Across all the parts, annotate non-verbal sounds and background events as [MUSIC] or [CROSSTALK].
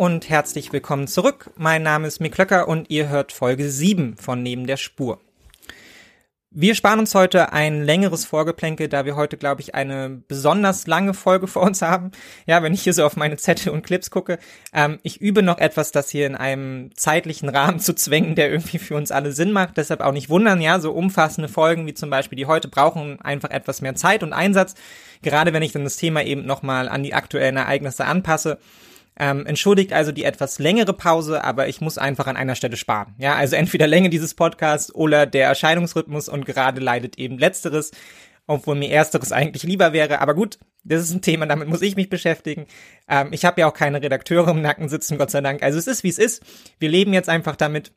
Und herzlich willkommen zurück. Mein Name ist Mick Klöcker und ihr hört Folge 7 von Neben der Spur. Wir sparen uns heute ein längeres Vorgeplänkel, da wir heute, glaube ich, eine besonders lange Folge vor uns haben. Ja, wenn ich hier so auf meine Zettel und Clips gucke. Ähm, ich übe noch etwas, das hier in einem zeitlichen Rahmen zu zwängen, der irgendwie für uns alle Sinn macht. Deshalb auch nicht wundern, ja, so umfassende Folgen wie zum Beispiel die heute brauchen einfach etwas mehr Zeit und Einsatz. Gerade wenn ich dann das Thema eben nochmal an die aktuellen Ereignisse anpasse. Ähm, entschuldigt also die etwas längere Pause, aber ich muss einfach an einer Stelle sparen. Ja, also entweder Länge dieses Podcasts oder der Erscheinungsrhythmus und gerade leidet eben letzteres, obwohl mir ersteres eigentlich lieber wäre. Aber gut, das ist ein Thema, damit muss ich mich beschäftigen. Ähm, ich habe ja auch keine Redakteure im Nacken sitzen, Gott sei Dank. Also es ist, wie es ist. Wir leben jetzt einfach damit.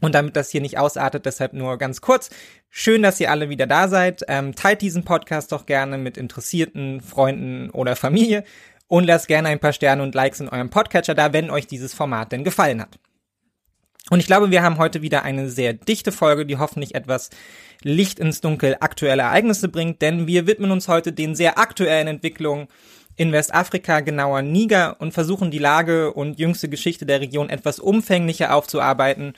Und damit das hier nicht ausartet, deshalb nur ganz kurz. Schön, dass ihr alle wieder da seid. Ähm, teilt diesen Podcast doch gerne mit Interessierten, Freunden oder Familie und lasst gerne ein paar Sterne und Likes in eurem Podcatcher da, wenn euch dieses Format denn gefallen hat. Und ich glaube, wir haben heute wieder eine sehr dichte Folge, die hoffentlich etwas Licht ins Dunkel aktuelle Ereignisse bringt, denn wir widmen uns heute den sehr aktuellen Entwicklungen in Westafrika, genauer Niger, und versuchen die Lage und jüngste Geschichte der Region etwas umfänglicher aufzuarbeiten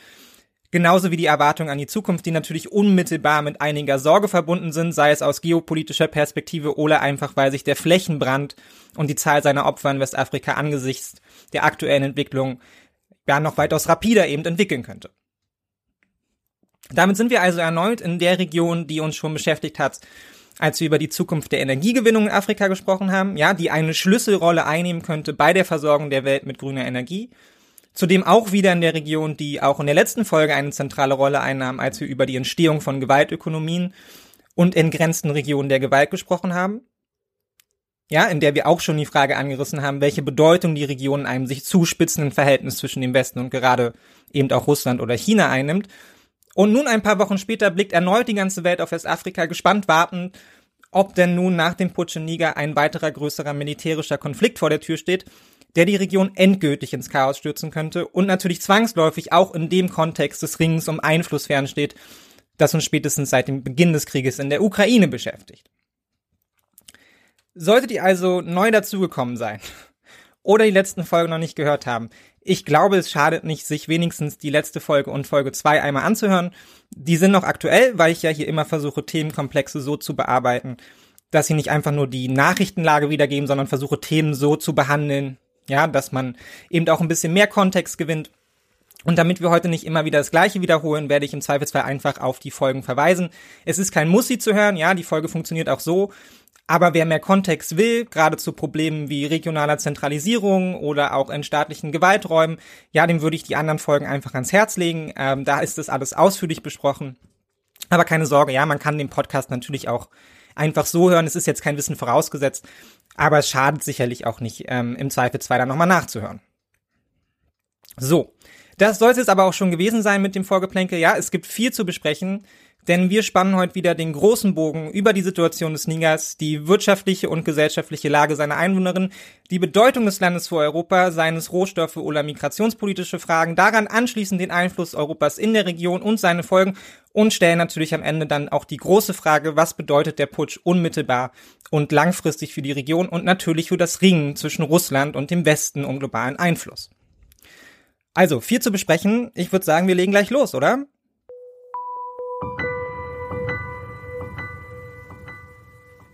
genauso wie die Erwartungen an die Zukunft, die natürlich unmittelbar mit einiger Sorge verbunden sind, sei es aus geopolitischer Perspektive oder einfach, weil sich der Flächenbrand und die Zahl seiner Opfer in Westafrika angesichts der aktuellen Entwicklung ja noch weitaus rapider eben entwickeln könnte. Damit sind wir also erneut in der Region, die uns schon beschäftigt hat, als wir über die Zukunft der Energiegewinnung in Afrika gesprochen haben, ja, die eine Schlüsselrolle einnehmen könnte bei der Versorgung der Welt mit grüner Energie Zudem auch wieder in der Region, die auch in der letzten Folge eine zentrale Rolle einnahm, als wir über die Entstehung von Gewaltökonomien und entgrenzten Regionen der Gewalt gesprochen haben. Ja, in der wir auch schon die Frage angerissen haben, welche Bedeutung die Region in einem sich zuspitzenden Verhältnis zwischen dem Westen und gerade eben auch Russland oder China einnimmt. Und nun ein paar Wochen später blickt erneut die ganze Welt auf Westafrika, gespannt wartend, ob denn nun nach dem Putsch in Niger ein weiterer größerer militärischer Konflikt vor der Tür steht der die Region endgültig ins Chaos stürzen könnte und natürlich zwangsläufig auch in dem Kontext des Ringens um Einfluss fernsteht, das uns spätestens seit dem Beginn des Krieges in der Ukraine beschäftigt. Solltet ihr also neu dazugekommen sein [LAUGHS] oder die letzten Folgen noch nicht gehört haben, ich glaube, es schadet nicht, sich wenigstens die letzte Folge und Folge 2 einmal anzuhören. Die sind noch aktuell, weil ich ja hier immer versuche, Themenkomplexe so zu bearbeiten, dass sie nicht einfach nur die Nachrichtenlage wiedergeben, sondern versuche, Themen so zu behandeln, ja, dass man eben auch ein bisschen mehr Kontext gewinnt. Und damit wir heute nicht immer wieder das Gleiche wiederholen, werde ich im Zweifelsfall einfach auf die Folgen verweisen. Es ist kein Muss, sie zu hören. Ja, die Folge funktioniert auch so. Aber wer mehr Kontext will, gerade zu Problemen wie regionaler Zentralisierung oder auch in staatlichen Gewalträumen, ja, dem würde ich die anderen Folgen einfach ans Herz legen. Ähm, da ist das alles ausführlich besprochen. Aber keine Sorge, ja, man kann den Podcast natürlich auch einfach so hören. Es ist jetzt kein Wissen vorausgesetzt. Aber es schadet sicherlich auch nicht, ähm, im Zweifelsfall dann nochmal nachzuhören. So, das soll es jetzt aber auch schon gewesen sein mit dem Vorgeplänkel. Ja, es gibt viel zu besprechen denn wir spannen heute wieder den großen Bogen über die Situation des Nigers, die wirtschaftliche und gesellschaftliche Lage seiner Einwohnerin, die Bedeutung des Landes für Europa, seines Rohstoffe- oder migrationspolitische Fragen, daran anschließend den Einfluss Europas in der Region und seine Folgen und stellen natürlich am Ende dann auch die große Frage, was bedeutet der Putsch unmittelbar und langfristig für die Region und natürlich für das Ringen zwischen Russland und dem Westen um globalen Einfluss. Also, viel zu besprechen. Ich würde sagen, wir legen gleich los, oder?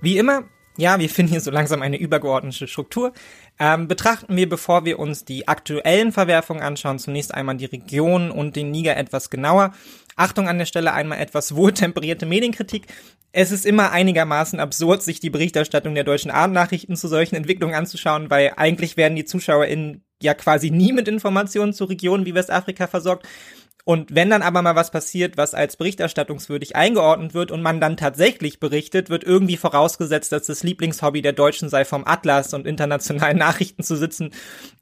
Wie immer, ja, wir finden hier so langsam eine übergeordnete Struktur. Ähm, betrachten wir, bevor wir uns die aktuellen Verwerfungen anschauen, zunächst einmal die Region und den Niger etwas genauer. Achtung an der Stelle einmal etwas wohltemperierte Medienkritik. Es ist immer einigermaßen absurd, sich die Berichterstattung der deutschen Abendnachrichten zu solchen Entwicklungen anzuschauen, weil eigentlich werden die ZuschauerInnen ja quasi nie mit Informationen zu Regionen wie Westafrika versorgt. Und wenn dann aber mal was passiert, was als berichterstattungswürdig eingeordnet wird und man dann tatsächlich berichtet, wird irgendwie vorausgesetzt, dass das Lieblingshobby der Deutschen sei, vom Atlas und internationalen [LAUGHS] Nachrichten zu sitzen.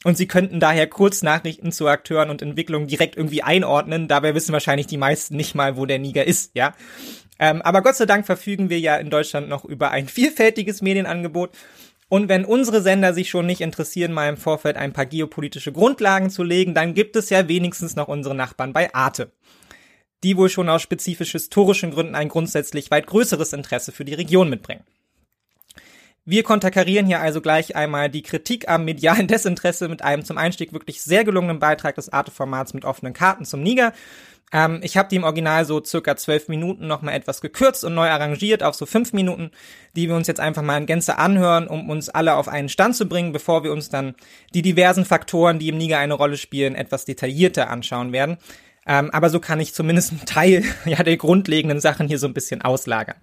Und sie könnten daher Kurznachrichten zu Akteuren und Entwicklungen direkt irgendwie einordnen. Dabei wissen wahrscheinlich die meisten nicht mal, wo der Niger ist, ja. Ähm, aber Gott sei Dank verfügen wir ja in Deutschland noch über ein vielfältiges Medienangebot. Und wenn unsere Sender sich schon nicht interessieren, mal im Vorfeld ein paar geopolitische Grundlagen zu legen, dann gibt es ja wenigstens noch unsere Nachbarn bei Arte. Die wohl schon aus spezifisch historischen Gründen ein grundsätzlich weit größeres Interesse für die Region mitbringen. Wir konterkarieren hier also gleich einmal die Kritik am medialen [LAUGHS] Desinteresse mit einem zum Einstieg wirklich sehr gelungenen Beitrag des Arte-Formats mit offenen Karten zum Niger. Ähm, ich habe die im Original so circa zwölf Minuten nochmal etwas gekürzt und neu arrangiert auf so fünf Minuten, die wir uns jetzt einfach mal in Gänze anhören, um uns alle auf einen Stand zu bringen, bevor wir uns dann die diversen Faktoren, die im Niger eine Rolle spielen, etwas detaillierter anschauen werden. Ähm, aber so kann ich zumindest einen Teil [LAUGHS] ja, der grundlegenden Sachen hier so ein bisschen auslagern.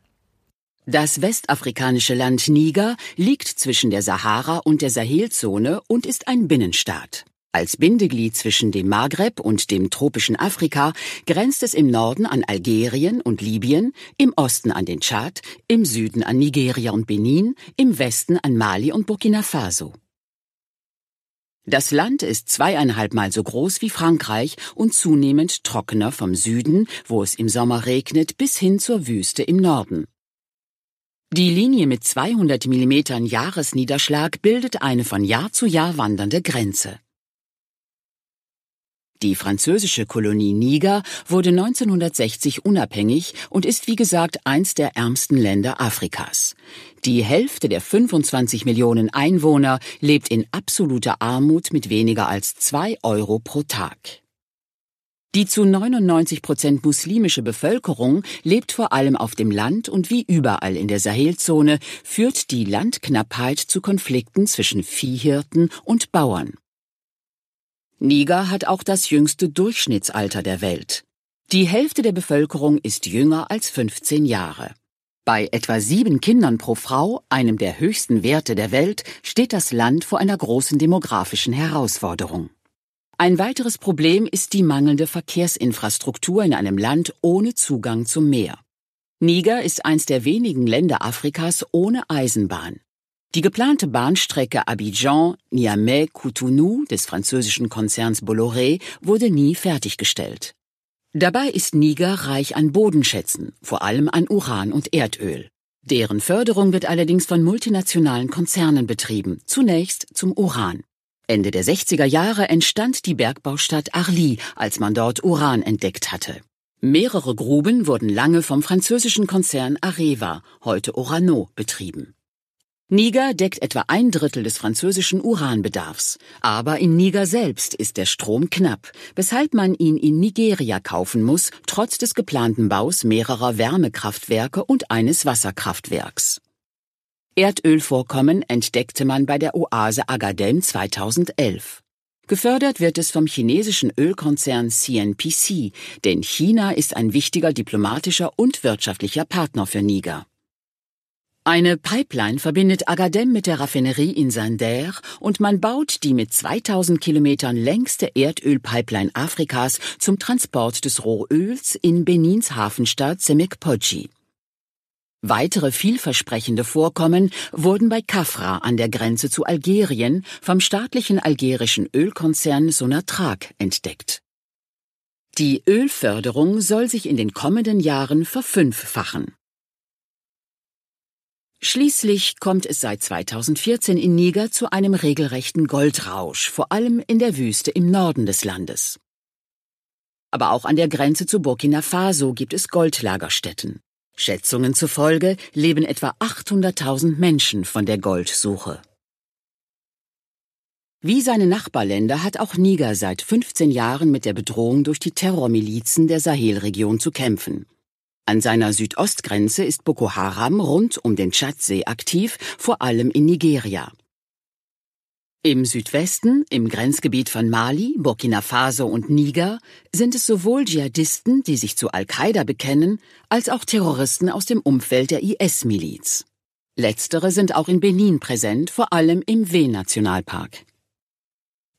Das westafrikanische Land Niger liegt zwischen der Sahara und der Sahelzone und ist ein Binnenstaat. Als Bindeglied zwischen dem Maghreb und dem tropischen Afrika grenzt es im Norden an Algerien und Libyen, im Osten an den Tschad, im Süden an Nigeria und Benin, im Westen an Mali und Burkina Faso. Das Land ist zweieinhalb Mal so groß wie Frankreich und zunehmend trockener vom Süden, wo es im Sommer regnet, bis hin zur Wüste im Norden. Die Linie mit 200 mm Jahresniederschlag bildet eine von Jahr zu Jahr wandernde Grenze. Die französische Kolonie Niger wurde 1960 unabhängig und ist wie gesagt eins der ärmsten Länder Afrikas. Die Hälfte der 25 Millionen Einwohner lebt in absoluter Armut mit weniger als zwei Euro pro Tag. Die zu 99 Prozent muslimische Bevölkerung lebt vor allem auf dem Land und wie überall in der Sahelzone führt die Landknappheit zu Konflikten zwischen Viehhirten und Bauern. Niger hat auch das jüngste Durchschnittsalter der Welt. Die Hälfte der Bevölkerung ist jünger als 15 Jahre. Bei etwa sieben Kindern pro Frau, einem der höchsten Werte der Welt, steht das Land vor einer großen demografischen Herausforderung. Ein weiteres Problem ist die mangelnde Verkehrsinfrastruktur in einem Land ohne Zugang zum Meer. Niger ist eins der wenigen Länder Afrikas ohne Eisenbahn. Die geplante Bahnstrecke Abidjan-Niamey-Cotonou des französischen Konzerns Bolloré wurde nie fertiggestellt. Dabei ist Niger reich an Bodenschätzen, vor allem an Uran und Erdöl. Deren Förderung wird allerdings von multinationalen Konzernen betrieben, zunächst zum Uran. Ende der 60er Jahre entstand die Bergbaustadt Arly, als man dort Uran entdeckt hatte. Mehrere Gruben wurden lange vom französischen Konzern Areva, heute Orano, betrieben. Niger deckt etwa ein Drittel des französischen Uranbedarfs. Aber in Niger selbst ist der Strom knapp, weshalb man ihn in Nigeria kaufen muss, trotz des geplanten Baus mehrerer Wärmekraftwerke und eines Wasserkraftwerks. Erdölvorkommen entdeckte man bei der Oase Agadem 2011. Gefördert wird es vom chinesischen Ölkonzern CNPC, denn China ist ein wichtiger diplomatischer und wirtschaftlicher Partner für Niger. Eine Pipeline verbindet Agadem mit der Raffinerie in Sander und man baut die mit 2000 Kilometern längste Erdölpipeline Afrikas zum Transport des Rohöls in Benins Hafenstadt Semekpoji. Weitere vielversprechende Vorkommen wurden bei Kafra an der Grenze zu Algerien vom staatlichen algerischen Ölkonzern Sonatrach entdeckt. Die Ölförderung soll sich in den kommenden Jahren verfünffachen. Schließlich kommt es seit 2014 in Niger zu einem regelrechten Goldrausch, vor allem in der Wüste im Norden des Landes. Aber auch an der Grenze zu Burkina Faso gibt es Goldlagerstätten. Schätzungen zufolge leben etwa 800.000 Menschen von der Goldsuche. Wie seine Nachbarländer hat auch Niger seit 15 Jahren mit der Bedrohung durch die Terrormilizen der Sahelregion zu kämpfen. An seiner Südostgrenze ist Boko Haram rund um den Tschadsee aktiv, vor allem in Nigeria. Im Südwesten, im Grenzgebiet von Mali, Burkina Faso und Niger, sind es sowohl Dschihadisten, die sich zu Al-Qaida bekennen, als auch Terroristen aus dem Umfeld der IS-Miliz. Letztere sind auch in Benin präsent, vor allem im W-Nationalpark.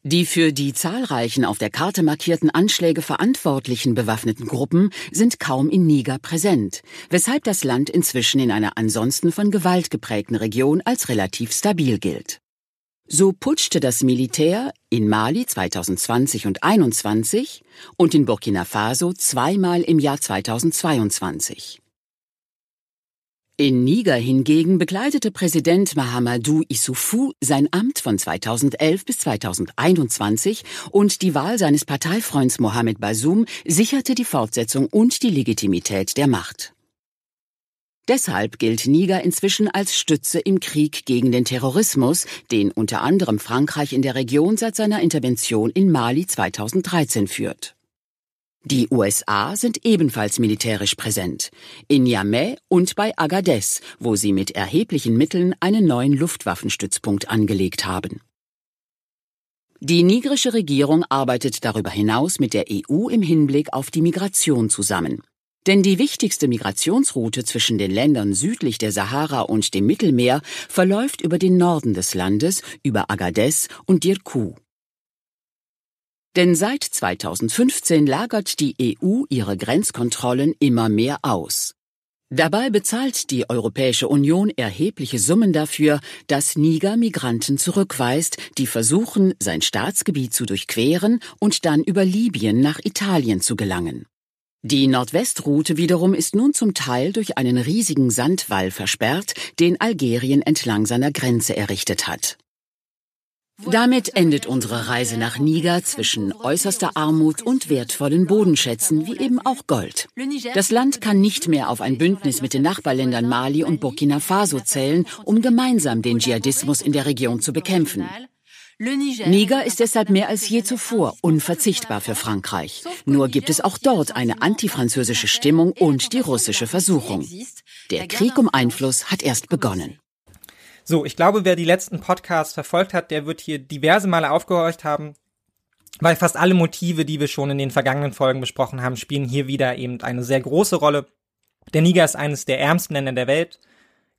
Die für die zahlreichen auf der Karte markierten Anschläge verantwortlichen bewaffneten Gruppen sind kaum in Niger präsent, weshalb das Land inzwischen in einer ansonsten von Gewalt geprägten Region als relativ stabil gilt. So putschte das Militär in Mali 2020 und 2021 und in Burkina Faso zweimal im Jahr 2022. In Niger hingegen begleitete Präsident Mahamadou Issoufou sein Amt von 2011 bis 2021 und die Wahl seines Parteifreunds Mohamed Bazoum sicherte die Fortsetzung und die Legitimität der Macht. Deshalb gilt Niger inzwischen als Stütze im Krieg gegen den Terrorismus, den unter anderem Frankreich in der Region seit seiner Intervention in Mali 2013 führt. Die USA sind ebenfalls militärisch präsent, in Niamey und bei Agadez, wo sie mit erheblichen Mitteln einen neuen Luftwaffenstützpunkt angelegt haben. Die nigrische Regierung arbeitet darüber hinaus mit der EU im Hinblick auf die Migration zusammen. Denn die wichtigste Migrationsroute zwischen den Ländern südlich der Sahara und dem Mittelmeer verläuft über den Norden des Landes, über Agadez und Dirkou. Denn seit 2015 lagert die EU ihre Grenzkontrollen immer mehr aus. Dabei bezahlt die Europäische Union erhebliche Summen dafür, dass Niger Migranten zurückweist, die versuchen, sein Staatsgebiet zu durchqueren und dann über Libyen nach Italien zu gelangen. Die Nordwestroute wiederum ist nun zum Teil durch einen riesigen Sandwall versperrt, den Algerien entlang seiner Grenze errichtet hat. Damit endet unsere Reise nach Niger zwischen äußerster Armut und wertvollen Bodenschätzen wie eben auch Gold. Das Land kann nicht mehr auf ein Bündnis mit den Nachbarländern Mali und Burkina Faso zählen, um gemeinsam den Dschihadismus in der Region zu bekämpfen. Niger ist deshalb mehr als je zuvor unverzichtbar für Frankreich. Nur gibt es auch dort eine antifranzösische Stimmung und die russische Versuchung. Der Krieg um Einfluss hat erst begonnen. So, ich glaube, wer die letzten Podcasts verfolgt hat, der wird hier diverse Male aufgehorcht haben, weil fast alle Motive, die wir schon in den vergangenen Folgen besprochen haben, spielen hier wieder eben eine sehr große Rolle. Der Niger ist eines der ärmsten Länder der Welt,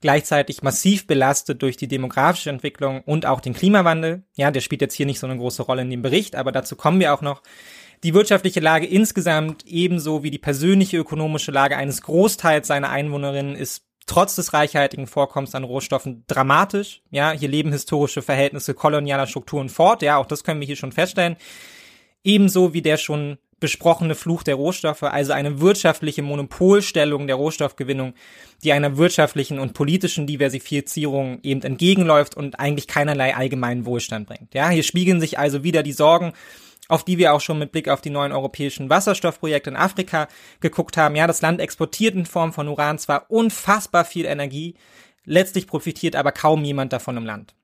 gleichzeitig massiv belastet durch die demografische Entwicklung und auch den Klimawandel. Ja, der spielt jetzt hier nicht so eine große Rolle in dem Bericht, aber dazu kommen wir auch noch. Die wirtschaftliche Lage insgesamt ebenso wie die persönliche ökonomische Lage eines Großteils seiner Einwohnerinnen ist trotz des reichhaltigen Vorkommens an Rohstoffen dramatisch. Ja, hier leben historische Verhältnisse kolonialer Strukturen fort. Ja, auch das können wir hier schon feststellen. Ebenso wie der schon besprochene Fluch der Rohstoffe, also eine wirtschaftliche Monopolstellung der Rohstoffgewinnung, die einer wirtschaftlichen und politischen Diversifizierung eben entgegenläuft und eigentlich keinerlei allgemeinen Wohlstand bringt. Ja, hier spiegeln sich also wieder die Sorgen auf die wir auch schon mit Blick auf die neuen europäischen Wasserstoffprojekte in Afrika geguckt haben. Ja, das Land exportiert in Form von Uran zwar unfassbar viel Energie, letztlich profitiert aber kaum jemand davon im Land.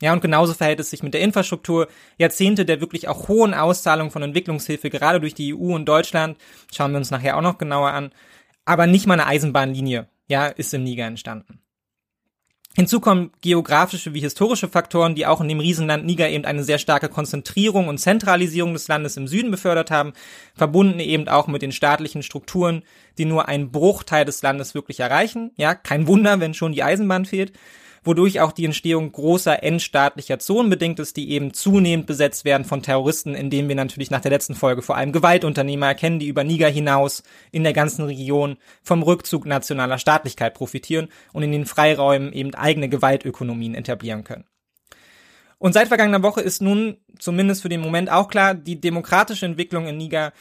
Ja, und genauso verhält es sich mit der Infrastruktur. Jahrzehnte der wirklich auch hohen Auszahlung von Entwicklungshilfe, gerade durch die EU und Deutschland, schauen wir uns nachher auch noch genauer an. Aber nicht mal eine Eisenbahnlinie, ja, ist im Niger entstanden. Hinzu kommen geografische wie historische Faktoren, die auch in dem Riesenland Niger eben eine sehr starke Konzentrierung und Zentralisierung des Landes im Süden befördert haben, verbunden eben auch mit den staatlichen Strukturen, die nur einen Bruchteil des Landes wirklich erreichen. Ja, kein Wunder, wenn schon die Eisenbahn fehlt wodurch auch die Entstehung großer endstaatlicher Zonen bedingt ist, die eben zunehmend besetzt werden von Terroristen, indem wir natürlich nach der letzten Folge vor allem Gewaltunternehmer erkennen, die über Niger hinaus in der ganzen Region vom Rückzug nationaler Staatlichkeit profitieren und in den Freiräumen eben eigene Gewaltökonomien etablieren können. Und seit vergangener Woche ist nun zumindest für den Moment auch klar, die demokratische Entwicklung in Niger,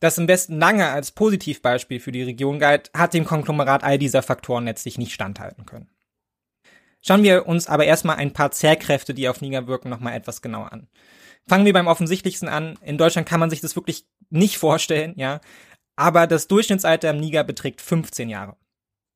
das im besten lange als Positivbeispiel für die Region galt, hat dem Konglomerat all dieser Faktoren letztlich nicht standhalten können. Schauen wir uns aber erstmal ein paar Zerrkräfte, die auf Niger wirken, nochmal etwas genauer an. Fangen wir beim offensichtlichsten an. In Deutschland kann man sich das wirklich nicht vorstellen, ja. Aber das Durchschnittsalter im Niger beträgt 15 Jahre.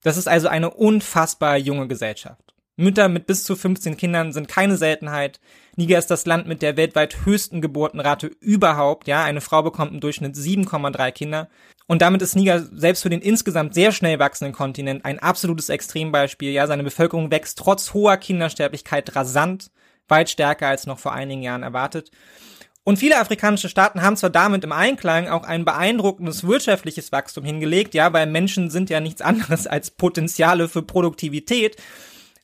Das ist also eine unfassbar junge Gesellschaft. Mütter mit bis zu 15 Kindern sind keine Seltenheit. Niger ist das Land mit der weltweit höchsten Geburtenrate überhaupt. Ja, eine Frau bekommt im Durchschnitt 7,3 Kinder. Und damit ist Niger selbst für den insgesamt sehr schnell wachsenden Kontinent ein absolutes Extrembeispiel. Ja, seine Bevölkerung wächst trotz hoher Kindersterblichkeit rasant, weit stärker als noch vor einigen Jahren erwartet. Und viele afrikanische Staaten haben zwar damit im Einklang auch ein beeindruckendes wirtschaftliches Wachstum hingelegt, ja, weil Menschen sind ja nichts anderes als Potenziale für Produktivität.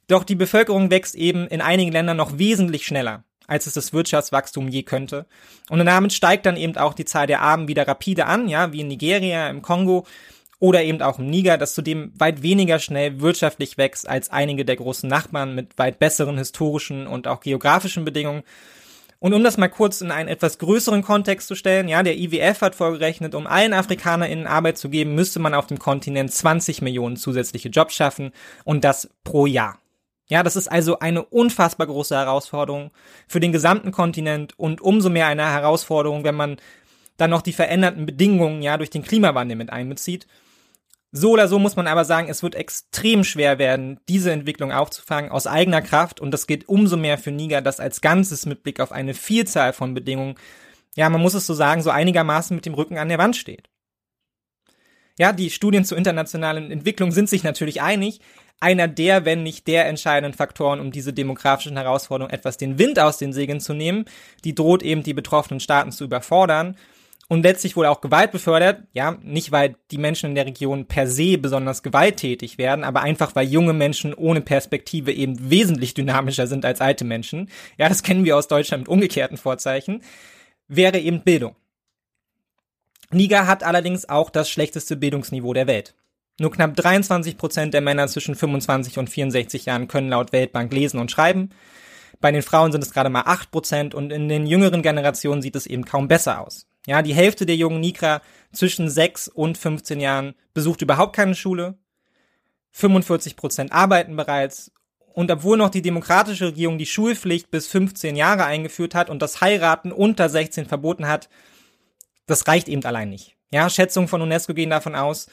Doch die Bevölkerung wächst eben in einigen Ländern noch wesentlich schneller als es das Wirtschaftswachstum je könnte. Und damit steigt dann eben auch die Zahl der Armen wieder rapide an, ja, wie in Nigeria, im Kongo oder eben auch im Niger, das zudem weit weniger schnell wirtschaftlich wächst als einige der großen Nachbarn mit weit besseren historischen und auch geografischen Bedingungen. Und um das mal kurz in einen etwas größeren Kontext zu stellen, ja, der IWF hat vorgerechnet, um allen AfrikanerInnen Arbeit zu geben, müsste man auf dem Kontinent 20 Millionen zusätzliche Jobs schaffen und das pro Jahr. Ja, das ist also eine unfassbar große Herausforderung für den gesamten Kontinent und umso mehr eine Herausforderung, wenn man dann noch die veränderten Bedingungen ja durch den Klimawandel mit einbezieht. So oder so muss man aber sagen, es wird extrem schwer werden, diese Entwicklung aufzufangen aus eigener Kraft und das geht umso mehr für Niger, das als Ganzes mit Blick auf eine Vielzahl von Bedingungen, ja, man muss es so sagen, so einigermaßen mit dem Rücken an der Wand steht. Ja, die Studien zur internationalen Entwicklung sind sich natürlich einig. Einer der, wenn nicht der entscheidenden Faktoren, um diese demografischen Herausforderungen etwas den Wind aus den Segeln zu nehmen, die droht eben die betroffenen Staaten zu überfordern und letztlich wohl auch Gewalt befördert, ja, nicht weil die Menschen in der Region per se besonders gewalttätig werden, aber einfach weil junge Menschen ohne Perspektive eben wesentlich dynamischer sind als alte Menschen. Ja, das kennen wir aus Deutschland mit umgekehrten Vorzeichen. Wäre eben Bildung. Niger hat allerdings auch das schlechteste Bildungsniveau der Welt. Nur knapp 23 Prozent der Männer zwischen 25 und 64 Jahren können laut Weltbank lesen und schreiben. Bei den Frauen sind es gerade mal 8 Prozent und in den jüngeren Generationen sieht es eben kaum besser aus. Ja, die Hälfte der jungen Nikra zwischen 6 und 15 Jahren besucht überhaupt keine Schule. 45 Prozent arbeiten bereits. Und obwohl noch die demokratische Regierung die Schulpflicht bis 15 Jahre eingeführt hat und das Heiraten unter 16 verboten hat, das reicht eben allein nicht. Ja, Schätzungen von UNESCO gehen davon aus,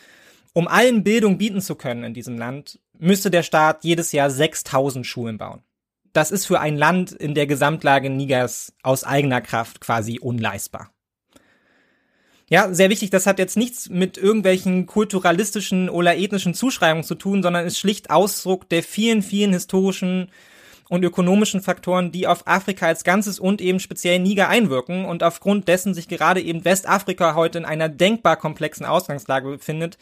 um allen Bildung bieten zu können in diesem Land, müsste der Staat jedes Jahr 6000 Schulen bauen. Das ist für ein Land in der Gesamtlage Nigers aus eigener Kraft quasi unleistbar. Ja, sehr wichtig, das hat jetzt nichts mit irgendwelchen kulturalistischen oder ethnischen Zuschreibungen zu tun, sondern ist schlicht Ausdruck der vielen, vielen historischen und ökonomischen Faktoren, die auf Afrika als Ganzes und eben speziell Niger einwirken und aufgrund dessen sich gerade eben Westafrika heute in einer denkbar komplexen Ausgangslage befindet,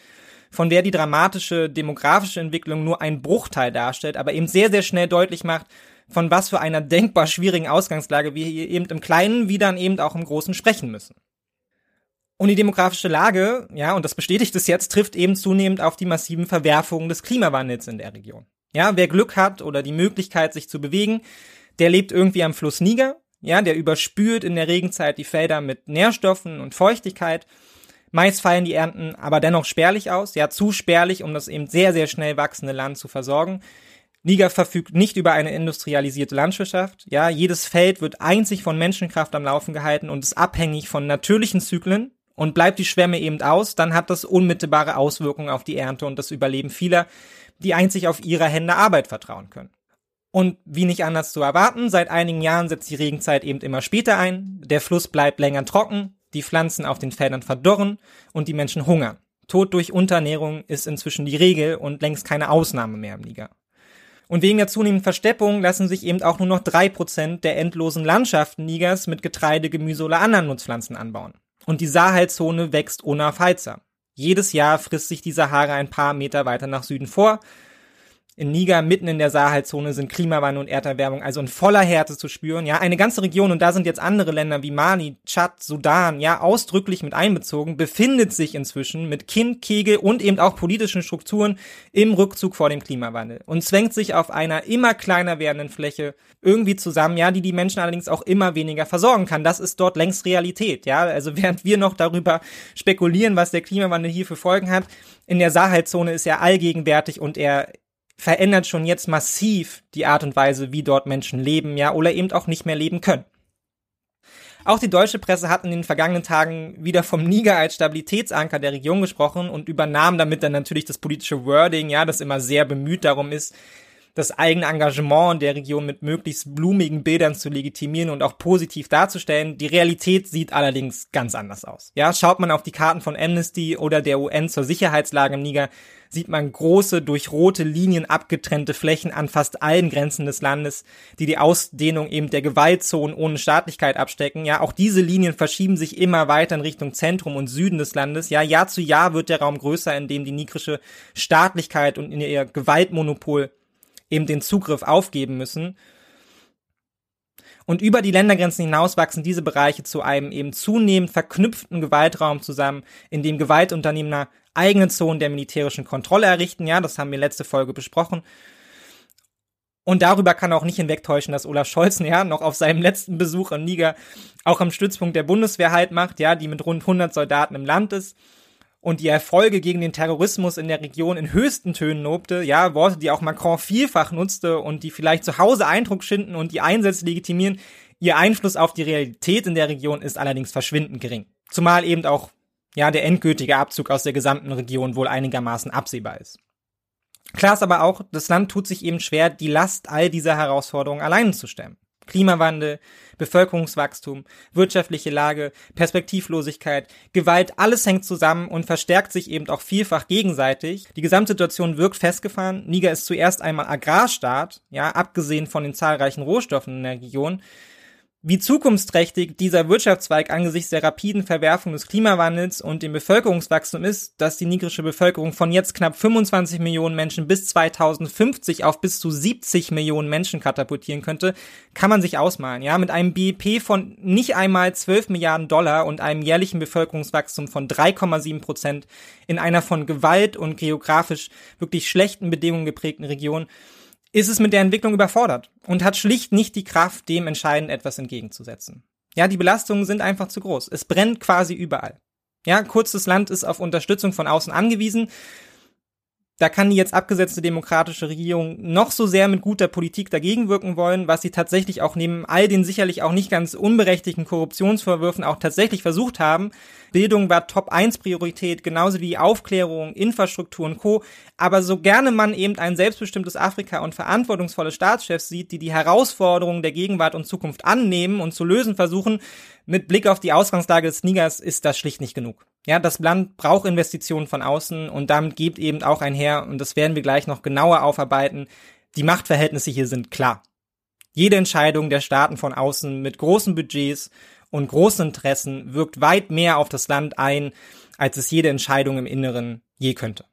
von der die dramatische demografische Entwicklung nur ein Bruchteil darstellt, aber eben sehr, sehr schnell deutlich macht, von was für einer denkbar schwierigen Ausgangslage wir hier eben im Kleinen wie dann eben auch im Großen sprechen müssen. Und die demografische Lage, ja, und das bestätigt es jetzt, trifft eben zunehmend auf die massiven Verwerfungen des Klimawandels in der Region. Ja, wer Glück hat oder die Möglichkeit, sich zu bewegen, der lebt irgendwie am Fluss Niger. Ja, der überspült in der Regenzeit die Felder mit Nährstoffen und Feuchtigkeit. Meist fallen die Ernten aber dennoch spärlich aus, ja, zu spärlich, um das eben sehr, sehr schnell wachsende Land zu versorgen. Niger verfügt nicht über eine industrialisierte Landwirtschaft. Ja, jedes Feld wird einzig von Menschenkraft am Laufen gehalten und ist abhängig von natürlichen Zyklen. Und bleibt die Schwemme eben aus, dann hat das unmittelbare Auswirkungen auf die Ernte und das Überleben vieler die einzig auf ihre Hände Arbeit vertrauen können. Und wie nicht anders zu erwarten, seit einigen Jahren setzt die Regenzeit eben immer später ein, der Fluss bleibt länger trocken, die Pflanzen auf den Feldern verdorren und die Menschen hungern. Tod durch Unterernährung ist inzwischen die Regel und längst keine Ausnahme mehr im Niger. Und wegen der zunehmenden Versteppung lassen sich eben auch nur noch drei Prozent der endlosen Landschaften Nigers mit Getreide, Gemüse oder anderen Nutzpflanzen anbauen. Und die Sahelzone wächst unaufhaltsam. Jedes Jahr frisst sich die Sahara ein paar Meter weiter nach Süden vor in Niger, mitten in der Sahelzone, sind Klimawandel und Erderwärmung also in voller Härte zu spüren. Ja, eine ganze Region, und da sind jetzt andere Länder wie Mali, Tschad, Sudan, ja, ausdrücklich mit einbezogen, befindet sich inzwischen mit Kind, Kegel und eben auch politischen Strukturen im Rückzug vor dem Klimawandel und zwängt sich auf einer immer kleiner werdenden Fläche irgendwie zusammen, ja, die die Menschen allerdings auch immer weniger versorgen kann. Das ist dort längst Realität, ja. Also während wir noch darüber spekulieren, was der Klimawandel hier für Folgen hat, in der Sahelzone ist er allgegenwärtig und er verändert schon jetzt massiv die Art und Weise, wie dort Menschen leben, ja, oder eben auch nicht mehr leben können. Auch die deutsche Presse hat in den vergangenen Tagen wieder vom Niger als Stabilitätsanker der Region gesprochen und übernahm damit dann natürlich das politische Wording, ja, das immer sehr bemüht darum ist, das eigene Engagement der Region mit möglichst blumigen Bildern zu legitimieren und auch positiv darzustellen. Die Realität sieht allerdings ganz anders aus. Ja, schaut man auf die Karten von Amnesty oder der UN zur Sicherheitslage im Niger, sieht man große, durch rote Linien abgetrennte Flächen an fast allen Grenzen des Landes, die die Ausdehnung eben der Gewaltzonen ohne Staatlichkeit abstecken. Ja, auch diese Linien verschieben sich immer weiter in Richtung Zentrum und Süden des Landes. Ja, Jahr zu Jahr wird der Raum größer, in dem die nigrische Staatlichkeit und ihr Gewaltmonopol eben den Zugriff aufgeben müssen. Und über die Ländergrenzen hinaus wachsen diese Bereiche zu einem eben zunehmend verknüpften Gewaltraum zusammen, in dem Gewaltunternehmer eigene Zonen der militärischen Kontrolle errichten. Ja, das haben wir letzte Folge besprochen. Und darüber kann auch nicht hinwegtäuschen, dass Olaf Scholz ja noch auf seinem letzten Besuch in Niger auch am Stützpunkt der Bundeswehr halt macht, ja, die mit rund 100 Soldaten im Land ist und die Erfolge gegen den Terrorismus in der Region in höchsten Tönen lobte, ja, Worte, die auch Macron vielfach nutzte und die vielleicht zu Hause Eindruck schinden und die Einsätze legitimieren, ihr Einfluss auf die Realität in der Region ist allerdings verschwindend gering. Zumal eben auch ja, der endgültige Abzug aus der gesamten Region wohl einigermaßen absehbar ist. Klar ist aber auch, das Land tut sich eben schwer, die Last all dieser Herausforderungen alleine zu stemmen. Klimawandel, Bevölkerungswachstum, wirtschaftliche Lage, Perspektivlosigkeit, Gewalt, alles hängt zusammen und verstärkt sich eben auch vielfach gegenseitig. Die Gesamtsituation wirkt festgefahren. Niger ist zuerst einmal Agrarstaat, ja, abgesehen von den zahlreichen Rohstoffen in der Region. Wie zukunftsträchtig dieser Wirtschaftszweig angesichts der rapiden Verwerfung des Klimawandels und dem Bevölkerungswachstum ist, dass die nigrische Bevölkerung von jetzt knapp 25 Millionen Menschen bis 2050 auf bis zu 70 Millionen Menschen katapultieren könnte, kann man sich ausmalen. Ja, mit einem BIP von nicht einmal 12 Milliarden Dollar und einem jährlichen Bevölkerungswachstum von 3,7 Prozent in einer von Gewalt und geografisch wirklich schlechten Bedingungen geprägten Region ist es mit der Entwicklung überfordert und hat schlicht nicht die Kraft, dem entscheidend etwas entgegenzusetzen. Ja, die Belastungen sind einfach zu groß. Es brennt quasi überall. Ja, kurzes Land ist auf Unterstützung von außen angewiesen da kann die jetzt abgesetzte demokratische Regierung noch so sehr mit guter Politik dagegen wirken wollen, was sie tatsächlich auch neben all den sicherlich auch nicht ganz unberechtigten Korruptionsvorwürfen auch tatsächlich versucht haben. Bildung war Top 1 Priorität, genauso wie Aufklärung, Infrastruktur und Co. Aber so gerne man eben ein selbstbestimmtes Afrika und verantwortungsvolle Staatschefs sieht, die die Herausforderungen der Gegenwart und Zukunft annehmen und zu lösen versuchen, mit Blick auf die Ausgangslage des Nigers ist das schlicht nicht genug. Ja, das Land braucht Investitionen von außen und damit geht eben auch einher, und das werden wir gleich noch genauer aufarbeiten, die Machtverhältnisse hier sind klar. Jede Entscheidung der Staaten von außen mit großen Budgets und großen Interessen wirkt weit mehr auf das Land ein, als es jede Entscheidung im Inneren je könnte.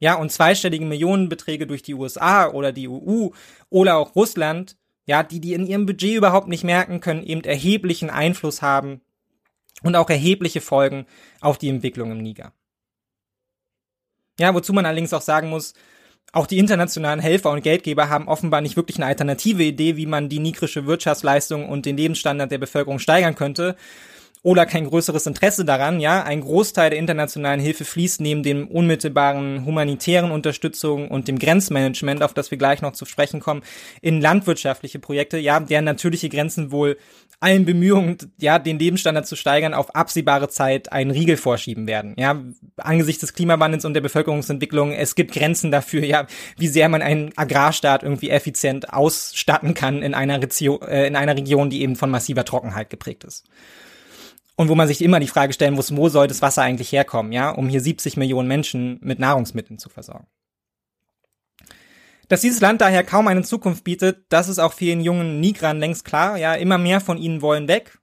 Ja, und zweistellige Millionenbeträge durch die USA oder die EU oder auch Russland, ja, die die in ihrem Budget überhaupt nicht merken, können eben erheblichen Einfluss haben und auch erhebliche Folgen auf die Entwicklung im Niger. Ja, wozu man allerdings auch sagen muss, auch die internationalen Helfer und Geldgeber haben offenbar nicht wirklich eine alternative Idee, wie man die nigrische Wirtschaftsleistung und den Lebensstandard der Bevölkerung steigern könnte, oder kein größeres Interesse daran. Ja, ein Großteil der internationalen Hilfe fließt neben dem unmittelbaren humanitären Unterstützung und dem Grenzmanagement, auf das wir gleich noch zu sprechen kommen, in landwirtschaftliche Projekte, ja, deren natürliche Grenzen wohl allen Bemühungen, ja, den Lebensstandard zu steigern, auf absehbare Zeit einen Riegel vorschieben werden. Ja, angesichts des Klimawandels und der Bevölkerungsentwicklung, es gibt Grenzen dafür, ja, wie sehr man einen Agrarstaat irgendwie effizient ausstatten kann in einer, Region, äh, in einer Region, die eben von massiver Trockenheit geprägt ist. Und wo man sich immer die Frage stellen muss, wo soll das Wasser eigentlich herkommen, ja, um hier 70 Millionen Menschen mit Nahrungsmitteln zu versorgen. Dass dieses Land daher kaum eine Zukunft bietet, das ist auch vielen jungen Nigran längst klar, ja, immer mehr von ihnen wollen weg.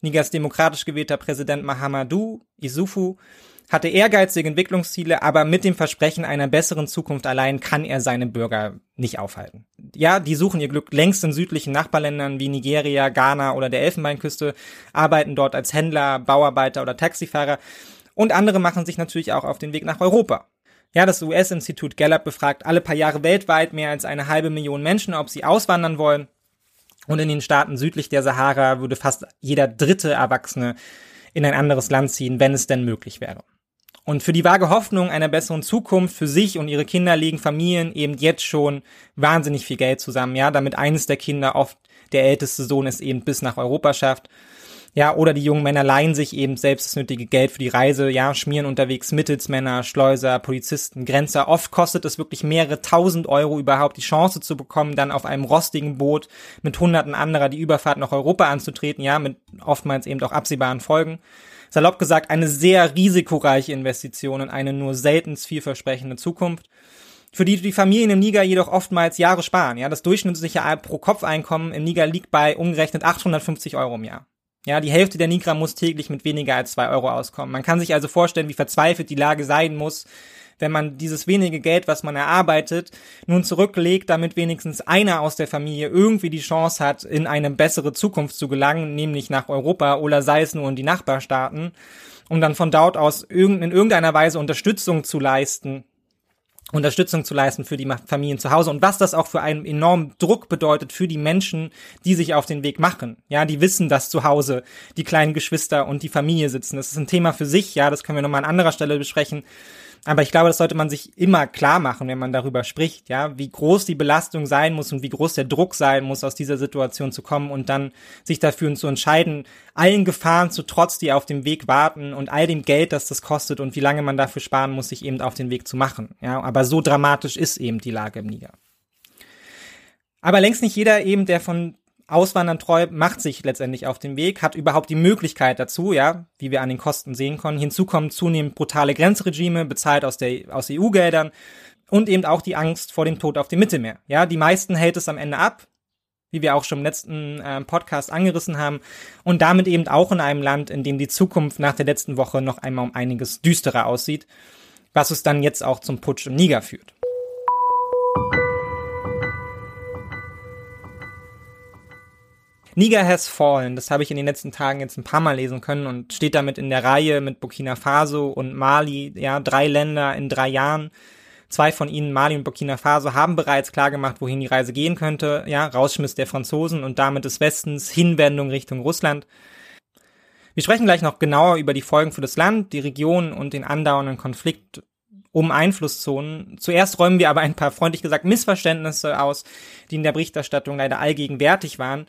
Nigers demokratisch gewählter Präsident Mahamadou Isufu hatte ehrgeizige Entwicklungsziele, aber mit dem Versprechen einer besseren Zukunft allein kann er seine Bürger nicht aufhalten. Ja, die suchen ihr Glück längst in südlichen Nachbarländern wie Nigeria, Ghana oder der Elfenbeinküste, arbeiten dort als Händler, Bauarbeiter oder Taxifahrer und andere machen sich natürlich auch auf den Weg nach Europa. Ja, das US-Institut Gallup befragt alle paar Jahre weltweit mehr als eine halbe Million Menschen, ob sie auswandern wollen. Und in den Staaten südlich der Sahara würde fast jeder dritte Erwachsene in ein anderes Land ziehen, wenn es denn möglich wäre. Und für die vage Hoffnung einer besseren Zukunft für sich und ihre Kinder legen Familien eben jetzt schon wahnsinnig viel Geld zusammen, ja, damit eines der Kinder oft der älteste Sohn es eben bis nach Europa schafft. Ja, oder die jungen Männer leihen sich eben selbst das nötige Geld für die Reise, ja, schmieren unterwegs Mittelsmänner, Schleuser, Polizisten, Grenzer. Oft kostet es wirklich mehrere tausend Euro überhaupt die Chance zu bekommen, dann auf einem rostigen Boot mit hunderten anderer die Überfahrt nach Europa anzutreten, ja, mit oftmals eben auch absehbaren Folgen salopp gesagt, eine sehr risikoreiche Investition in eine nur selten vielversprechende Zukunft, für die die Familien im Niger jedoch oftmals Jahre sparen. Ja, das durchschnittliche Pro-Kopf-Einkommen im Niger liegt bei umgerechnet 850 Euro im Jahr. Ja, die Hälfte der Nigra muss täglich mit weniger als zwei Euro auskommen. Man kann sich also vorstellen, wie verzweifelt die Lage sein muss, wenn man dieses wenige Geld, was man erarbeitet, nun zurücklegt, damit wenigstens einer aus der Familie irgendwie die Chance hat, in eine bessere Zukunft zu gelangen, nämlich nach Europa oder sei es nur in die Nachbarstaaten, um dann von dort aus in irgendeiner Weise Unterstützung zu leisten, Unterstützung zu leisten für die Familien zu Hause und was das auch für einen enormen Druck bedeutet für die Menschen, die sich auf den Weg machen. Ja, die wissen, dass zu Hause die kleinen Geschwister und die Familie sitzen. Das ist ein Thema für sich, ja, das können wir nochmal an anderer Stelle besprechen. Aber ich glaube, das sollte man sich immer klar machen, wenn man darüber spricht, ja, wie groß die Belastung sein muss und wie groß der Druck sein muss, aus dieser Situation zu kommen und dann sich dafür zu entscheiden, allen Gefahren zu trotz, die auf dem Weg warten und all dem Geld, das das kostet und wie lange man dafür sparen muss, sich eben auf den Weg zu machen, ja. Aber so dramatisch ist eben die Lage im Niger. Aber längst nicht jeder eben, der von Auswandern treu, macht sich letztendlich auf den Weg, hat überhaupt die Möglichkeit dazu, ja, wie wir an den Kosten sehen konnten. Hinzu kommen zunehmend brutale Grenzregime, bezahlt aus der, aus EU-Geldern und eben auch die Angst vor dem Tod auf dem Mittelmeer. Ja, die meisten hält es am Ende ab, wie wir auch schon im letzten äh, Podcast angerissen haben, und damit eben auch in einem Land, in dem die Zukunft nach der letzten Woche noch einmal um einiges düsterer aussieht, was es dann jetzt auch zum Putsch im Niger führt. Niger has fallen, das habe ich in den letzten Tagen jetzt ein paar Mal lesen können und steht damit in der Reihe mit Burkina Faso und Mali, ja, drei Länder in drei Jahren. Zwei von ihnen, Mali und Burkina Faso, haben bereits klargemacht, wohin die Reise gehen könnte. Ja, Rausschmiss der Franzosen und damit des Westens, Hinwendung Richtung Russland. Wir sprechen gleich noch genauer über die Folgen für das Land, die Region und den andauernden Konflikt um Einflusszonen. Zuerst räumen wir aber ein paar freundlich gesagt Missverständnisse aus, die in der Berichterstattung leider allgegenwärtig waren.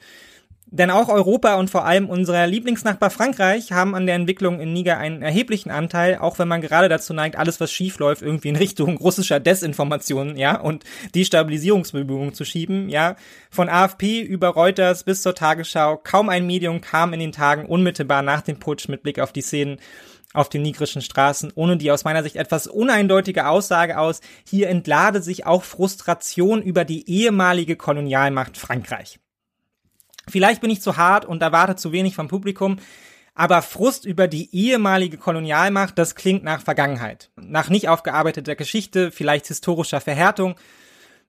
Denn auch Europa und vor allem unser Lieblingsnachbar Frankreich haben an der Entwicklung in Niger einen erheblichen Anteil, auch wenn man gerade dazu neigt, alles was schief läuft, irgendwie in Richtung russischer Desinformation, ja, und Destabilisierungsbemühungen zu schieben, ja. Von AFP über Reuters bis zur Tagesschau, kaum ein Medium kam in den Tagen unmittelbar nach dem Putsch mit Blick auf die Szenen auf den nigrischen Straßen, ohne die aus meiner Sicht etwas uneindeutige Aussage aus, hier entlade sich auch Frustration über die ehemalige Kolonialmacht Frankreich. Vielleicht bin ich zu hart und erwarte zu wenig vom Publikum, aber Frust über die ehemalige Kolonialmacht, das klingt nach Vergangenheit, nach nicht aufgearbeiteter Geschichte, vielleicht historischer Verhärtung.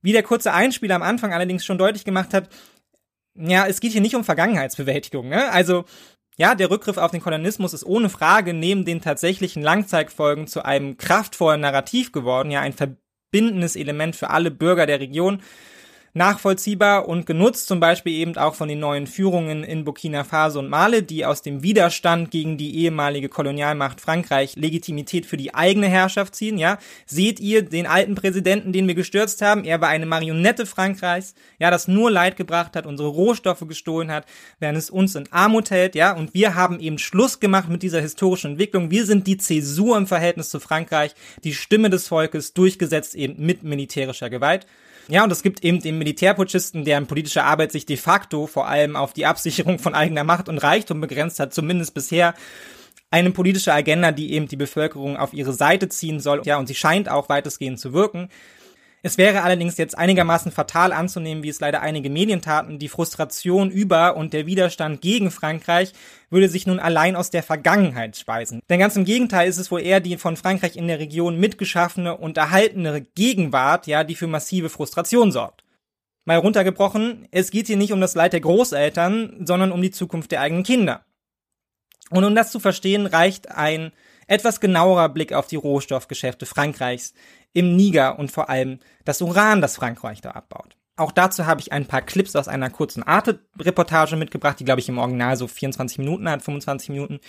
Wie der kurze Einspieler am Anfang allerdings schon deutlich gemacht hat, ja, es geht hier nicht um Vergangenheitsbewältigung. Ne? Also ja, der Rückgriff auf den Kolonismus ist ohne Frage neben den tatsächlichen Langzeitfolgen zu einem kraftvollen Narrativ geworden, ja, ein verbindendes Element für alle Bürger der Region nachvollziehbar und genutzt zum Beispiel eben auch von den neuen Führungen in Burkina Faso und Mali, die aus dem Widerstand gegen die ehemalige Kolonialmacht Frankreich Legitimität für die eigene Herrschaft ziehen, ja. Seht ihr den alten Präsidenten, den wir gestürzt haben? Er war eine Marionette Frankreichs, ja, das nur Leid gebracht hat, unsere Rohstoffe gestohlen hat, während es uns in Armut hält, ja. Und wir haben eben Schluss gemacht mit dieser historischen Entwicklung. Wir sind die Zäsur im Verhältnis zu Frankreich, die Stimme des Volkes, durchgesetzt eben mit militärischer Gewalt. Ja, und es gibt eben den Militärputschisten, deren politische Arbeit sich de facto vor allem auf die Absicherung von eigener Macht und Reichtum begrenzt hat, zumindest bisher eine politische Agenda, die eben die Bevölkerung auf ihre Seite ziehen soll. Ja, und sie scheint auch weitestgehend zu wirken. Es wäre allerdings jetzt einigermaßen fatal anzunehmen, wie es leider einige Medien taten, die Frustration über und der Widerstand gegen Frankreich würde sich nun allein aus der Vergangenheit speisen. Denn ganz im Gegenteil ist es wohl eher die von Frankreich in der Region mitgeschaffene und erhaltene Gegenwart, ja, die für massive Frustration sorgt. Mal runtergebrochen, es geht hier nicht um das Leid der Großeltern, sondern um die Zukunft der eigenen Kinder. Und um das zu verstehen, reicht ein etwas genauerer Blick auf die Rohstoffgeschäfte Frankreichs, im Niger und vor allem das Uran, das Frankreich da abbaut. Auch dazu habe ich ein paar Clips aus einer kurzen Arte-Reportage mitgebracht, die, glaube ich, im Original so 24 Minuten hat, 25 Minuten.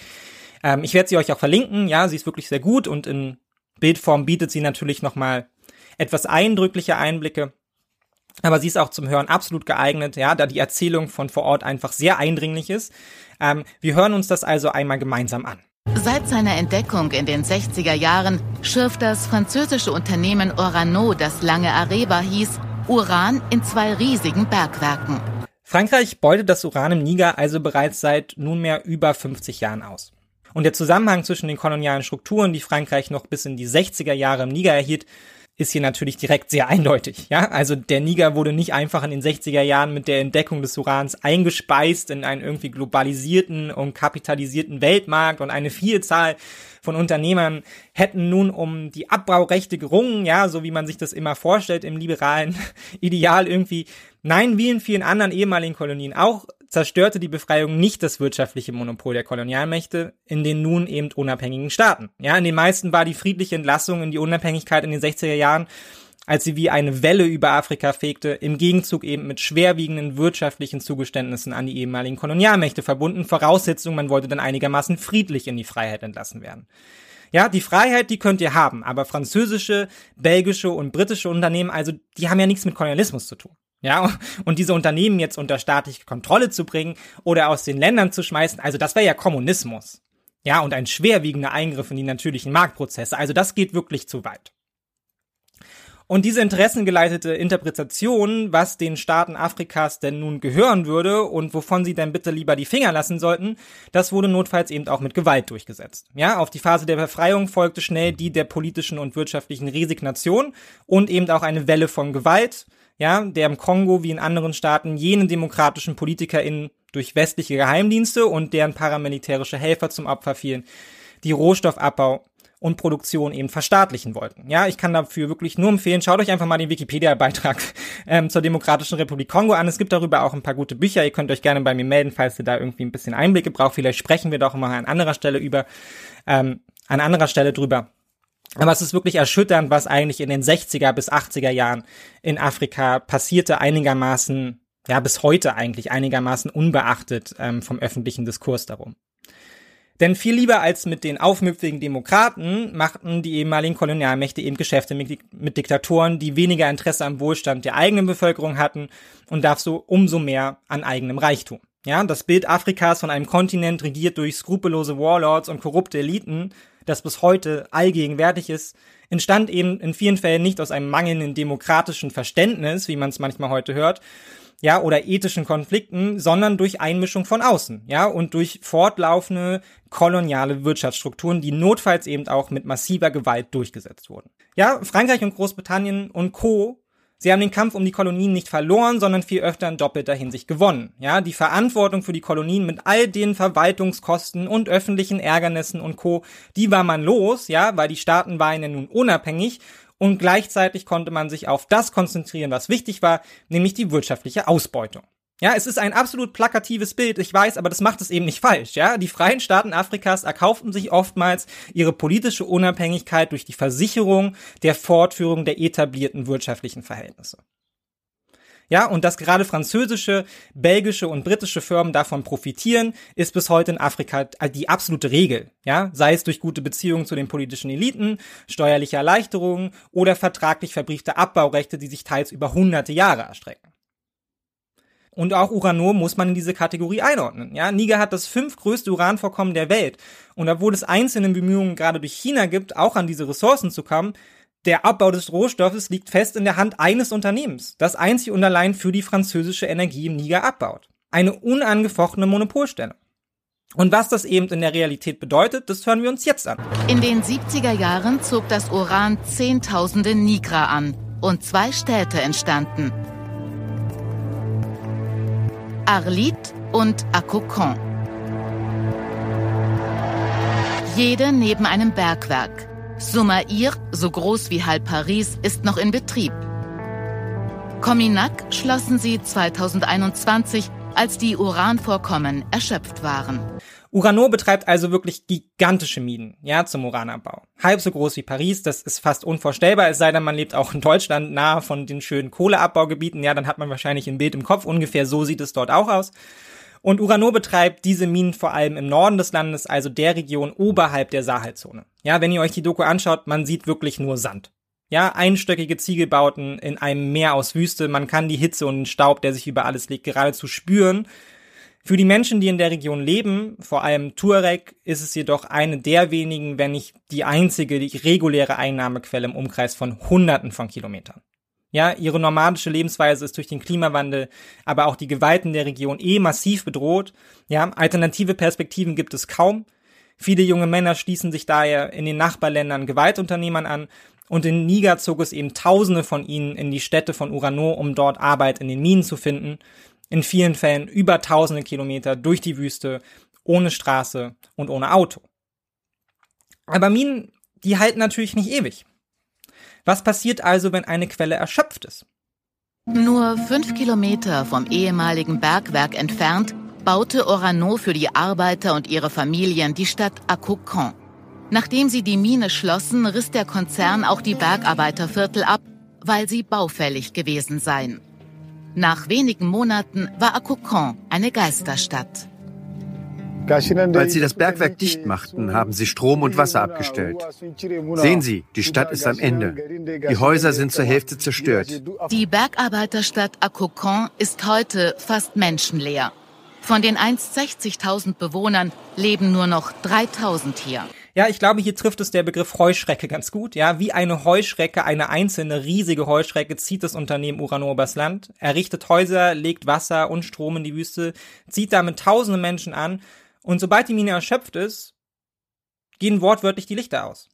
Ähm, ich werde sie euch auch verlinken. Ja, sie ist wirklich sehr gut und in Bildform bietet sie natürlich nochmal etwas eindrückliche Einblicke. Aber sie ist auch zum Hören absolut geeignet, ja, da die Erzählung von vor Ort einfach sehr eindringlich ist. Ähm, wir hören uns das also einmal gemeinsam an. Seit seiner Entdeckung in den 60er Jahren schürft das französische Unternehmen Orano, das lange Areva hieß, Uran in zwei riesigen Bergwerken. Frankreich beutet das Uran im Niger also bereits seit nunmehr über 50 Jahren aus. Und der Zusammenhang zwischen den kolonialen Strukturen, die Frankreich noch bis in die 60er Jahre im Niger erhielt, ist hier natürlich direkt sehr eindeutig. Ja, also der Niger wurde nicht einfach in den 60er Jahren mit der Entdeckung des Urans eingespeist in einen irgendwie globalisierten und kapitalisierten Weltmarkt und eine Vielzahl von Unternehmern hätten nun um die Abbaurechte gerungen, ja, so wie man sich das immer vorstellt im liberalen [LAUGHS] Ideal irgendwie. Nein, wie in vielen anderen ehemaligen Kolonien auch zerstörte die Befreiung nicht das wirtschaftliche Monopol der Kolonialmächte in den nun eben unabhängigen Staaten. Ja, in den meisten war die friedliche Entlassung in die Unabhängigkeit in den 60er Jahren als sie wie eine Welle über Afrika fegte, im Gegenzug eben mit schwerwiegenden wirtschaftlichen Zugeständnissen an die ehemaligen Kolonialmächte verbunden, Voraussetzung, man wollte dann einigermaßen friedlich in die Freiheit entlassen werden. Ja, die Freiheit, die könnt ihr haben, aber französische, belgische und britische Unternehmen, also die haben ja nichts mit Kolonialismus zu tun. Ja, [LAUGHS] und diese Unternehmen jetzt unter staatliche Kontrolle zu bringen oder aus den Ländern zu schmeißen, also das wäre ja Kommunismus. Ja, und ein schwerwiegender Eingriff in die natürlichen Marktprozesse. Also das geht wirklich zu weit. Und diese interessengeleitete Interpretation, was den Staaten Afrikas denn nun gehören würde und wovon sie denn bitte lieber die Finger lassen sollten, das wurde notfalls eben auch mit Gewalt durchgesetzt. Ja, auf die Phase der Befreiung folgte schnell die der politischen und wirtschaftlichen Resignation und eben auch eine Welle von Gewalt, ja, der im Kongo wie in anderen Staaten jene demokratischen PolitikerInnen durch westliche Geheimdienste und deren paramilitärische Helfer zum Opfer fielen, die Rohstoffabbau und Produktion eben verstaatlichen wollten. Ja, ich kann dafür wirklich nur empfehlen, schaut euch einfach mal den Wikipedia-Beitrag [LAUGHS] ähm, zur Demokratischen Republik Kongo an. Es gibt darüber auch ein paar gute Bücher. Ihr könnt euch gerne bei mir melden, falls ihr da irgendwie ein bisschen Einblicke braucht. Vielleicht sprechen wir doch mal an anderer Stelle über, ähm, an anderer Stelle drüber. Aber es ist wirklich erschütternd, was eigentlich in den 60er bis 80er Jahren in Afrika passierte, einigermaßen, ja, bis heute eigentlich einigermaßen unbeachtet ähm, vom öffentlichen Diskurs darum. Denn viel lieber als mit den aufmüpfigen Demokraten machten die ehemaligen Kolonialmächte eben Geschäfte mit, mit, Diktatoren, die weniger Interesse am Wohlstand der eigenen Bevölkerung hatten und darf so umso mehr an eigenem Reichtum. Ja, das Bild Afrikas von einem Kontinent regiert durch skrupellose Warlords und korrupte Eliten, das bis heute allgegenwärtig ist, entstand eben in vielen Fällen nicht aus einem mangelnden demokratischen Verständnis, wie man es manchmal heute hört, ja, oder ethischen Konflikten, sondern durch Einmischung von außen, ja, und durch fortlaufende koloniale Wirtschaftsstrukturen, die notfalls eben auch mit massiver Gewalt durchgesetzt wurden. Ja, Frankreich und Großbritannien und Co. Sie haben den Kampf um die Kolonien nicht verloren, sondern viel öfter in doppelter Hinsicht gewonnen. Ja, die Verantwortung für die Kolonien mit all den Verwaltungskosten und öffentlichen Ärgernissen und Co., die war man los, ja, weil die Staaten waren ja nun unabhängig und gleichzeitig konnte man sich auf das konzentrieren, was wichtig war, nämlich die wirtschaftliche Ausbeutung. Ja, es ist ein absolut plakatives Bild, ich weiß, aber das macht es eben nicht falsch, ja? Die freien Staaten Afrikas erkauften sich oftmals ihre politische Unabhängigkeit durch die Versicherung der Fortführung der etablierten wirtschaftlichen Verhältnisse. Ja, und dass gerade französische, belgische und britische Firmen davon profitieren, ist bis heute in Afrika die absolute Regel. Ja, sei es durch gute Beziehungen zu den politischen Eliten, steuerliche Erleichterungen oder vertraglich verbriefte Abbaurechte, die sich teils über hunderte Jahre erstrecken. Und auch Urano muss man in diese Kategorie einordnen. Ja, Niger hat das fünftgrößte Uranvorkommen der Welt. Und obwohl es einzelne Bemühungen gerade durch China gibt, auch an diese Ressourcen zu kommen, der Abbau des Rohstoffes liegt fest in der Hand eines Unternehmens, das einzig und allein für die französische Energie im Niger abbaut. Eine unangefochtene Monopolstellung. Und was das eben in der Realität bedeutet, das hören wir uns jetzt an. In den 70er Jahren zog das Uran Zehntausende Nigra an und zwei Städte entstanden. Arlit und Akokon. Jede neben einem Bergwerk. Sumair, so groß wie halb Paris, ist noch in Betrieb. Cominac schlossen sie 2021, als die Uranvorkommen erschöpft waren. Urano betreibt also wirklich gigantische Minen, ja, zum Uranabbau. Halb so groß wie Paris, das ist fast unvorstellbar, es sei denn, man lebt auch in Deutschland nahe von den schönen Kohleabbaugebieten, ja, dann hat man wahrscheinlich ein Bild im Kopf, ungefähr so sieht es dort auch aus. Und Urano betreibt diese Minen vor allem im Norden des Landes, also der Region oberhalb der Sahelzone. Ja, wenn ihr euch die Doku anschaut, man sieht wirklich nur Sand. Ja, einstöckige Ziegelbauten in einem Meer aus Wüste. Man kann die Hitze und den Staub, der sich über alles legt, geradezu spüren. Für die Menschen, die in der Region leben, vor allem Tuareg, ist es jedoch eine der wenigen, wenn nicht die einzige, die reguläre Einnahmequelle im Umkreis von Hunderten von Kilometern. Ja, ihre nomadische Lebensweise ist durch den Klimawandel, aber auch die Gewalten der Region eh massiv bedroht. Ja, alternative Perspektiven gibt es kaum. Viele junge Männer schließen sich daher in den Nachbarländern Gewaltunternehmern an und in Niger zog es eben Tausende von ihnen in die Städte von Urano, um dort Arbeit in den Minen zu finden. In vielen Fällen über tausende Kilometer durch die Wüste, ohne Straße und ohne Auto. Aber Minen, die halten natürlich nicht ewig. Was passiert also, wenn eine Quelle erschöpft ist? Nur fünf Kilometer vom ehemaligen Bergwerk entfernt baute Orano für die Arbeiter und ihre Familien die Stadt Akokon. Nachdem sie die Mine schlossen, riss der Konzern auch die Bergarbeiterviertel ab, weil sie baufällig gewesen seien. Nach wenigen Monaten war Akokon eine Geisterstadt. Als sie das Bergwerk dicht machten, haben sie Strom und Wasser abgestellt. Sehen Sie, die Stadt ist am Ende. Die Häuser sind zur Hälfte zerstört. Die Bergarbeiterstadt Akokon ist heute fast menschenleer. Von den einst 60.000 Bewohnern leben nur noch 3.000 hier. Ja, ich glaube, hier trifft es der Begriff Heuschrecke ganz gut. Ja, wie eine Heuschrecke, eine einzelne riesige Heuschrecke zieht das Unternehmen Urano übers Land, errichtet Häuser, legt Wasser und Strom in die Wüste, zieht damit tausende Menschen an und sobald die Mine erschöpft ist, gehen wortwörtlich die Lichter aus.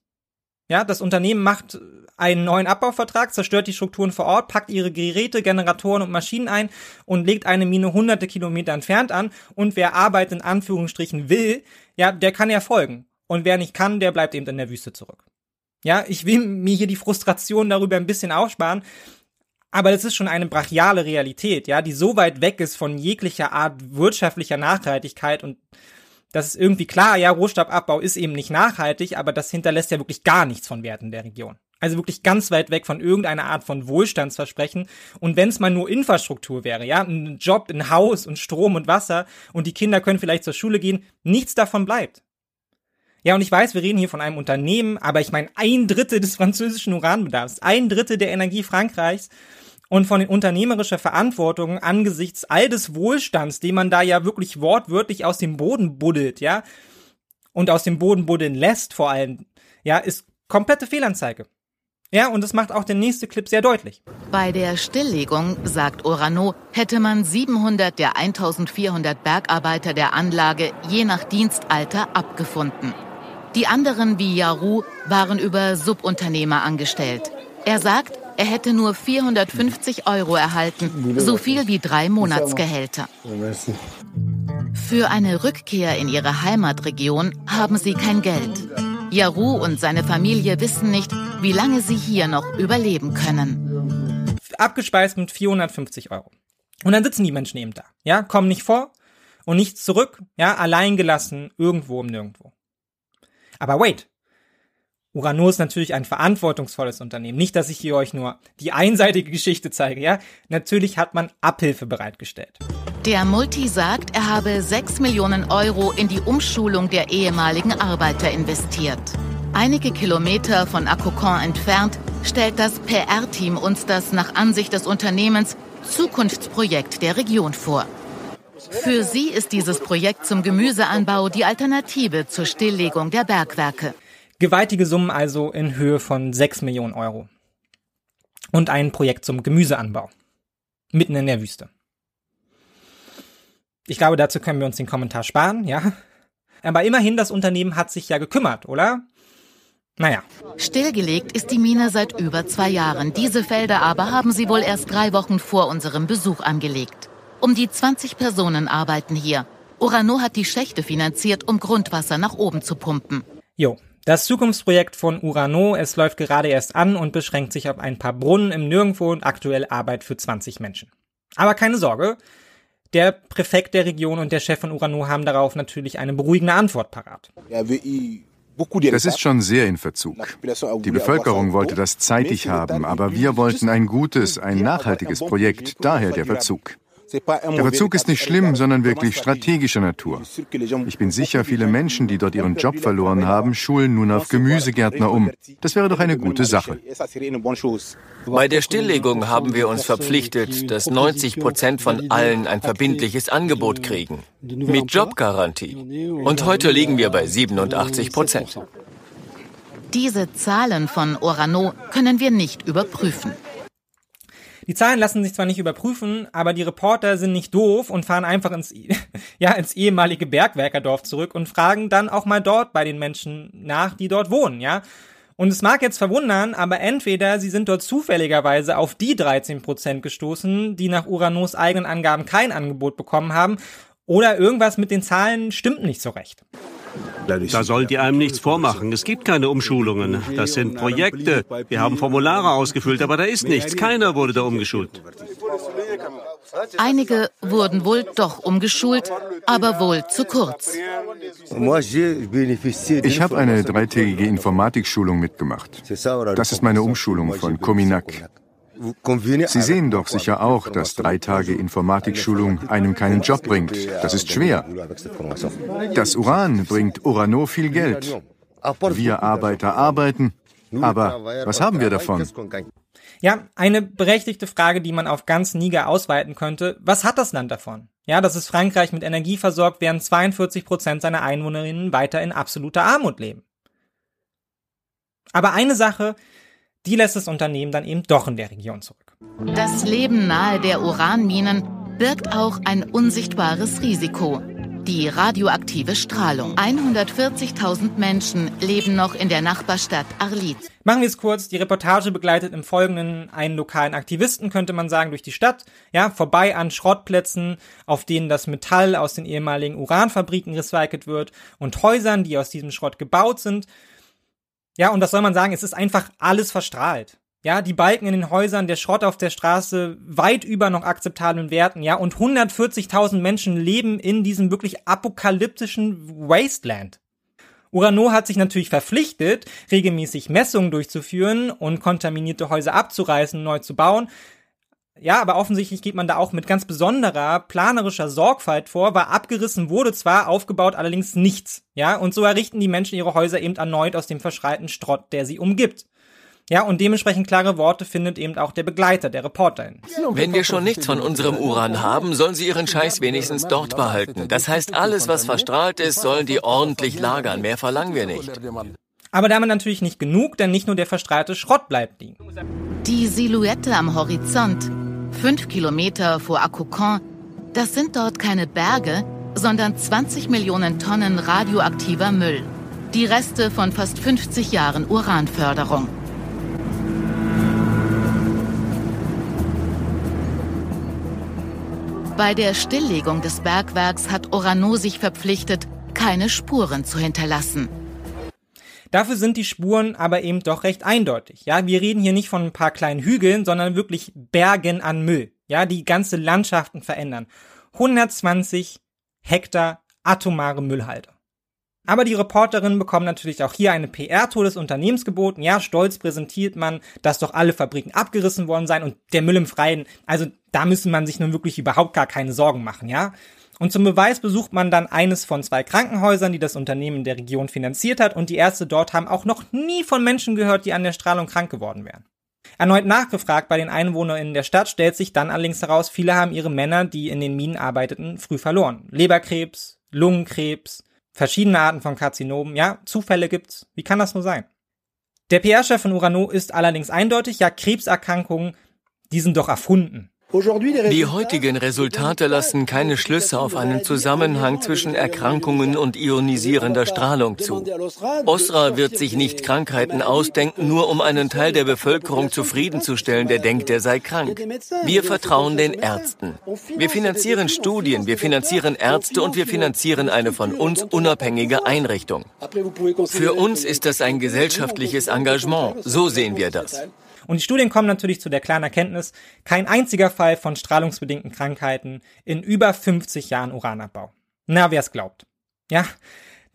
Ja, das Unternehmen macht einen neuen Abbauvertrag, zerstört die Strukturen vor Ort, packt ihre Geräte, Generatoren und Maschinen ein und legt eine Mine hunderte Kilometer entfernt an. Und wer Arbeit in Anführungsstrichen will, ja, der kann ja folgen. Und wer nicht kann, der bleibt eben in der Wüste zurück. Ja, ich will mir hier die Frustration darüber ein bisschen aufsparen, aber es ist schon eine brachiale Realität, ja, die so weit weg ist von jeglicher Art wirtschaftlicher Nachhaltigkeit und das ist irgendwie klar, ja, Rohstoffabbau ist eben nicht nachhaltig, aber das hinterlässt ja wirklich gar nichts von Werten der Region. Also wirklich ganz weit weg von irgendeiner Art von Wohlstandsversprechen. Und wenn es mal nur Infrastruktur wäre, ja, ein Job, ein Haus und Strom und Wasser und die Kinder können vielleicht zur Schule gehen, nichts davon bleibt. Ja, und ich weiß, wir reden hier von einem Unternehmen, aber ich meine ein Drittel des französischen Uranbedarfs, ein Drittel der Energie Frankreichs und von unternehmerischer Verantwortung angesichts all des Wohlstands, den man da ja wirklich wortwörtlich aus dem Boden buddelt, ja, und aus dem Boden buddeln lässt vor allem, ja, ist komplette Fehlanzeige. Ja, und das macht auch der nächste Clip sehr deutlich. Bei der Stilllegung, sagt Orano, hätte man 700 der 1400 Bergarbeiter der Anlage je nach Dienstalter abgefunden. Die anderen wie Yaru waren über Subunternehmer angestellt. Er sagt, er hätte nur 450 Euro erhalten, so viel wie drei Monatsgehälter. Für eine Rückkehr in ihre Heimatregion haben sie kein Geld. Yaru und seine Familie wissen nicht, wie lange sie hier noch überleben können. Abgespeist mit 450 Euro. Und dann sitzen die Menschen eben da, ja, kommen nicht vor und nichts zurück, ja, alleingelassen, irgendwo im Nirgendwo. Aber wait. Urano ist natürlich ein verantwortungsvolles Unternehmen. Nicht, dass ich hier euch nur die einseitige Geschichte zeige, ja? Natürlich hat man Abhilfe bereitgestellt. Der Multi sagt, er habe 6 Millionen Euro in die Umschulung der ehemaligen Arbeiter investiert. Einige Kilometer von Akokon entfernt stellt das PR-Team uns das nach Ansicht des Unternehmens Zukunftsprojekt der Region vor. Für sie ist dieses Projekt zum Gemüseanbau die Alternative zur Stilllegung der Bergwerke. Gewaltige Summen also in Höhe von 6 Millionen Euro. Und ein Projekt zum Gemüseanbau. Mitten in der Wüste. Ich glaube, dazu können wir uns den Kommentar sparen, ja? Aber immerhin, das Unternehmen hat sich ja gekümmert, oder? Naja. Stillgelegt ist die Mine seit über zwei Jahren. Diese Felder aber haben sie wohl erst drei Wochen vor unserem Besuch angelegt. Um die 20 Personen arbeiten hier. Orano hat die Schächte finanziert, um Grundwasser nach oben zu pumpen. Jo, das Zukunftsprojekt von Urano, es läuft gerade erst an und beschränkt sich auf ein paar Brunnen im Nirgendwo und aktuell Arbeit für 20 Menschen. Aber keine Sorge, der Präfekt der Region und der Chef von Urano haben darauf natürlich eine beruhigende Antwort parat. Das ist schon sehr in Verzug. Die Bevölkerung wollte das zeitig haben, aber wir wollten ein gutes, ein nachhaltiges Projekt, daher der Verzug. Der Verzug ist nicht schlimm, sondern wirklich strategischer Natur. Ich bin sicher, viele Menschen, die dort ihren Job verloren haben, schulen nun auf Gemüsegärtner um. Das wäre doch eine gute Sache. Bei der Stilllegung haben wir uns verpflichtet, dass 90 Prozent von allen ein verbindliches Angebot kriegen. Mit Jobgarantie. Und heute liegen wir bei 87 Prozent. Diese Zahlen von Orano können wir nicht überprüfen. Die Zahlen lassen sich zwar nicht überprüfen, aber die Reporter sind nicht doof und fahren einfach ins, [LAUGHS] ja, ins ehemalige Bergwerkerdorf zurück und fragen dann auch mal dort bei den Menschen nach, die dort wohnen, ja. Und es mag jetzt verwundern, aber entweder sie sind dort zufälligerweise auf die 13 Prozent gestoßen, die nach Uranos eigenen Angaben kein Angebot bekommen haben, oder irgendwas mit den Zahlen stimmt nicht so recht. Da sollen die einem nichts vormachen. Es gibt keine Umschulungen. Das sind Projekte. Wir haben Formulare ausgefüllt, aber da ist nichts. Keiner wurde da umgeschult. Einige wurden wohl doch umgeschult, aber wohl zu kurz. Ich habe eine dreitägige Informatikschulung mitgemacht. Das ist meine Umschulung von Cominac. Sie sehen doch sicher auch, dass drei Tage Informatikschulung einem keinen Job bringt. Das ist schwer. Das Uran bringt Orano viel Geld. Wir Arbeiter arbeiten, aber was haben wir davon? Ja, eine berechtigte Frage, die man auf ganz Niger ausweiten könnte. Was hat das Land davon? Ja, dass es Frankreich mit Energie versorgt, während 42 Prozent seiner Einwohnerinnen weiter in absoluter Armut leben. Aber eine Sache, die lässt das Unternehmen dann eben doch in der Region zurück. Das Leben nahe der Uranminen birgt auch ein unsichtbares Risiko. Die radioaktive Strahlung. 140.000 Menschen leben noch in der Nachbarstadt Arlit. Machen wir es kurz. Die Reportage begleitet im Folgenden einen lokalen Aktivisten, könnte man sagen, durch die Stadt. Ja, vorbei an Schrottplätzen, auf denen das Metall aus den ehemaligen Uranfabriken recycelt wird und Häusern, die aus diesem Schrott gebaut sind. Ja, und das soll man sagen, es ist einfach alles verstrahlt. Ja, die Balken in den Häusern, der Schrott auf der Straße, weit über noch akzeptablen Werten, ja, und 140.000 Menschen leben in diesem wirklich apokalyptischen Wasteland. Urano hat sich natürlich verpflichtet, regelmäßig Messungen durchzuführen und kontaminierte Häuser abzureißen neu zu bauen. Ja, aber offensichtlich geht man da auch mit ganz besonderer planerischer Sorgfalt vor, weil abgerissen wurde zwar, aufgebaut allerdings nichts. Ja, und so errichten die Menschen ihre Häuser eben erneut aus dem verschreiten Strott, der sie umgibt. Ja, und dementsprechend klare Worte findet eben auch der Begleiter, der Reporterin. Wenn wir schon nichts von unserem Uran haben, sollen sie ihren Scheiß wenigstens dort behalten. Das heißt, alles, was verstrahlt ist, sollen die ordentlich lagern. Mehr verlangen wir nicht. Aber damit natürlich nicht genug, denn nicht nur der verstrahlte Schrott bleibt liegen. Die Silhouette am Horizont, fünf Kilometer vor Akokon, das sind dort keine Berge, sondern 20 Millionen Tonnen radioaktiver Müll. Die Reste von fast 50 Jahren Uranförderung. Bei der Stilllegung des Bergwerks hat Orano sich verpflichtet, keine Spuren zu hinterlassen. Dafür sind die Spuren aber eben doch recht eindeutig. Ja, wir reden hier nicht von ein paar kleinen Hügeln, sondern wirklich Bergen an Müll. Ja, die ganze Landschaften verändern. 120 Hektar atomare Müllhalde. Aber die Reporterinnen bekommen natürlich auch hier eine PR-Tour des Unternehmens geboten. Ja, stolz präsentiert man, dass doch alle Fabriken abgerissen worden seien und der Müll im Freien. Also da müssen man sich nun wirklich überhaupt gar keine Sorgen machen, ja. Und zum Beweis besucht man dann eines von zwei Krankenhäusern, die das Unternehmen der Region finanziert hat und die Ärzte dort haben auch noch nie von Menschen gehört, die an der Strahlung krank geworden wären. Erneut nachgefragt bei den EinwohnerInnen der Stadt stellt sich dann allerdings heraus, viele haben ihre Männer, die in den Minen arbeiteten, früh verloren. Leberkrebs, Lungenkrebs, verschiedene Arten von Karzinomen. Ja, Zufälle gibt's. Wie kann das nur sein? Der PR-Chef von Urano ist allerdings eindeutig, ja, Krebserkrankungen, die sind doch erfunden. Die heutigen Resultate lassen keine Schlüsse auf einen Zusammenhang zwischen Erkrankungen und ionisierender Strahlung zu. Osra wird sich nicht Krankheiten ausdenken, nur um einen Teil der Bevölkerung zufriedenzustellen, der denkt, er sei krank. Wir vertrauen den Ärzten. Wir finanzieren Studien, wir finanzieren Ärzte und wir finanzieren eine von uns unabhängige Einrichtung. Für uns ist das ein gesellschaftliches Engagement. So sehen wir das. Und die Studien kommen natürlich zu der klaren Erkenntnis, kein einziger Fall von strahlungsbedingten Krankheiten in über 50 Jahren Uranabbau. Na, wer es glaubt. Ja,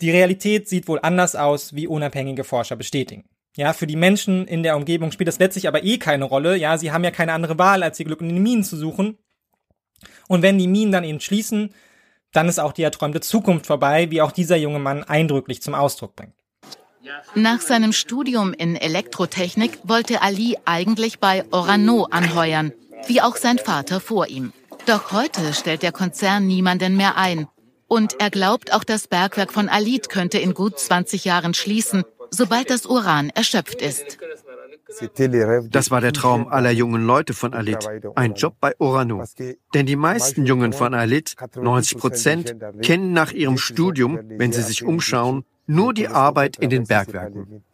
die Realität sieht wohl anders aus, wie unabhängige Forscher bestätigen. Ja, für die Menschen in der Umgebung spielt das letztlich aber eh keine Rolle. Ja, sie haben ja keine andere Wahl, als ihr Glück in den Minen zu suchen. Und wenn die Minen dann eben schließen, dann ist auch die erträumte Zukunft vorbei, wie auch dieser junge Mann eindrücklich zum Ausdruck bringt. Nach seinem Studium in Elektrotechnik wollte Ali eigentlich bei Orano anheuern, wie auch sein Vater vor ihm. Doch heute stellt der Konzern niemanden mehr ein. Und er glaubt, auch das Bergwerk von Alit könnte in gut 20 Jahren schließen, sobald das Uran erschöpft ist. Das war der Traum aller jungen Leute von Alit, ein Job bei Orano. Denn die meisten Jungen von Alit, 90 Prozent, kennen nach ihrem Studium, wenn sie sich umschauen, nur die Arbeit in den Bergwerken.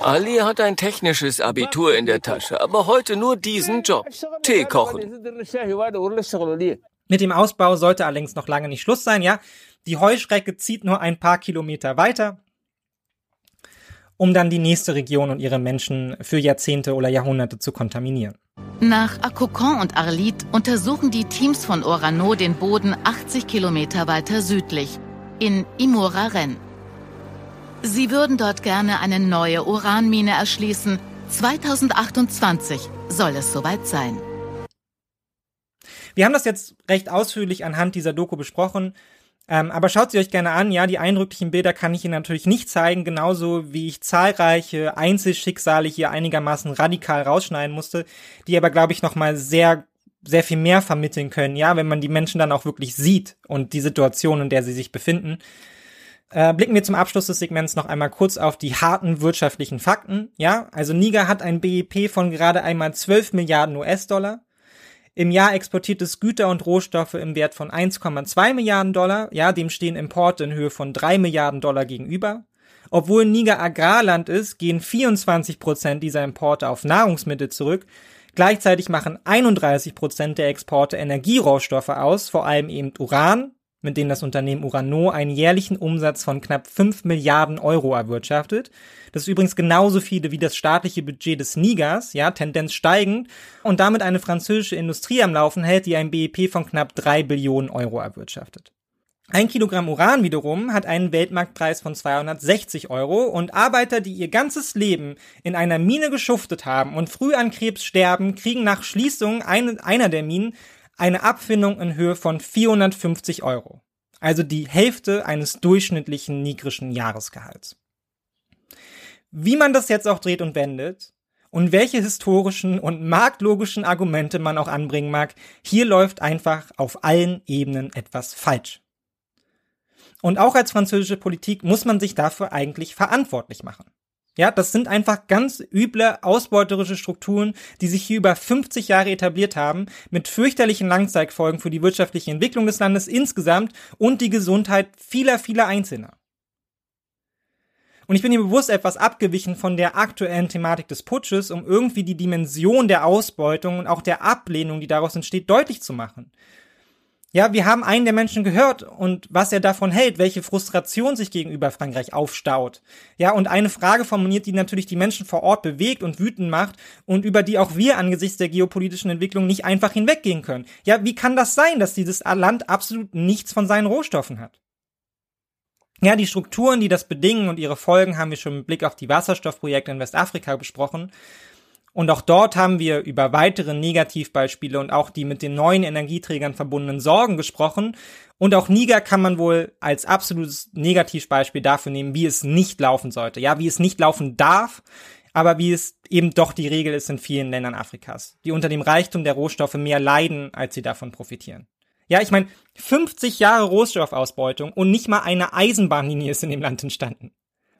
Ali hat ein technisches Abitur in der Tasche, aber heute nur diesen Job. Tee kochen. Mit dem Ausbau sollte allerdings noch lange nicht Schluss sein, ja. Die Heuschrecke zieht nur ein paar Kilometer weiter, um dann die nächste Region und ihre Menschen für Jahrzehnte oder Jahrhunderte zu kontaminieren. Nach Akokon und Arlit untersuchen die Teams von Orano den Boden 80 Kilometer weiter südlich, in Imuraren. Sie würden dort gerne eine neue Uranmine erschließen. 2028 soll es soweit sein. Wir haben das jetzt recht ausführlich anhand dieser Doku besprochen. Ähm, aber schaut sie euch gerne an. Ja, die eindrücklichen Bilder kann ich Ihnen natürlich nicht zeigen, genauso wie ich zahlreiche Einzelschicksale hier einigermaßen radikal rausschneiden musste, die aber, glaube ich, nochmal sehr, sehr viel mehr vermitteln können, ja, wenn man die Menschen dann auch wirklich sieht und die Situation, in der sie sich befinden. Äh, blicken wir zum Abschluss des Segments noch einmal kurz auf die harten wirtschaftlichen Fakten. Ja, also Niger hat ein BIP von gerade einmal 12 Milliarden US-Dollar. Im Jahr exportiert es Güter und Rohstoffe im Wert von 1,2 Milliarden Dollar. Ja, dem stehen Importe in Höhe von 3 Milliarden Dollar gegenüber. Obwohl Niger Agrarland ist, gehen 24 Prozent dieser Importe auf Nahrungsmittel zurück. Gleichzeitig machen 31 Prozent der Exporte Energierohstoffe aus, vor allem eben Uran, mit denen das Unternehmen Urano einen jährlichen Umsatz von knapp 5 Milliarden Euro erwirtschaftet. Das ist übrigens genauso viele wie das staatliche Budget des Nigers, ja, Tendenz steigend, und damit eine französische Industrie am Laufen hält, die ein BIP von knapp 3 Billionen Euro erwirtschaftet. Ein Kilogramm Uran wiederum hat einen Weltmarktpreis von 260 Euro und Arbeiter, die ihr ganzes Leben in einer Mine geschuftet haben und früh an Krebs sterben, kriegen nach Schließung einer der Minen eine Abfindung in Höhe von 450 Euro. Also die Hälfte eines durchschnittlichen nigrischen Jahresgehalts. Wie man das jetzt auch dreht und wendet und welche historischen und marktlogischen Argumente man auch anbringen mag, hier läuft einfach auf allen Ebenen etwas falsch. Und auch als französische Politik muss man sich dafür eigentlich verantwortlich machen. Ja, das sind einfach ganz üble ausbeuterische Strukturen, die sich hier über 50 Jahre etabliert haben, mit fürchterlichen Langzeitfolgen für die wirtschaftliche Entwicklung des Landes insgesamt und die Gesundheit vieler, vieler Einzelner. Und ich bin hier bewusst etwas abgewichen von der aktuellen Thematik des Putsches, um irgendwie die Dimension der Ausbeutung und auch der Ablehnung, die daraus entsteht, deutlich zu machen. Ja, wir haben einen der Menschen gehört und was er davon hält, welche Frustration sich gegenüber Frankreich aufstaut. Ja, und eine Frage formuliert, die natürlich die Menschen vor Ort bewegt und wütend macht und über die auch wir angesichts der geopolitischen Entwicklung nicht einfach hinweggehen können. Ja, wie kann das sein, dass dieses Land absolut nichts von seinen Rohstoffen hat? Ja, die Strukturen, die das bedingen und ihre Folgen haben wir schon mit Blick auf die Wasserstoffprojekte in Westafrika besprochen. Und auch dort haben wir über weitere Negativbeispiele und auch die mit den neuen Energieträgern verbundenen Sorgen gesprochen. Und auch Niger kann man wohl als absolutes Negativbeispiel dafür nehmen, wie es nicht laufen sollte. Ja, wie es nicht laufen darf, aber wie es eben doch die Regel ist in vielen Ländern Afrikas, die unter dem Reichtum der Rohstoffe mehr leiden, als sie davon profitieren. Ja, ich meine, 50 Jahre Rohstoffausbeutung und nicht mal eine Eisenbahnlinie ist in dem Land entstanden.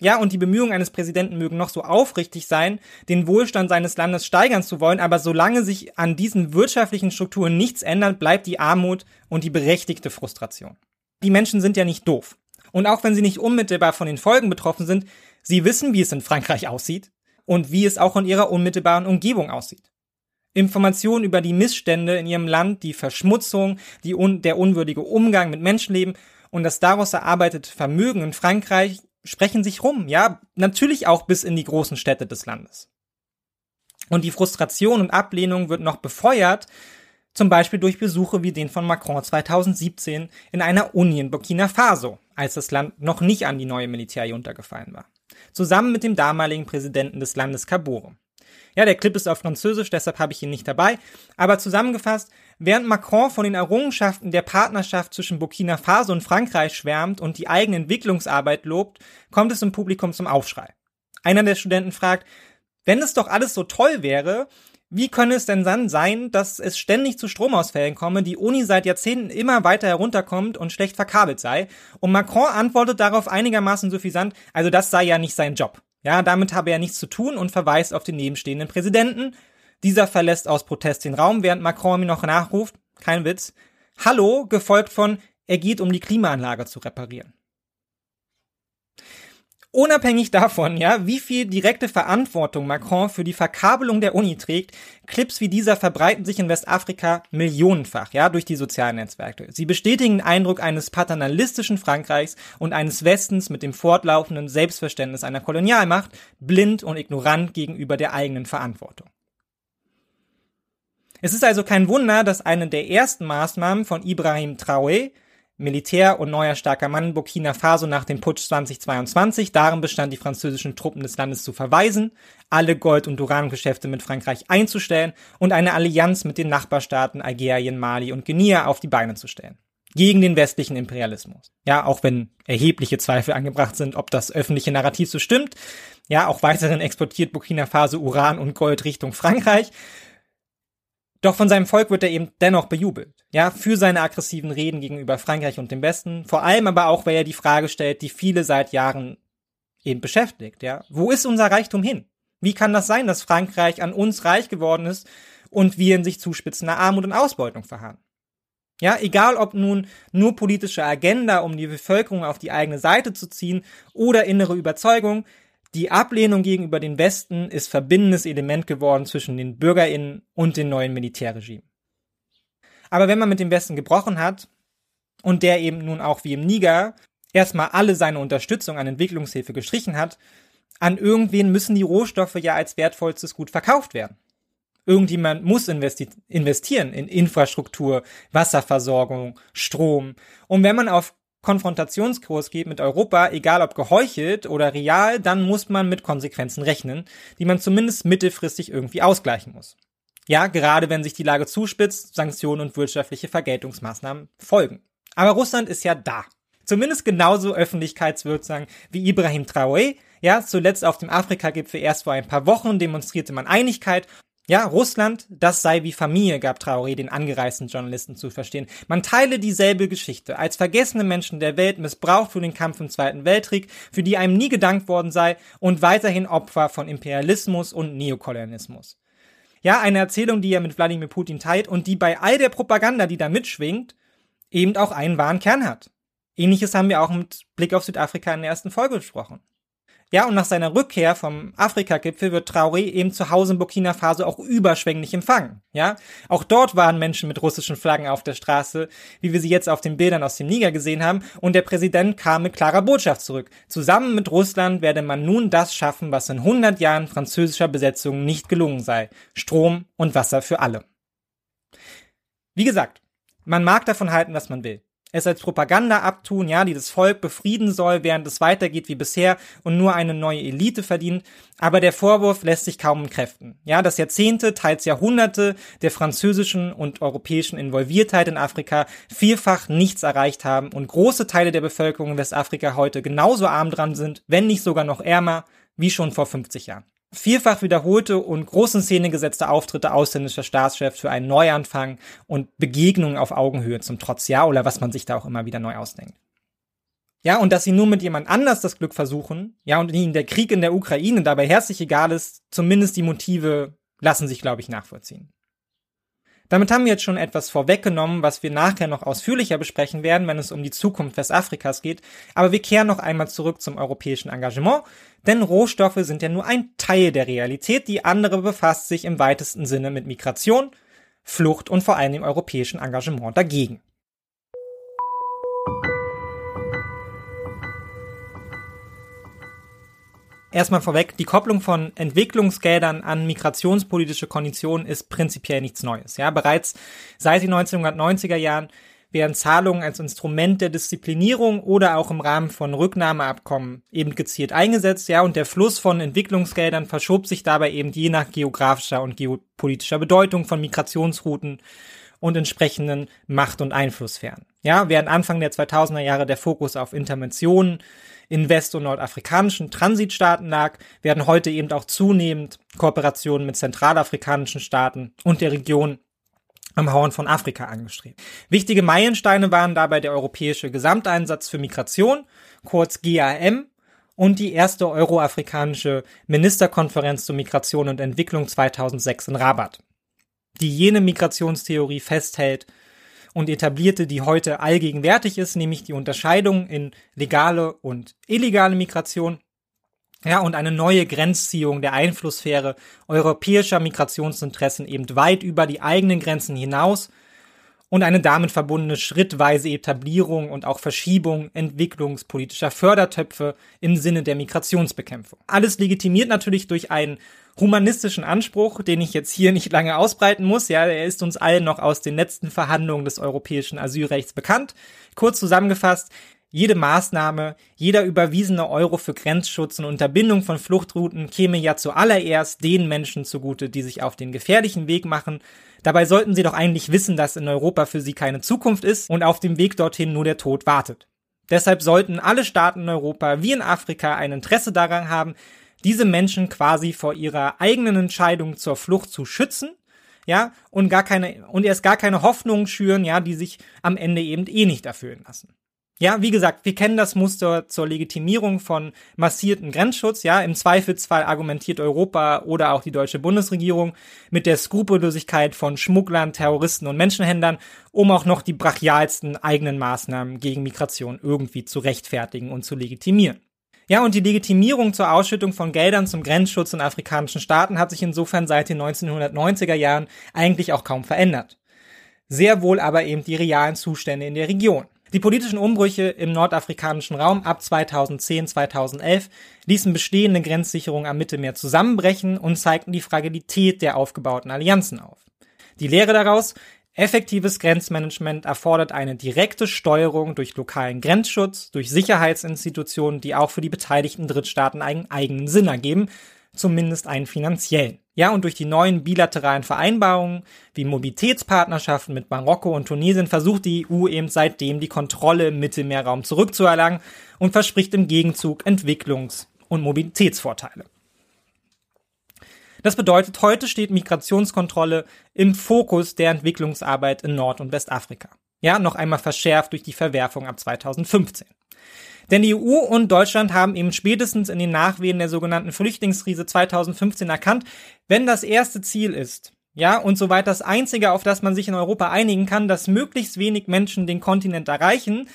Ja, und die Bemühungen eines Präsidenten mögen noch so aufrichtig sein, den Wohlstand seines Landes steigern zu wollen, aber solange sich an diesen wirtschaftlichen Strukturen nichts ändert, bleibt die Armut und die berechtigte Frustration. Die Menschen sind ja nicht doof. Und auch wenn sie nicht unmittelbar von den Folgen betroffen sind, sie wissen, wie es in Frankreich aussieht und wie es auch in ihrer unmittelbaren Umgebung aussieht. Informationen über die Missstände in ihrem Land, die Verschmutzung, die un der unwürdige Umgang mit Menschenleben und das daraus erarbeitete Vermögen in Frankreich sprechen sich rum, ja, natürlich auch bis in die großen Städte des Landes. Und die Frustration und Ablehnung wird noch befeuert, zum Beispiel durch Besuche wie den von Macron 2017 in einer Uni in Burkina Faso, als das Land noch nicht an die neue Militärjunta gefallen war. Zusammen mit dem damaligen Präsidenten des Landes Kabore. Ja, der Clip ist auf Französisch, deshalb habe ich ihn nicht dabei. Aber zusammengefasst, während Macron von den Errungenschaften der Partnerschaft zwischen Burkina Faso und Frankreich schwärmt und die eigene Entwicklungsarbeit lobt, kommt es im Publikum zum Aufschrei. Einer der Studenten fragt, wenn es doch alles so toll wäre, wie könne es denn dann sein, dass es ständig zu Stromausfällen komme, die Uni seit Jahrzehnten immer weiter herunterkommt und schlecht verkabelt sei? Und Macron antwortet darauf einigermaßen suffisant, also das sei ja nicht sein Job. Ja, damit habe er nichts zu tun und verweist auf den nebenstehenden Präsidenten. Dieser verlässt aus Protest den Raum, während Macron mir noch nachruft, kein Witz, Hallo, gefolgt von, er geht um die Klimaanlage zu reparieren. Unabhängig davon, ja, wie viel direkte Verantwortung Macron für die Verkabelung der Uni trägt, Clips wie dieser verbreiten sich in Westafrika millionenfach, ja, durch die sozialen Netzwerke. Sie bestätigen den Eindruck eines paternalistischen Frankreichs und eines Westens mit dem fortlaufenden Selbstverständnis einer Kolonialmacht, blind und ignorant gegenüber der eigenen Verantwortung. Es ist also kein Wunder, dass eine der ersten Maßnahmen von Ibrahim Traoré Militär und neuer starker Mann Burkina Faso nach dem Putsch 2022. Darin bestand, die französischen Truppen des Landes zu verweisen, alle Gold- und Urangeschäfte mit Frankreich einzustellen und eine Allianz mit den Nachbarstaaten Algerien, Mali und Guinea auf die Beine zu stellen. Gegen den westlichen Imperialismus. Ja, auch wenn erhebliche Zweifel angebracht sind, ob das öffentliche Narrativ so stimmt. Ja, auch weiterhin exportiert Burkina Faso Uran und Gold Richtung Frankreich. Doch von seinem Volk wird er eben dennoch bejubelt. Ja, für seine aggressiven Reden gegenüber Frankreich und dem Westen. Vor allem aber auch, weil er die Frage stellt, die viele seit Jahren eben beschäftigt. Ja, wo ist unser Reichtum hin? Wie kann das sein, dass Frankreich an uns reich geworden ist und wir in sich zuspitzender Armut und Ausbeutung verharren? Ja, egal ob nun nur politische Agenda, um die Bevölkerung auf die eigene Seite zu ziehen oder innere Überzeugung, die Ablehnung gegenüber den Westen ist verbindendes Element geworden zwischen den BürgerInnen und den neuen Militärregimen. Aber wenn man mit dem Westen gebrochen hat und der eben nun auch wie im Niger erstmal alle seine Unterstützung an Entwicklungshilfe gestrichen hat, an irgendwen müssen die Rohstoffe ja als wertvollstes Gut verkauft werden. Irgendjemand muss investi investieren in Infrastruktur, Wasserversorgung, Strom. Und wenn man auf Konfrontationskurs geht mit Europa, egal ob geheuchelt oder real, dann muss man mit Konsequenzen rechnen, die man zumindest mittelfristig irgendwie ausgleichen muss. Ja, gerade wenn sich die Lage zuspitzt, Sanktionen und wirtschaftliche Vergeltungsmaßnahmen folgen. Aber Russland ist ja da. Zumindest genauso öffentlichkeitswirksam wie Ibrahim Traoré. Ja, zuletzt auf dem Afrika-Gipfel erst vor ein paar Wochen demonstrierte man Einigkeit ja, Russland, das sei wie Familie, gab Traoré den angereisten Journalisten zu verstehen. Man teile dieselbe Geschichte, als vergessene Menschen der Welt missbraucht für den Kampf im Zweiten Weltkrieg, für die einem nie gedankt worden sei und weiterhin Opfer von Imperialismus und Neokolonialismus. Ja, eine Erzählung, die er mit Wladimir Putin teilt und die bei all der Propaganda, die da mitschwingt, eben auch einen wahren Kern hat. Ähnliches haben wir auch mit Blick auf Südafrika in der ersten Folge besprochen. Ja, und nach seiner Rückkehr vom Afrika-Gipfel wird Traoré eben zu Hause in Burkina Faso auch überschwänglich empfangen. Ja, auch dort waren Menschen mit russischen Flaggen auf der Straße, wie wir sie jetzt auf den Bildern aus dem Niger gesehen haben, und der Präsident kam mit klarer Botschaft zurück. Zusammen mit Russland werde man nun das schaffen, was in 100 Jahren französischer Besetzung nicht gelungen sei. Strom und Wasser für alle. Wie gesagt, man mag davon halten, was man will es als Propaganda abtun, ja, die das Volk befrieden soll, während es weitergeht wie bisher und nur eine neue Elite verdient. Aber der Vorwurf lässt sich kaum entkräften. Ja, dass Jahrzehnte, teils Jahrhunderte der französischen und europäischen Involviertheit in Afrika vielfach nichts erreicht haben und große Teile der Bevölkerung in Westafrika heute genauso arm dran sind, wenn nicht sogar noch ärmer, wie schon vor 50 Jahren vielfach wiederholte und großen Szene gesetzte Auftritte ausländischer Staatschefs für einen Neuanfang und Begegnungen auf Augenhöhe zum Trotz, ja, oder was man sich da auch immer wieder neu ausdenkt. Ja, und dass sie nur mit jemand anders das Glück versuchen, ja, und ihnen der Krieg in der Ukraine dabei herzlich egal ist, zumindest die Motive lassen sich, glaube ich, nachvollziehen. Damit haben wir jetzt schon etwas vorweggenommen, was wir nachher noch ausführlicher besprechen werden, wenn es um die Zukunft Westafrikas geht. Aber wir kehren noch einmal zurück zum europäischen Engagement, denn Rohstoffe sind ja nur ein Teil der Realität, die andere befasst sich im weitesten Sinne mit Migration, Flucht und vor allem dem europäischen Engagement dagegen. Erstmal vorweg, die Kopplung von Entwicklungsgeldern an migrationspolitische Konditionen ist prinzipiell nichts Neues. Ja, bereits seit den 1990er Jahren werden Zahlungen als Instrument der Disziplinierung oder auch im Rahmen von Rücknahmeabkommen eben gezielt eingesetzt, ja, und der Fluss von Entwicklungsgeldern verschob sich dabei eben je nach geografischer und geopolitischer Bedeutung von Migrationsrouten und entsprechenden Macht- und Einflusssphären. Ja, während Anfang der 2000er Jahre der Fokus auf Interventionen in west- und nordafrikanischen Transitstaaten lag, werden heute eben auch zunehmend Kooperationen mit zentralafrikanischen Staaten und der Region am Horn von Afrika angestrebt. Wichtige Meilensteine waren dabei der europäische Gesamteinsatz für Migration, kurz GAM, und die erste euroafrikanische Ministerkonferenz zur Migration und Entwicklung 2006 in Rabat, die jene Migrationstheorie festhält, und etablierte, die heute allgegenwärtig ist, nämlich die Unterscheidung in legale und illegale Migration. Ja, und eine neue Grenzziehung der Einflusssphäre europäischer Migrationsinteressen eben weit über die eigenen Grenzen hinaus und eine damit verbundene schrittweise Etablierung und auch Verschiebung entwicklungspolitischer Fördertöpfe im Sinne der Migrationsbekämpfung. Alles legitimiert natürlich durch einen humanistischen Anspruch, den ich jetzt hier nicht lange ausbreiten muss. Ja, er ist uns allen noch aus den letzten Verhandlungen des europäischen Asylrechts bekannt. Kurz zusammengefasst, jede Maßnahme, jeder überwiesene Euro für Grenzschutz und Unterbindung von Fluchtrouten käme ja zuallererst den Menschen zugute, die sich auf den gefährlichen Weg machen. Dabei sollten sie doch eigentlich wissen, dass in Europa für sie keine Zukunft ist und auf dem Weg dorthin nur der Tod wartet. Deshalb sollten alle Staaten in Europa wie in Afrika ein Interesse daran haben, diese Menschen quasi vor ihrer eigenen Entscheidung zur Flucht zu schützen, ja, und gar keine, und erst gar keine Hoffnungen schüren, ja, die sich am Ende eben eh nicht erfüllen lassen. Ja, wie gesagt, wir kennen das Muster zur Legitimierung von massierten Grenzschutz. Ja, im Zweifelsfall argumentiert Europa oder auch die deutsche Bundesregierung mit der Skrupellosigkeit von Schmugglern, Terroristen und Menschenhändlern, um auch noch die brachialsten eigenen Maßnahmen gegen Migration irgendwie zu rechtfertigen und zu legitimieren. Ja, und die Legitimierung zur Ausschüttung von Geldern zum Grenzschutz in afrikanischen Staaten hat sich insofern seit den 1990er Jahren eigentlich auch kaum verändert. Sehr wohl aber eben die realen Zustände in der Region. Die politischen Umbrüche im nordafrikanischen Raum ab 2010, 2011 ließen bestehende Grenzsicherungen am Mittelmeer zusammenbrechen und zeigten die Fragilität der aufgebauten Allianzen auf. Die Lehre daraus, effektives Grenzmanagement erfordert eine direkte Steuerung durch lokalen Grenzschutz, durch Sicherheitsinstitutionen, die auch für die beteiligten Drittstaaten einen eigenen Sinn ergeben, zumindest einen finanziellen. Ja, und durch die neuen bilateralen Vereinbarungen wie Mobilitätspartnerschaften mit Marokko und Tunesien versucht die EU eben seitdem die Kontrolle im Mittelmeerraum zurückzuerlangen und verspricht im Gegenzug Entwicklungs- und Mobilitätsvorteile. Das bedeutet, heute steht Migrationskontrolle im Fokus der Entwicklungsarbeit in Nord- und Westafrika. Ja, noch einmal verschärft durch die Verwerfung ab 2015. Denn die EU und Deutschland haben eben spätestens in den Nachwehen der sogenannten Flüchtlingskrise 2015 erkannt, wenn das erste Ziel ist, ja, und soweit das einzige, auf das man sich in Europa einigen kann, dass möglichst wenig Menschen den Kontinent erreichen,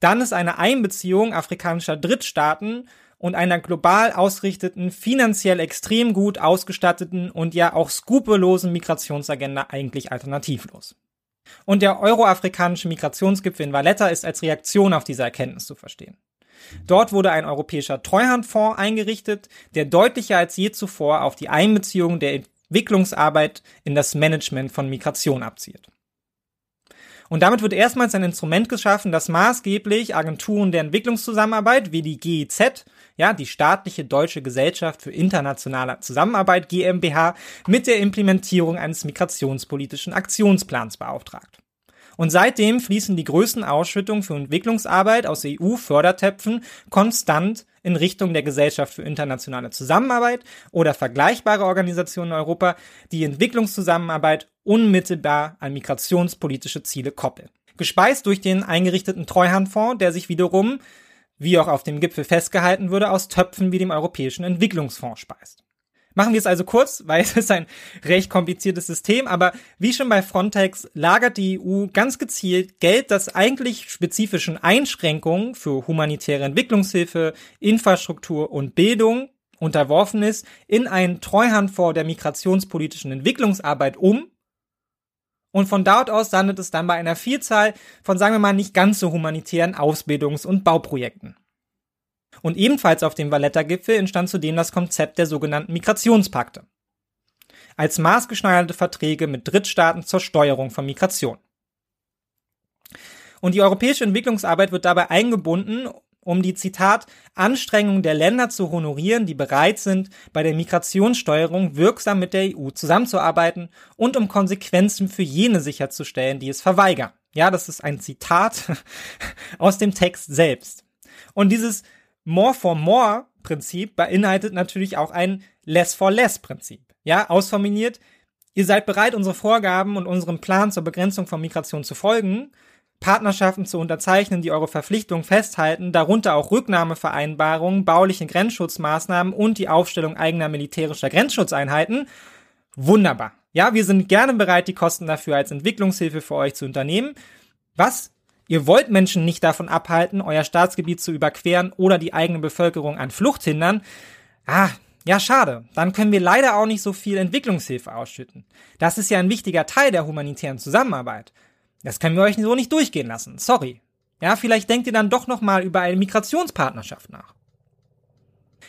dann ist eine Einbeziehung afrikanischer Drittstaaten und einer global ausgerichteten, finanziell extrem gut ausgestatteten und ja auch skrupellosen Migrationsagenda eigentlich alternativlos. Und der euroafrikanische Migrationsgipfel in Valletta ist als Reaktion auf diese Erkenntnis zu verstehen. Dort wurde ein europäischer Treuhandfonds eingerichtet, der deutlicher als je zuvor auf die Einbeziehung der Entwicklungsarbeit in das Management von Migration abzielt. Und damit wird erstmals ein Instrument geschaffen, das maßgeblich Agenturen der Entwicklungszusammenarbeit wie die GIZ, ja, die staatliche deutsche Gesellschaft für internationale Zusammenarbeit GmbH, mit der Implementierung eines migrationspolitischen Aktionsplans beauftragt. Und seitdem fließen die größten Ausschüttungen für Entwicklungsarbeit aus EU-Fördertöpfen konstant in Richtung der Gesellschaft für internationale Zusammenarbeit oder vergleichbare Organisationen in Europa, die Entwicklungszusammenarbeit unmittelbar an migrationspolitische Ziele koppeln. Gespeist durch den eingerichteten Treuhandfonds, der sich wiederum, wie auch auf dem Gipfel festgehalten würde, aus Töpfen wie dem Europäischen Entwicklungsfonds speist. Machen wir es also kurz, weil es ist ein recht kompliziertes System, aber wie schon bei Frontex lagert die EU ganz gezielt Geld, das eigentlich spezifischen Einschränkungen für humanitäre Entwicklungshilfe, Infrastruktur und Bildung unterworfen ist, in einen Treuhandfonds der migrationspolitischen Entwicklungsarbeit um. Und von dort aus landet es dann bei einer Vielzahl von, sagen wir mal, nicht ganz so humanitären Ausbildungs- und Bauprojekten. Und ebenfalls auf dem Valletta-Gipfel entstand zudem das Konzept der sogenannten Migrationspakte. Als maßgeschneiderte Verträge mit Drittstaaten zur Steuerung von Migration. Und die europäische Entwicklungsarbeit wird dabei eingebunden, um die Zitat Anstrengungen der Länder zu honorieren, die bereit sind, bei der Migrationssteuerung wirksam mit der EU zusammenzuarbeiten und um Konsequenzen für jene sicherzustellen, die es verweigern. Ja, das ist ein Zitat [LAUGHS] aus dem Text selbst. Und dieses More for More Prinzip beinhaltet natürlich auch ein Less for Less Prinzip. Ja, ausformuliert, ihr seid bereit, unsere Vorgaben und unserem Plan zur Begrenzung von Migration zu folgen, Partnerschaften zu unterzeichnen, die eure Verpflichtungen festhalten, darunter auch Rücknahmevereinbarungen, bauliche Grenzschutzmaßnahmen und die Aufstellung eigener militärischer Grenzschutzeinheiten. Wunderbar. Ja, wir sind gerne bereit, die Kosten dafür als Entwicklungshilfe für euch zu unternehmen. Was Ihr wollt Menschen nicht davon abhalten, euer Staatsgebiet zu überqueren oder die eigene Bevölkerung an Flucht hindern. Ah, ja, schade. Dann können wir leider auch nicht so viel Entwicklungshilfe ausschütten. Das ist ja ein wichtiger Teil der humanitären Zusammenarbeit. Das können wir euch so nicht durchgehen lassen. Sorry. Ja, vielleicht denkt ihr dann doch nochmal über eine Migrationspartnerschaft nach.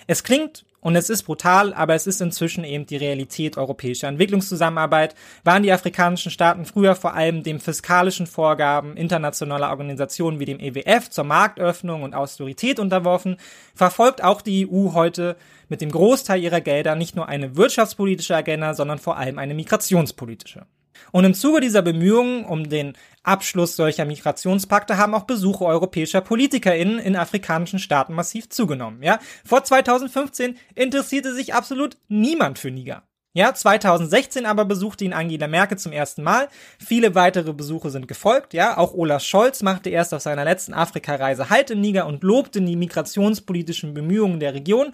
Es klingt und es ist brutal, aber es ist inzwischen eben die Realität europäischer Entwicklungszusammenarbeit. Waren die afrikanischen Staaten früher vor allem dem fiskalischen Vorgaben internationaler Organisationen wie dem EWF zur Marktöffnung und Austerität unterworfen, verfolgt auch die EU heute mit dem Großteil ihrer Gelder nicht nur eine wirtschaftspolitische Agenda, sondern vor allem eine migrationspolitische. Und im Zuge dieser Bemühungen um den Abschluss solcher Migrationspakte haben auch Besuche europäischer PolitikerInnen in afrikanischen Staaten massiv zugenommen. Ja, vor 2015 interessierte sich absolut niemand für Niger. Ja, 2016 aber besuchte ihn Angela Merkel zum ersten Mal. Viele weitere Besuche sind gefolgt. Ja, auch Olaf Scholz machte erst auf seiner letzten Afrikareise Halt in Niger und lobte die migrationspolitischen Bemühungen der Region.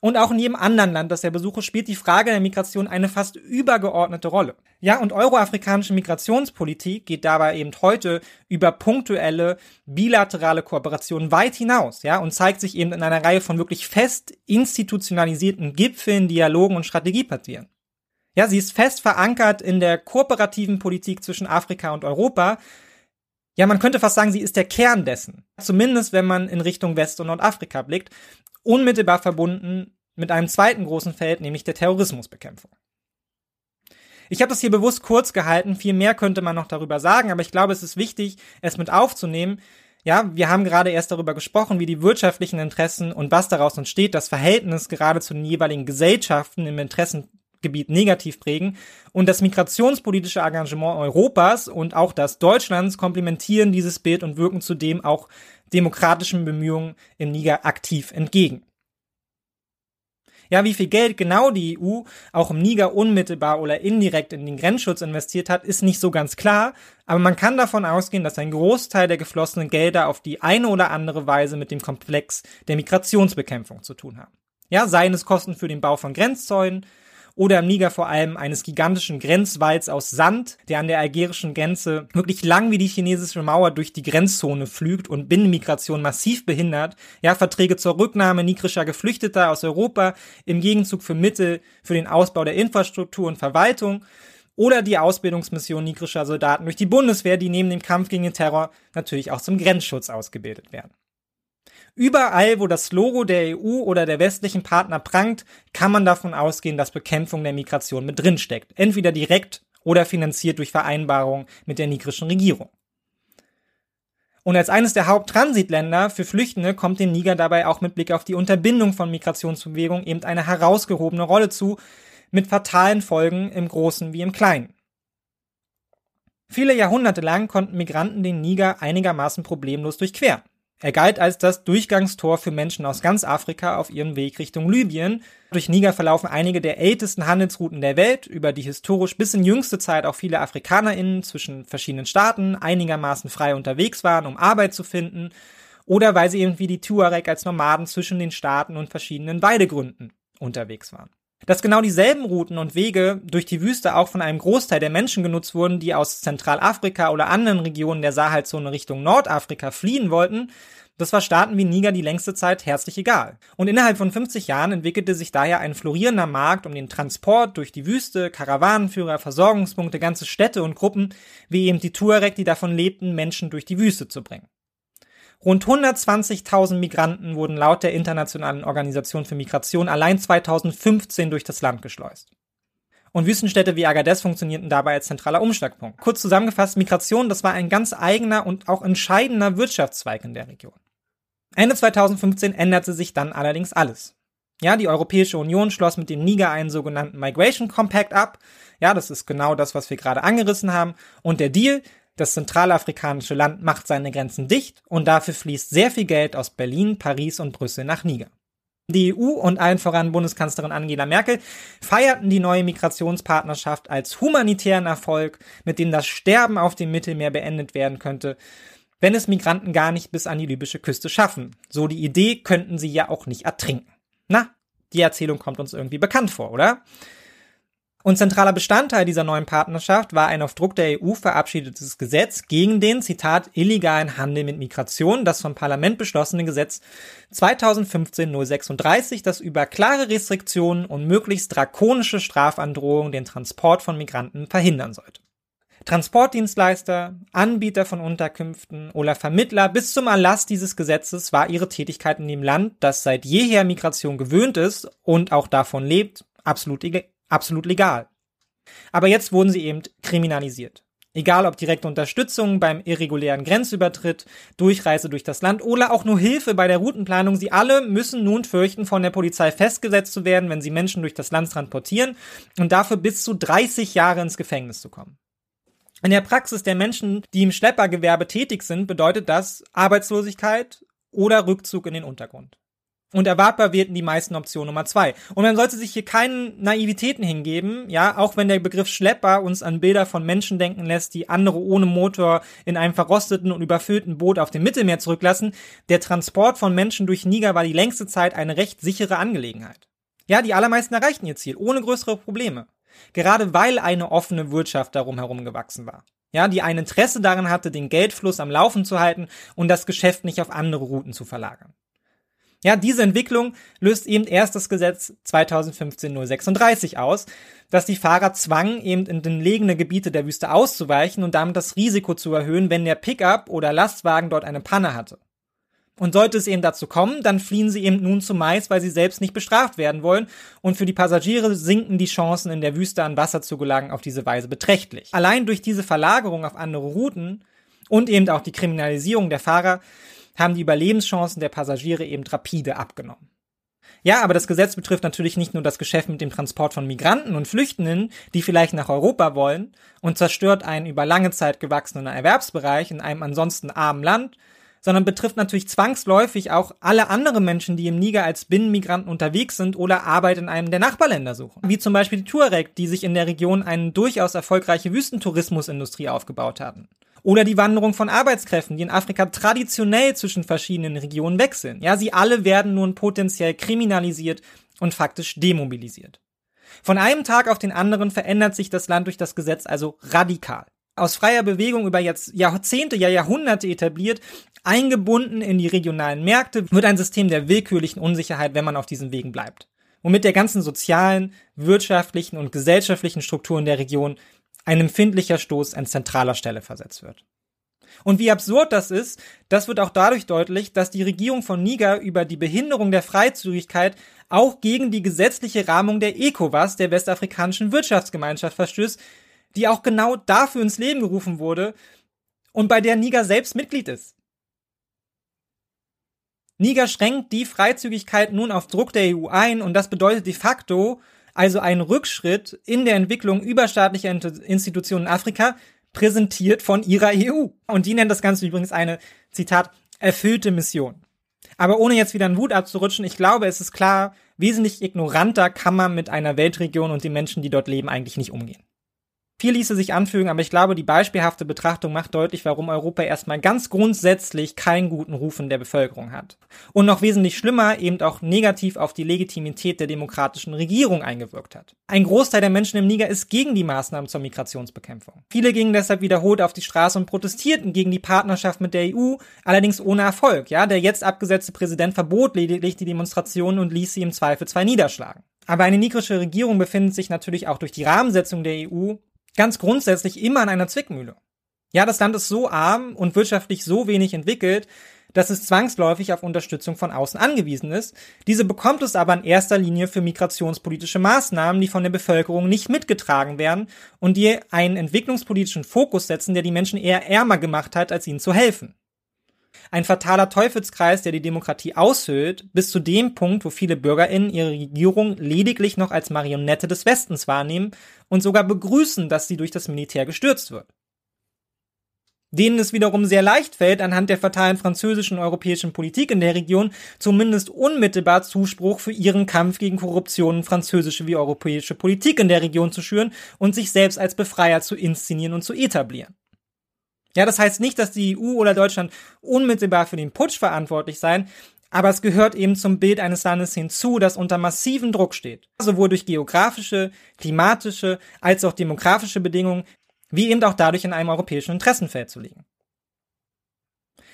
Und auch in jedem anderen Land, das er besuche, spielt die Frage der Migration eine fast übergeordnete Rolle. Ja, und euroafrikanische Migrationspolitik geht dabei eben heute über punktuelle bilaterale Kooperationen weit hinaus, ja, und zeigt sich eben in einer Reihe von wirklich fest institutionalisierten Gipfeln, Dialogen und Strategiepartien. Ja, sie ist fest verankert in der kooperativen Politik zwischen Afrika und Europa. Ja, man könnte fast sagen, sie ist der Kern dessen. Zumindest wenn man in Richtung West- und Nordafrika blickt. Unmittelbar verbunden mit einem zweiten großen Feld, nämlich der Terrorismusbekämpfung. Ich habe das hier bewusst kurz gehalten, viel mehr könnte man noch darüber sagen, aber ich glaube, es ist wichtig, es mit aufzunehmen. Ja, wir haben gerade erst darüber gesprochen, wie die wirtschaftlichen Interessen und was daraus entsteht, das Verhältnis gerade zu den jeweiligen Gesellschaften im Interessengebiet negativ prägen und das migrationspolitische Engagement Europas und auch das Deutschlands komplementieren dieses Bild und wirken zudem auch demokratischen Bemühungen im Niger aktiv entgegen. Ja, wie viel Geld genau die EU auch im Niger unmittelbar oder indirekt in den Grenzschutz investiert hat, ist nicht so ganz klar, aber man kann davon ausgehen, dass ein Großteil der geflossenen Gelder auf die eine oder andere Weise mit dem Komplex der Migrationsbekämpfung zu tun haben. Ja, seien es Kosten für den Bau von Grenzzäunen, oder im Niger vor allem eines gigantischen Grenzwalls aus Sand, der an der algerischen Grenze wirklich lang wie die chinesische Mauer durch die Grenzzone flügt und Binnenmigration massiv behindert. Ja, Verträge zur Rücknahme nigrischer Geflüchteter aus Europa im Gegenzug für Mittel für den Ausbau der Infrastruktur und Verwaltung oder die Ausbildungsmission nigrischer Soldaten durch die Bundeswehr, die neben dem Kampf gegen den Terror natürlich auch zum Grenzschutz ausgebildet werden. Überall, wo das Logo der EU oder der westlichen Partner prangt, kann man davon ausgehen, dass Bekämpfung der Migration mit drin steckt. Entweder direkt oder finanziert durch Vereinbarungen mit der nigrischen Regierung. Und als eines der Haupttransitländer für Flüchtende kommt den Niger dabei auch mit Blick auf die Unterbindung von Migrationsbewegungen eben eine herausgehobene Rolle zu, mit fatalen Folgen im Großen wie im Kleinen. Viele Jahrhunderte lang konnten Migranten den Niger einigermaßen problemlos durchqueren. Er galt als das Durchgangstor für Menschen aus ganz Afrika auf ihrem Weg Richtung Libyen. Durch Niger verlaufen einige der ältesten Handelsrouten der Welt, über die historisch bis in jüngste Zeit auch viele AfrikanerInnen zwischen verschiedenen Staaten einigermaßen frei unterwegs waren, um Arbeit zu finden, oder weil sie irgendwie die Tuareg als Nomaden zwischen den Staaten und verschiedenen Weidegründen unterwegs waren. Dass genau dieselben Routen und Wege durch die Wüste auch von einem Großteil der Menschen genutzt wurden, die aus Zentralafrika oder anderen Regionen der Sahelzone Richtung Nordafrika fliehen wollten, das war Staaten wie Niger die längste Zeit herzlich egal. Und innerhalb von 50 Jahren entwickelte sich daher ein florierender Markt um den Transport durch die Wüste, Karawanenführer, Versorgungspunkte, ganze Städte und Gruppen, wie eben die Tuareg, die davon lebten, Menschen durch die Wüste zu bringen. Rund 120.000 Migranten wurden laut der Internationalen Organisation für Migration allein 2015 durch das Land geschleust. Und Wüstenstädte wie Agadez funktionierten dabei als zentraler Umschlagpunkt. Kurz zusammengefasst, Migration, das war ein ganz eigener und auch entscheidender Wirtschaftszweig in der Region. Ende 2015 änderte sich dann allerdings alles. Ja, die Europäische Union schloss mit dem Niger einen sogenannten Migration Compact ab. Ja, das ist genau das, was wir gerade angerissen haben. Und der Deal, das zentralafrikanische Land macht seine Grenzen dicht und dafür fließt sehr viel Geld aus Berlin, Paris und Brüssel nach Niger. Die EU und allen voran Bundeskanzlerin Angela Merkel feierten die neue Migrationspartnerschaft als humanitären Erfolg, mit dem das Sterben auf dem Mittelmeer beendet werden könnte, wenn es Migranten gar nicht bis an die libysche Küste schaffen. So die Idee könnten sie ja auch nicht ertrinken. Na, die Erzählung kommt uns irgendwie bekannt vor, oder? Und zentraler Bestandteil dieser neuen Partnerschaft war ein auf Druck der EU verabschiedetes Gesetz gegen den, Zitat, illegalen Handel mit Migration, das vom Parlament beschlossene Gesetz 2015-036, das über klare Restriktionen und möglichst drakonische Strafandrohungen den Transport von Migranten verhindern sollte. Transportdienstleister, Anbieter von Unterkünften oder Vermittler bis zum Erlass dieses Gesetzes war ihre Tätigkeit in dem Land, das seit jeher Migration gewöhnt ist und auch davon lebt, absolut, absolut legal. Aber jetzt wurden sie eben kriminalisiert. Egal ob direkte Unterstützung beim irregulären Grenzübertritt, Durchreise durch das Land oder auch nur Hilfe bei der Routenplanung, sie alle müssen nun fürchten, von der Polizei festgesetzt zu werden, wenn sie Menschen durch das Land transportieren und dafür bis zu 30 Jahre ins Gefängnis zu kommen. In der Praxis der Menschen, die im Schleppergewerbe tätig sind, bedeutet das Arbeitslosigkeit oder Rückzug in den Untergrund. Und erwartbar werden die meisten Optionen Nummer zwei. Und man sollte sich hier keinen Naivitäten hingeben, ja, auch wenn der Begriff Schlepper uns an Bilder von Menschen denken lässt, die andere ohne Motor in einem verrosteten und überfüllten Boot auf dem Mittelmeer zurücklassen. Der Transport von Menschen durch Niger war die längste Zeit eine recht sichere Angelegenheit. Ja, die allermeisten erreichten ihr Ziel, ohne größere Probleme. Gerade weil eine offene Wirtschaft darum herum gewachsen war. Ja, die ein Interesse daran hatte, den Geldfluss am Laufen zu halten und das Geschäft nicht auf andere Routen zu verlagern. Ja, diese Entwicklung löst eben erst das Gesetz 2015-036 aus, das die Fahrer zwang, eben in den legene Gebiete der Wüste auszuweichen und damit das Risiko zu erhöhen, wenn der Pickup oder Lastwagen dort eine Panne hatte. Und sollte es eben dazu kommen, dann fliehen sie eben nun zumeist, weil sie selbst nicht bestraft werden wollen. Und für die Passagiere sinken die Chancen, in der Wüste an Wasser zu gelangen, auf diese Weise beträchtlich. Allein durch diese Verlagerung auf andere Routen und eben auch die Kriminalisierung der Fahrer haben die Überlebenschancen der Passagiere eben rapide abgenommen. Ja, aber das Gesetz betrifft natürlich nicht nur das Geschäft mit dem Transport von Migranten und Flüchtenden, die vielleicht nach Europa wollen, und zerstört einen über lange Zeit gewachsenen Erwerbsbereich in einem ansonsten armen Land, sondern betrifft natürlich zwangsläufig auch alle anderen Menschen, die im Niger als Binnenmigranten unterwegs sind oder Arbeit in einem der Nachbarländer suchen. Wie zum Beispiel die Tuareg, die sich in der Region eine durchaus erfolgreiche Wüstentourismusindustrie aufgebaut hatten. Oder die Wanderung von Arbeitskräften, die in Afrika traditionell zwischen verschiedenen Regionen wechseln. Ja, sie alle werden nun potenziell kriminalisiert und faktisch demobilisiert. Von einem Tag auf den anderen verändert sich das Land durch das Gesetz also radikal. Aus freier Bewegung über jetzt Jahrzehnte, ja Jahrhunderte etabliert, eingebunden in die regionalen Märkte, wird ein System der willkürlichen Unsicherheit, wenn man auf diesen Wegen bleibt. Womit der ganzen sozialen, wirtschaftlichen und gesellschaftlichen Strukturen der Region ein empfindlicher Stoß an zentraler Stelle versetzt wird. Und wie absurd das ist, das wird auch dadurch deutlich, dass die Regierung von Niger über die Behinderung der Freizügigkeit auch gegen die gesetzliche Rahmung der ECOWAS, der westafrikanischen Wirtschaftsgemeinschaft, verstößt, die auch genau dafür ins Leben gerufen wurde und bei der Niger selbst Mitglied ist. Niger schränkt die Freizügigkeit nun auf Druck der EU ein und das bedeutet de facto, also ein Rückschritt in der Entwicklung überstaatlicher Institutionen in Afrika, präsentiert von ihrer EU. Und die nennt das Ganze übrigens eine, Zitat, erfüllte Mission. Aber ohne jetzt wieder in Wut abzurutschen, ich glaube, es ist klar, wesentlich ignoranter kann man mit einer Weltregion und den Menschen, die dort leben, eigentlich nicht umgehen. Viel ließe sich anfügen, aber ich glaube, die beispielhafte Betrachtung macht deutlich, warum Europa erstmal ganz grundsätzlich keinen guten Ruf in der Bevölkerung hat. Und noch wesentlich schlimmer eben auch negativ auf die Legitimität der demokratischen Regierung eingewirkt hat. Ein Großteil der Menschen im Niger ist gegen die Maßnahmen zur Migrationsbekämpfung. Viele gingen deshalb wiederholt auf die Straße und protestierten gegen die Partnerschaft mit der EU, allerdings ohne Erfolg. Ja, der jetzt abgesetzte Präsident verbot lediglich die Demonstrationen und ließ sie im Zweifel zwei niederschlagen. Aber eine nigrische Regierung befindet sich natürlich auch durch die Rahmensetzung der EU ganz grundsätzlich immer an einer Zwickmühle. Ja, das Land ist so arm und wirtschaftlich so wenig entwickelt, dass es zwangsläufig auf Unterstützung von außen angewiesen ist. Diese bekommt es aber in erster Linie für migrationspolitische Maßnahmen, die von der Bevölkerung nicht mitgetragen werden und die einen entwicklungspolitischen Fokus setzen, der die Menschen eher ärmer gemacht hat, als ihnen zu helfen. Ein fataler Teufelskreis, der die Demokratie aushöhlt, bis zu dem Punkt, wo viele BürgerInnen ihre Regierung lediglich noch als Marionette des Westens wahrnehmen und sogar begrüßen, dass sie durch das Militär gestürzt wird. Denen es wiederum sehr leicht fällt, anhand der fatalen französischen und europäischen Politik in der Region zumindest unmittelbar Zuspruch für ihren Kampf gegen Korruption französische wie europäische Politik in der Region zu schüren und sich selbst als Befreier zu inszenieren und zu etablieren. Ja, das heißt nicht, dass die EU oder Deutschland unmittelbar für den Putsch verantwortlich seien, aber es gehört eben zum Bild eines Landes hinzu, das unter massiven Druck steht. Sowohl durch geografische, klimatische als auch demografische Bedingungen, wie eben auch dadurch in einem europäischen Interessenfeld zu liegen.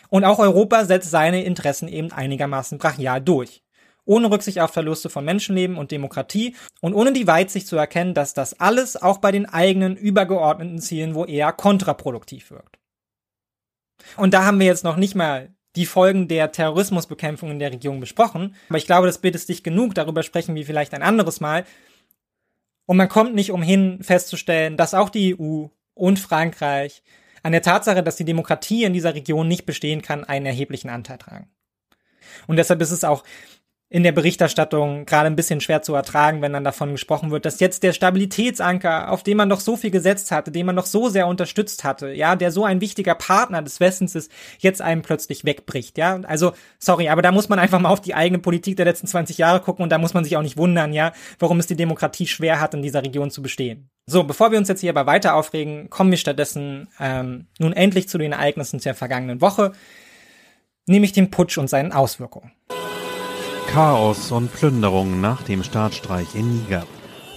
Und auch Europa setzt seine Interessen eben einigermaßen brachial durch. ohne Rücksicht auf Verluste von Menschenleben und Demokratie und ohne die Weitsicht zu erkennen, dass das alles auch bei den eigenen übergeordneten Zielen wo eher kontraproduktiv wirkt. Und da haben wir jetzt noch nicht mal die Folgen der Terrorismusbekämpfung in der Region besprochen, aber ich glaube, das Bild ist dicht genug, darüber sprechen wir vielleicht ein anderes Mal. Und man kommt nicht umhin festzustellen, dass auch die EU und Frankreich an der Tatsache, dass die Demokratie in dieser Region nicht bestehen kann, einen erheblichen Anteil tragen. Und deshalb ist es auch in der Berichterstattung gerade ein bisschen schwer zu ertragen, wenn dann davon gesprochen wird, dass jetzt der Stabilitätsanker, auf den man doch so viel gesetzt hatte, den man doch so sehr unterstützt hatte, ja, der so ein wichtiger Partner des Westens ist, jetzt einem plötzlich wegbricht, ja. Also, sorry, aber da muss man einfach mal auf die eigene Politik der letzten 20 Jahre gucken und da muss man sich auch nicht wundern, ja, warum es die Demokratie schwer hat, in dieser Region zu bestehen. So, bevor wir uns jetzt hier aber weiter aufregen, kommen wir stattdessen ähm, nun endlich zu den Ereignissen der vergangenen Woche, nämlich dem Putsch und seinen Auswirkungen. Chaos und Plünderung nach dem Staatsstreich in Niger.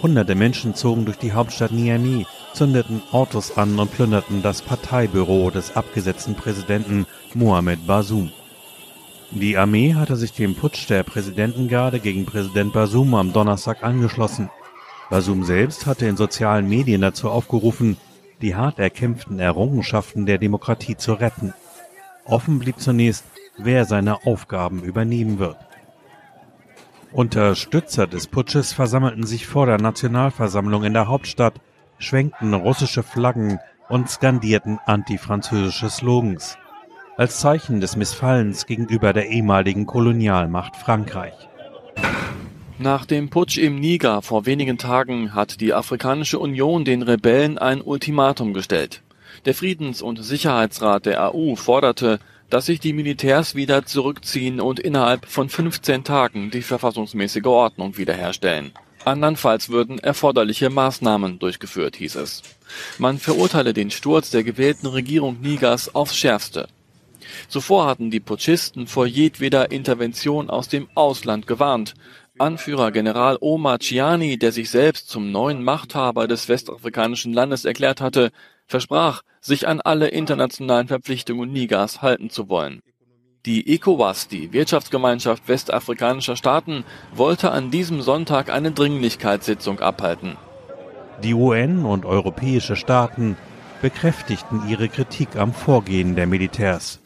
Hunderte Menschen zogen durch die Hauptstadt Niamey, zündeten Autos an und plünderten das Parteibüro des abgesetzten Präsidenten Mohamed Bazoum. Die Armee hatte sich dem Putsch der Präsidentengarde gegen Präsident Bazoum am Donnerstag angeschlossen. Bazoum selbst hatte in sozialen Medien dazu aufgerufen, die hart erkämpften Errungenschaften der Demokratie zu retten. Offen blieb zunächst, wer seine Aufgaben übernehmen wird. Unterstützer des Putsches versammelten sich vor der Nationalversammlung in der Hauptstadt, schwenkten russische Flaggen und skandierten antifranzösische Slogans als Zeichen des Missfallens gegenüber der ehemaligen Kolonialmacht Frankreich. Nach dem Putsch im Niger vor wenigen Tagen hat die Afrikanische Union den Rebellen ein Ultimatum gestellt. Der Friedens- und Sicherheitsrat der AU forderte, dass sich die Militärs wieder zurückziehen und innerhalb von 15 Tagen die verfassungsmäßige Ordnung wiederherstellen. Andernfalls würden erforderliche Maßnahmen durchgeführt, hieß es. Man verurteile den Sturz der gewählten Regierung Nigers aufs Schärfste. Zuvor hatten die Putschisten vor jedweder Intervention aus dem Ausland gewarnt. Anführer General Omar Chiani, der sich selbst zum neuen Machthaber des westafrikanischen Landes erklärt hatte, versprach, sich an alle internationalen Verpflichtungen Nigers halten zu wollen. Die ECOWAS, die Wirtschaftsgemeinschaft westafrikanischer Staaten, wollte an diesem Sonntag eine Dringlichkeitssitzung abhalten. Die UN und europäische Staaten bekräftigten ihre Kritik am Vorgehen der Militärs.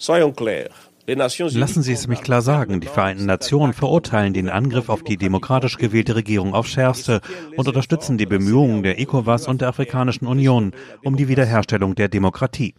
Lassen Sie es mich klar sagen, die Vereinten Nationen verurteilen den Angriff auf die demokratisch gewählte Regierung aufs Schärfste und unterstützen die Bemühungen der ECOWAS und der Afrikanischen Union um die Wiederherstellung der Demokratie.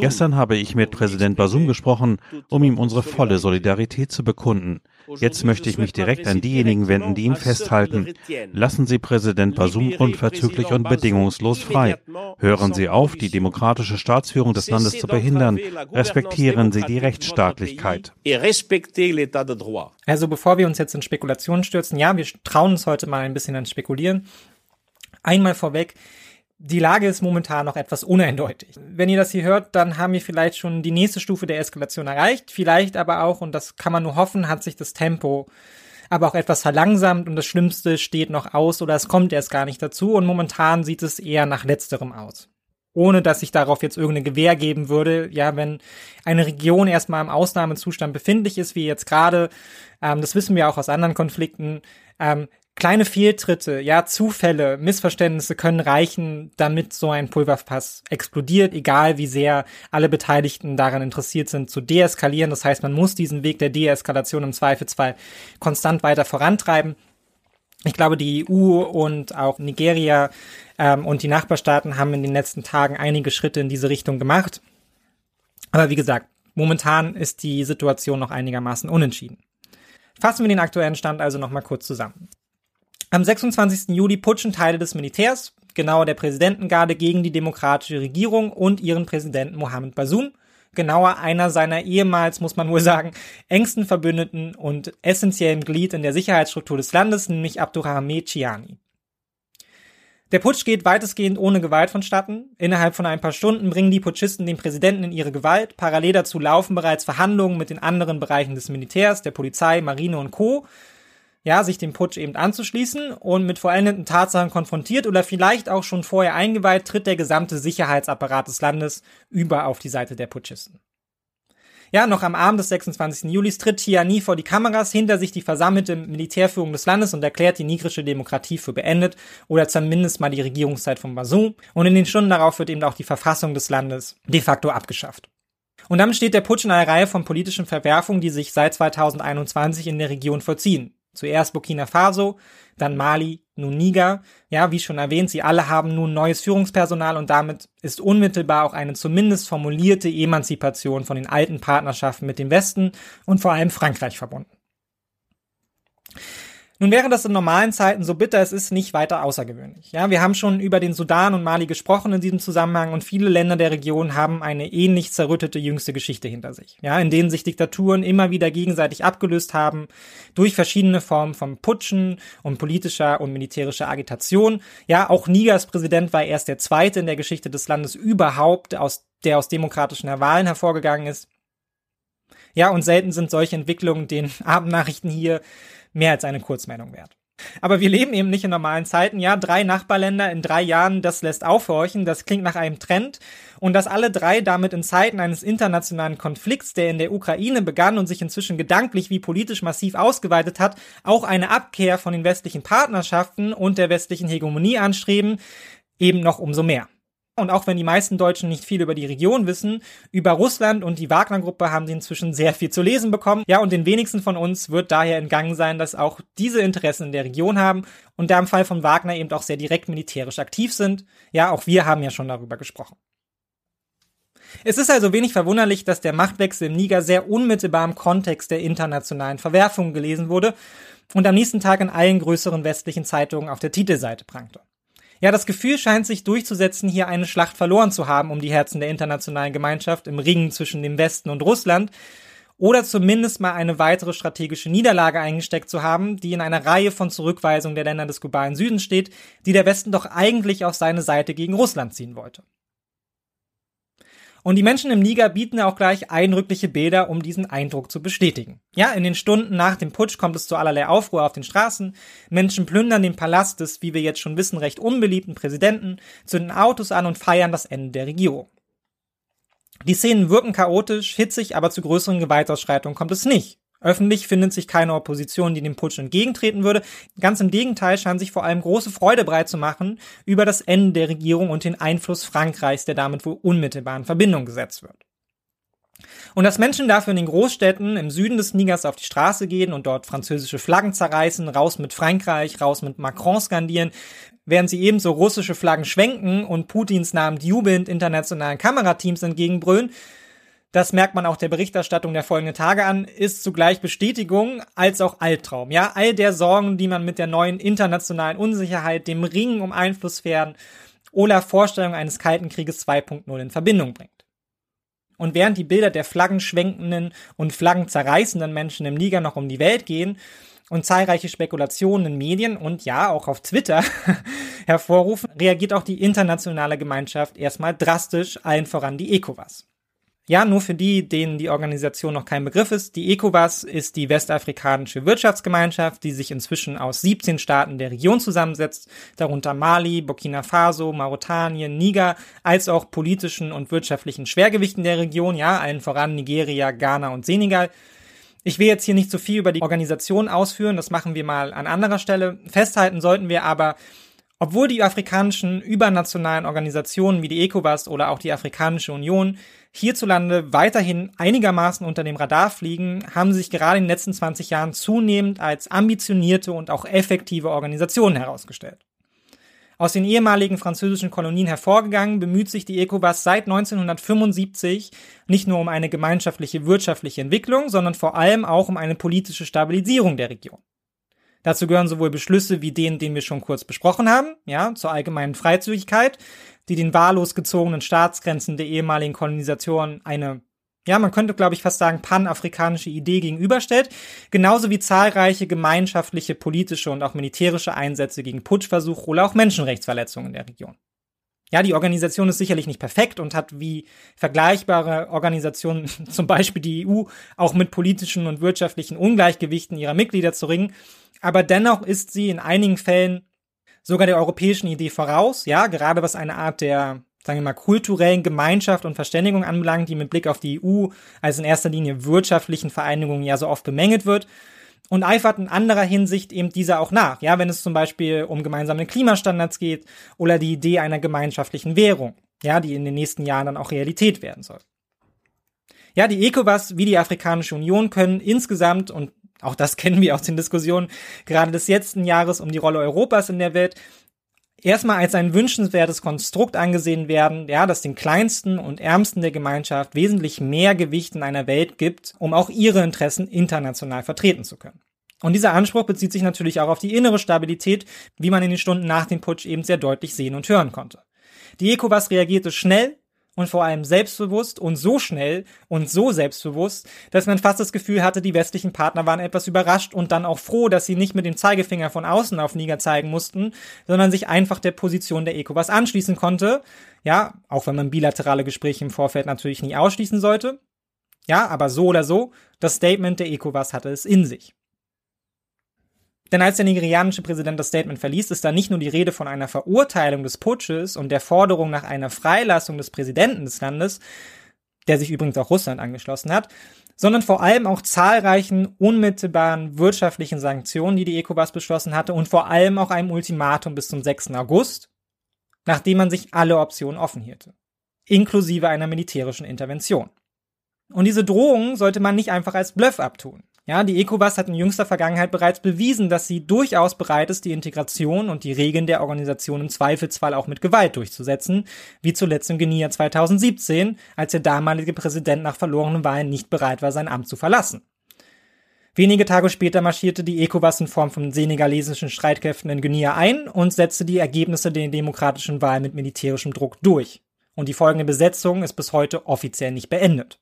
Gestern habe ich mit Präsident Basum gesprochen, um ihm unsere volle Solidarität zu bekunden. Jetzt möchte ich mich direkt an diejenigen wenden, die ihn festhalten. Lassen Sie Präsident Basum unverzüglich und bedingungslos frei. Hören Sie auf, die demokratische Staatsführung des Landes zu behindern. Respektieren Sie die Rechtsstaatlichkeit. Also bevor wir uns jetzt in Spekulationen stürzen, ja, wir trauen uns heute mal ein bisschen an Spekulieren. Einmal vorweg, die Lage ist momentan noch etwas uneindeutig. Wenn ihr das hier hört, dann haben wir vielleicht schon die nächste Stufe der Eskalation erreicht. Vielleicht aber auch, und das kann man nur hoffen, hat sich das Tempo aber auch etwas verlangsamt und das Schlimmste steht noch aus oder es kommt erst gar nicht dazu und momentan sieht es eher nach letzterem aus. Ohne dass ich darauf jetzt irgendeine Gewähr geben würde, ja, wenn eine Region erstmal im Ausnahmezustand befindlich ist, wie jetzt gerade, ähm, das wissen wir auch aus anderen Konflikten, ähm, Kleine Fehltritte, ja, Zufälle, Missverständnisse können reichen, damit so ein Pulverfass explodiert, egal wie sehr alle Beteiligten daran interessiert sind, zu deeskalieren. Das heißt, man muss diesen Weg der Deeskalation im Zweifelsfall konstant weiter vorantreiben. Ich glaube, die EU und auch Nigeria ähm, und die Nachbarstaaten haben in den letzten Tagen einige Schritte in diese Richtung gemacht. Aber wie gesagt, momentan ist die Situation noch einigermaßen unentschieden. Fassen wir den aktuellen Stand also nochmal kurz zusammen. Am 26. Juli putschen Teile des Militärs, genauer der Präsidentengarde, gegen die demokratische Regierung und ihren Präsidenten Mohamed Bazoum, genauer einer seiner ehemals, muss man wohl sagen, engsten Verbündeten und essentiellen Glied in der Sicherheitsstruktur des Landes, nämlich Abdurrahman Chiani. Der Putsch geht weitestgehend ohne Gewalt vonstatten. Innerhalb von ein paar Stunden bringen die Putschisten den Präsidenten in ihre Gewalt. Parallel dazu laufen bereits Verhandlungen mit den anderen Bereichen des Militärs, der Polizei, Marine und Co ja, sich dem Putsch eben anzuschließen und mit vollendeten Tatsachen konfrontiert oder vielleicht auch schon vorher eingeweiht, tritt der gesamte Sicherheitsapparat des Landes über auf die Seite der Putschisten. Ja, noch am Abend des 26. Juli tritt Tiani vor die Kameras, hinter sich die versammelte Militärführung des Landes und erklärt die nigrische Demokratie für beendet oder zumindest mal die Regierungszeit von Bazoum. Und in den Stunden darauf wird eben auch die Verfassung des Landes de facto abgeschafft. Und damit steht der Putsch in einer Reihe von politischen Verwerfungen, die sich seit 2021 in der Region vollziehen. Zuerst Burkina Faso, dann Mali, nun Niger. Ja, wie schon erwähnt, sie alle haben nun neues Führungspersonal und damit ist unmittelbar auch eine zumindest formulierte Emanzipation von den alten Partnerschaften mit dem Westen und vor allem Frankreich verbunden. Nun wäre das in normalen Zeiten, so bitter es ist, nicht weiter außergewöhnlich. Ja, wir haben schon über den Sudan und Mali gesprochen in diesem Zusammenhang und viele Länder der Region haben eine ähnlich zerrüttete jüngste Geschichte hinter sich. Ja, in denen sich Diktaturen immer wieder gegenseitig abgelöst haben durch verschiedene Formen von Putschen und politischer und militärischer Agitation. Ja, auch Nigers Präsident war erst der zweite in der Geschichte des Landes überhaupt, aus, der aus demokratischen Wahlen hervorgegangen ist. Ja, und selten sind solche Entwicklungen den Abendnachrichten hier mehr als eine Kurzmeldung wert. Aber wir leben eben nicht in normalen Zeiten. Ja, drei Nachbarländer in drei Jahren, das lässt aufhorchen. Das klingt nach einem Trend. Und dass alle drei damit in Zeiten eines internationalen Konflikts, der in der Ukraine begann und sich inzwischen gedanklich wie politisch massiv ausgeweitet hat, auch eine Abkehr von den westlichen Partnerschaften und der westlichen Hegemonie anstreben, eben noch umso mehr. Und auch wenn die meisten Deutschen nicht viel über die Region wissen, über Russland und die Wagner-Gruppe haben sie inzwischen sehr viel zu lesen bekommen. Ja, und den wenigsten von uns wird daher entgangen sein, dass auch diese Interessen in der Region haben und da im Fall von Wagner eben auch sehr direkt militärisch aktiv sind. Ja, auch wir haben ja schon darüber gesprochen. Es ist also wenig verwunderlich, dass der Machtwechsel im Niger sehr unmittelbar im Kontext der internationalen Verwerfungen gelesen wurde und am nächsten Tag in allen größeren westlichen Zeitungen auf der Titelseite prangte. Ja, das Gefühl scheint sich durchzusetzen, hier eine Schlacht verloren zu haben um die Herzen der internationalen Gemeinschaft im Ringen zwischen dem Westen und Russland oder zumindest mal eine weitere strategische Niederlage eingesteckt zu haben, die in einer Reihe von Zurückweisungen der Länder des globalen Südens steht, die der Westen doch eigentlich auf seine Seite gegen Russland ziehen wollte. Und die Menschen im Niger bieten auch gleich eindrückliche Bilder, um diesen Eindruck zu bestätigen. Ja, in den Stunden nach dem Putsch kommt es zu allerlei Aufruhr auf den Straßen. Menschen plündern den Palast des, wie wir jetzt schon wissen, recht unbeliebten Präsidenten, zünden Autos an und feiern das Ende der Regierung. Die Szenen wirken chaotisch, hitzig, aber zu größeren Gewaltausschreitungen kommt es nicht. Öffentlich findet sich keine Opposition, die dem Putsch entgegentreten würde. Ganz im Gegenteil scheint sich vor allem große Freude breit zu machen über das Ende der Regierung und den Einfluss Frankreichs, der damit wohl unmittelbar in Verbindung gesetzt wird. Und dass Menschen dafür in den Großstädten im Süden des Nigers auf die Straße gehen und dort französische Flaggen zerreißen, raus mit Frankreich, raus mit Macron skandieren, während sie ebenso russische Flaggen schwenken und Putins Namen jubelnd internationalen Kamerateams entgegenbrüllen, das merkt man auch der Berichterstattung der folgenden Tage an, ist zugleich Bestätigung als auch Albtraum. Ja, all der Sorgen, die man mit der neuen internationalen Unsicherheit, dem Ringen um Einflusssphären oder Vorstellung eines Kalten Krieges 2.0 in Verbindung bringt. Und während die Bilder der flaggenschwenkenden und flaggenzerreißenden Menschen im Niger noch um die Welt gehen und zahlreiche Spekulationen in Medien und ja auch auf Twitter [LAUGHS] hervorrufen, reagiert auch die internationale Gemeinschaft erstmal drastisch, allen voran die ECOWAS. Ja, nur für die, denen die Organisation noch kein Begriff ist. Die ECOWAS ist die westafrikanische Wirtschaftsgemeinschaft, die sich inzwischen aus 17 Staaten der Region zusammensetzt, darunter Mali, Burkina Faso, Mauretanien, Niger, als auch politischen und wirtschaftlichen Schwergewichten der Region, ja, allen voran Nigeria, Ghana und Senegal. Ich will jetzt hier nicht so viel über die Organisation ausführen, das machen wir mal an anderer Stelle. Festhalten sollten wir aber, obwohl die afrikanischen übernationalen Organisationen wie die ECOWAS oder auch die Afrikanische Union hierzulande weiterhin einigermaßen unter dem Radar fliegen, haben sich gerade in den letzten 20 Jahren zunehmend als ambitionierte und auch effektive Organisationen herausgestellt. Aus den ehemaligen französischen Kolonien hervorgegangen, bemüht sich die ECOWAS seit 1975 nicht nur um eine gemeinschaftliche wirtschaftliche Entwicklung, sondern vor allem auch um eine politische Stabilisierung der Region. Dazu gehören sowohl Beschlüsse wie den, den wir schon kurz besprochen haben, ja, zur allgemeinen Freizügigkeit, die den wahllos gezogenen Staatsgrenzen der ehemaligen Kolonisatoren eine, ja, man könnte glaube ich fast sagen, panafrikanische Idee gegenüberstellt, genauso wie zahlreiche gemeinschaftliche politische und auch militärische Einsätze gegen Putschversuche oder auch Menschenrechtsverletzungen in der Region. Ja, die Organisation ist sicherlich nicht perfekt und hat wie vergleichbare Organisationen, [LAUGHS] zum Beispiel die EU, auch mit politischen und wirtschaftlichen Ungleichgewichten ihrer Mitglieder zu ringen aber dennoch ist sie in einigen Fällen sogar der europäischen Idee voraus, ja, gerade was eine Art der sagen wir mal, kulturellen Gemeinschaft und Verständigung anbelangt, die mit Blick auf die EU als in erster Linie wirtschaftlichen Vereinigungen ja so oft bemängelt wird. Und eifert in anderer Hinsicht eben dieser auch nach, ja, wenn es zum Beispiel um gemeinsame Klimastandards geht oder die Idee einer gemeinschaftlichen Währung, ja, die in den nächsten Jahren dann auch Realität werden soll. Ja, die ECOWAS wie die Afrikanische Union können insgesamt, und auch das kennen wir aus den Diskussionen gerade des letzten Jahres um die Rolle Europas in der Welt, erstmal als ein wünschenswertes Konstrukt angesehen werden, ja, das den kleinsten und ärmsten der Gemeinschaft wesentlich mehr Gewicht in einer Welt gibt, um auch ihre Interessen international vertreten zu können. Und dieser Anspruch bezieht sich natürlich auch auf die innere Stabilität, wie man in den Stunden nach dem Putsch eben sehr deutlich sehen und hören konnte. Die ECOWAS reagierte schnell, und vor allem selbstbewusst und so schnell und so selbstbewusst, dass man fast das Gefühl hatte, die westlichen Partner waren etwas überrascht und dann auch froh, dass sie nicht mit dem Zeigefinger von außen auf Niger zeigen mussten, sondern sich einfach der Position der ECOWAS anschließen konnte. Ja, auch wenn man bilaterale Gespräche im Vorfeld natürlich nie ausschließen sollte. Ja, aber so oder so, das Statement der ECOWAS hatte es in sich. Denn als der nigerianische Präsident das Statement verließ, ist da nicht nur die Rede von einer Verurteilung des Putsches und der Forderung nach einer Freilassung des Präsidenten des Landes, der sich übrigens auch Russland angeschlossen hat, sondern vor allem auch zahlreichen unmittelbaren wirtschaftlichen Sanktionen, die die ECOWAS beschlossen hatte und vor allem auch einem Ultimatum bis zum 6. August, nachdem man sich alle Optionen offen hielte, inklusive einer militärischen Intervention. Und diese Drohungen sollte man nicht einfach als Bluff abtun. Ja, die ECOWAS hat in jüngster Vergangenheit bereits bewiesen, dass sie durchaus bereit ist, die Integration und die Regeln der Organisation im Zweifelsfall auch mit Gewalt durchzusetzen, wie zuletzt im Guinea 2017, als der damalige Präsident nach verlorenen Wahlen nicht bereit war, sein Amt zu verlassen. Wenige Tage später marschierte die ECOWAS in Form von senegalesischen Streitkräften in Guinea ein und setzte die Ergebnisse der demokratischen Wahl mit militärischem Druck durch. Und die folgende Besetzung ist bis heute offiziell nicht beendet.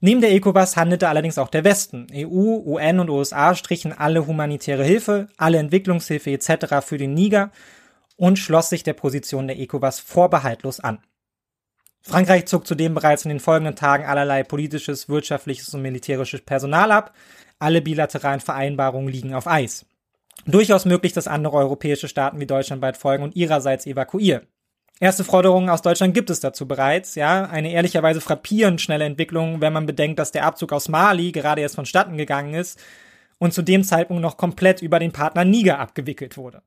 Neben der ECOWAS handelte allerdings auch der Westen. EU, UN und USA strichen alle humanitäre Hilfe, alle Entwicklungshilfe etc. für den Niger und schloss sich der Position der ECOWAS vorbehaltlos an. Frankreich zog zudem bereits in den folgenden Tagen allerlei politisches, wirtschaftliches und militärisches Personal ab. Alle bilateralen Vereinbarungen liegen auf Eis. Durchaus möglich, dass andere europäische Staaten wie Deutschland bald folgen und ihrerseits evakuieren. Erste Forderungen aus Deutschland gibt es dazu bereits, ja. Eine ehrlicherweise frappierend schnelle Entwicklung, wenn man bedenkt, dass der Abzug aus Mali gerade erst vonstatten gegangen ist und zu dem Zeitpunkt noch komplett über den Partner Niger abgewickelt wurde.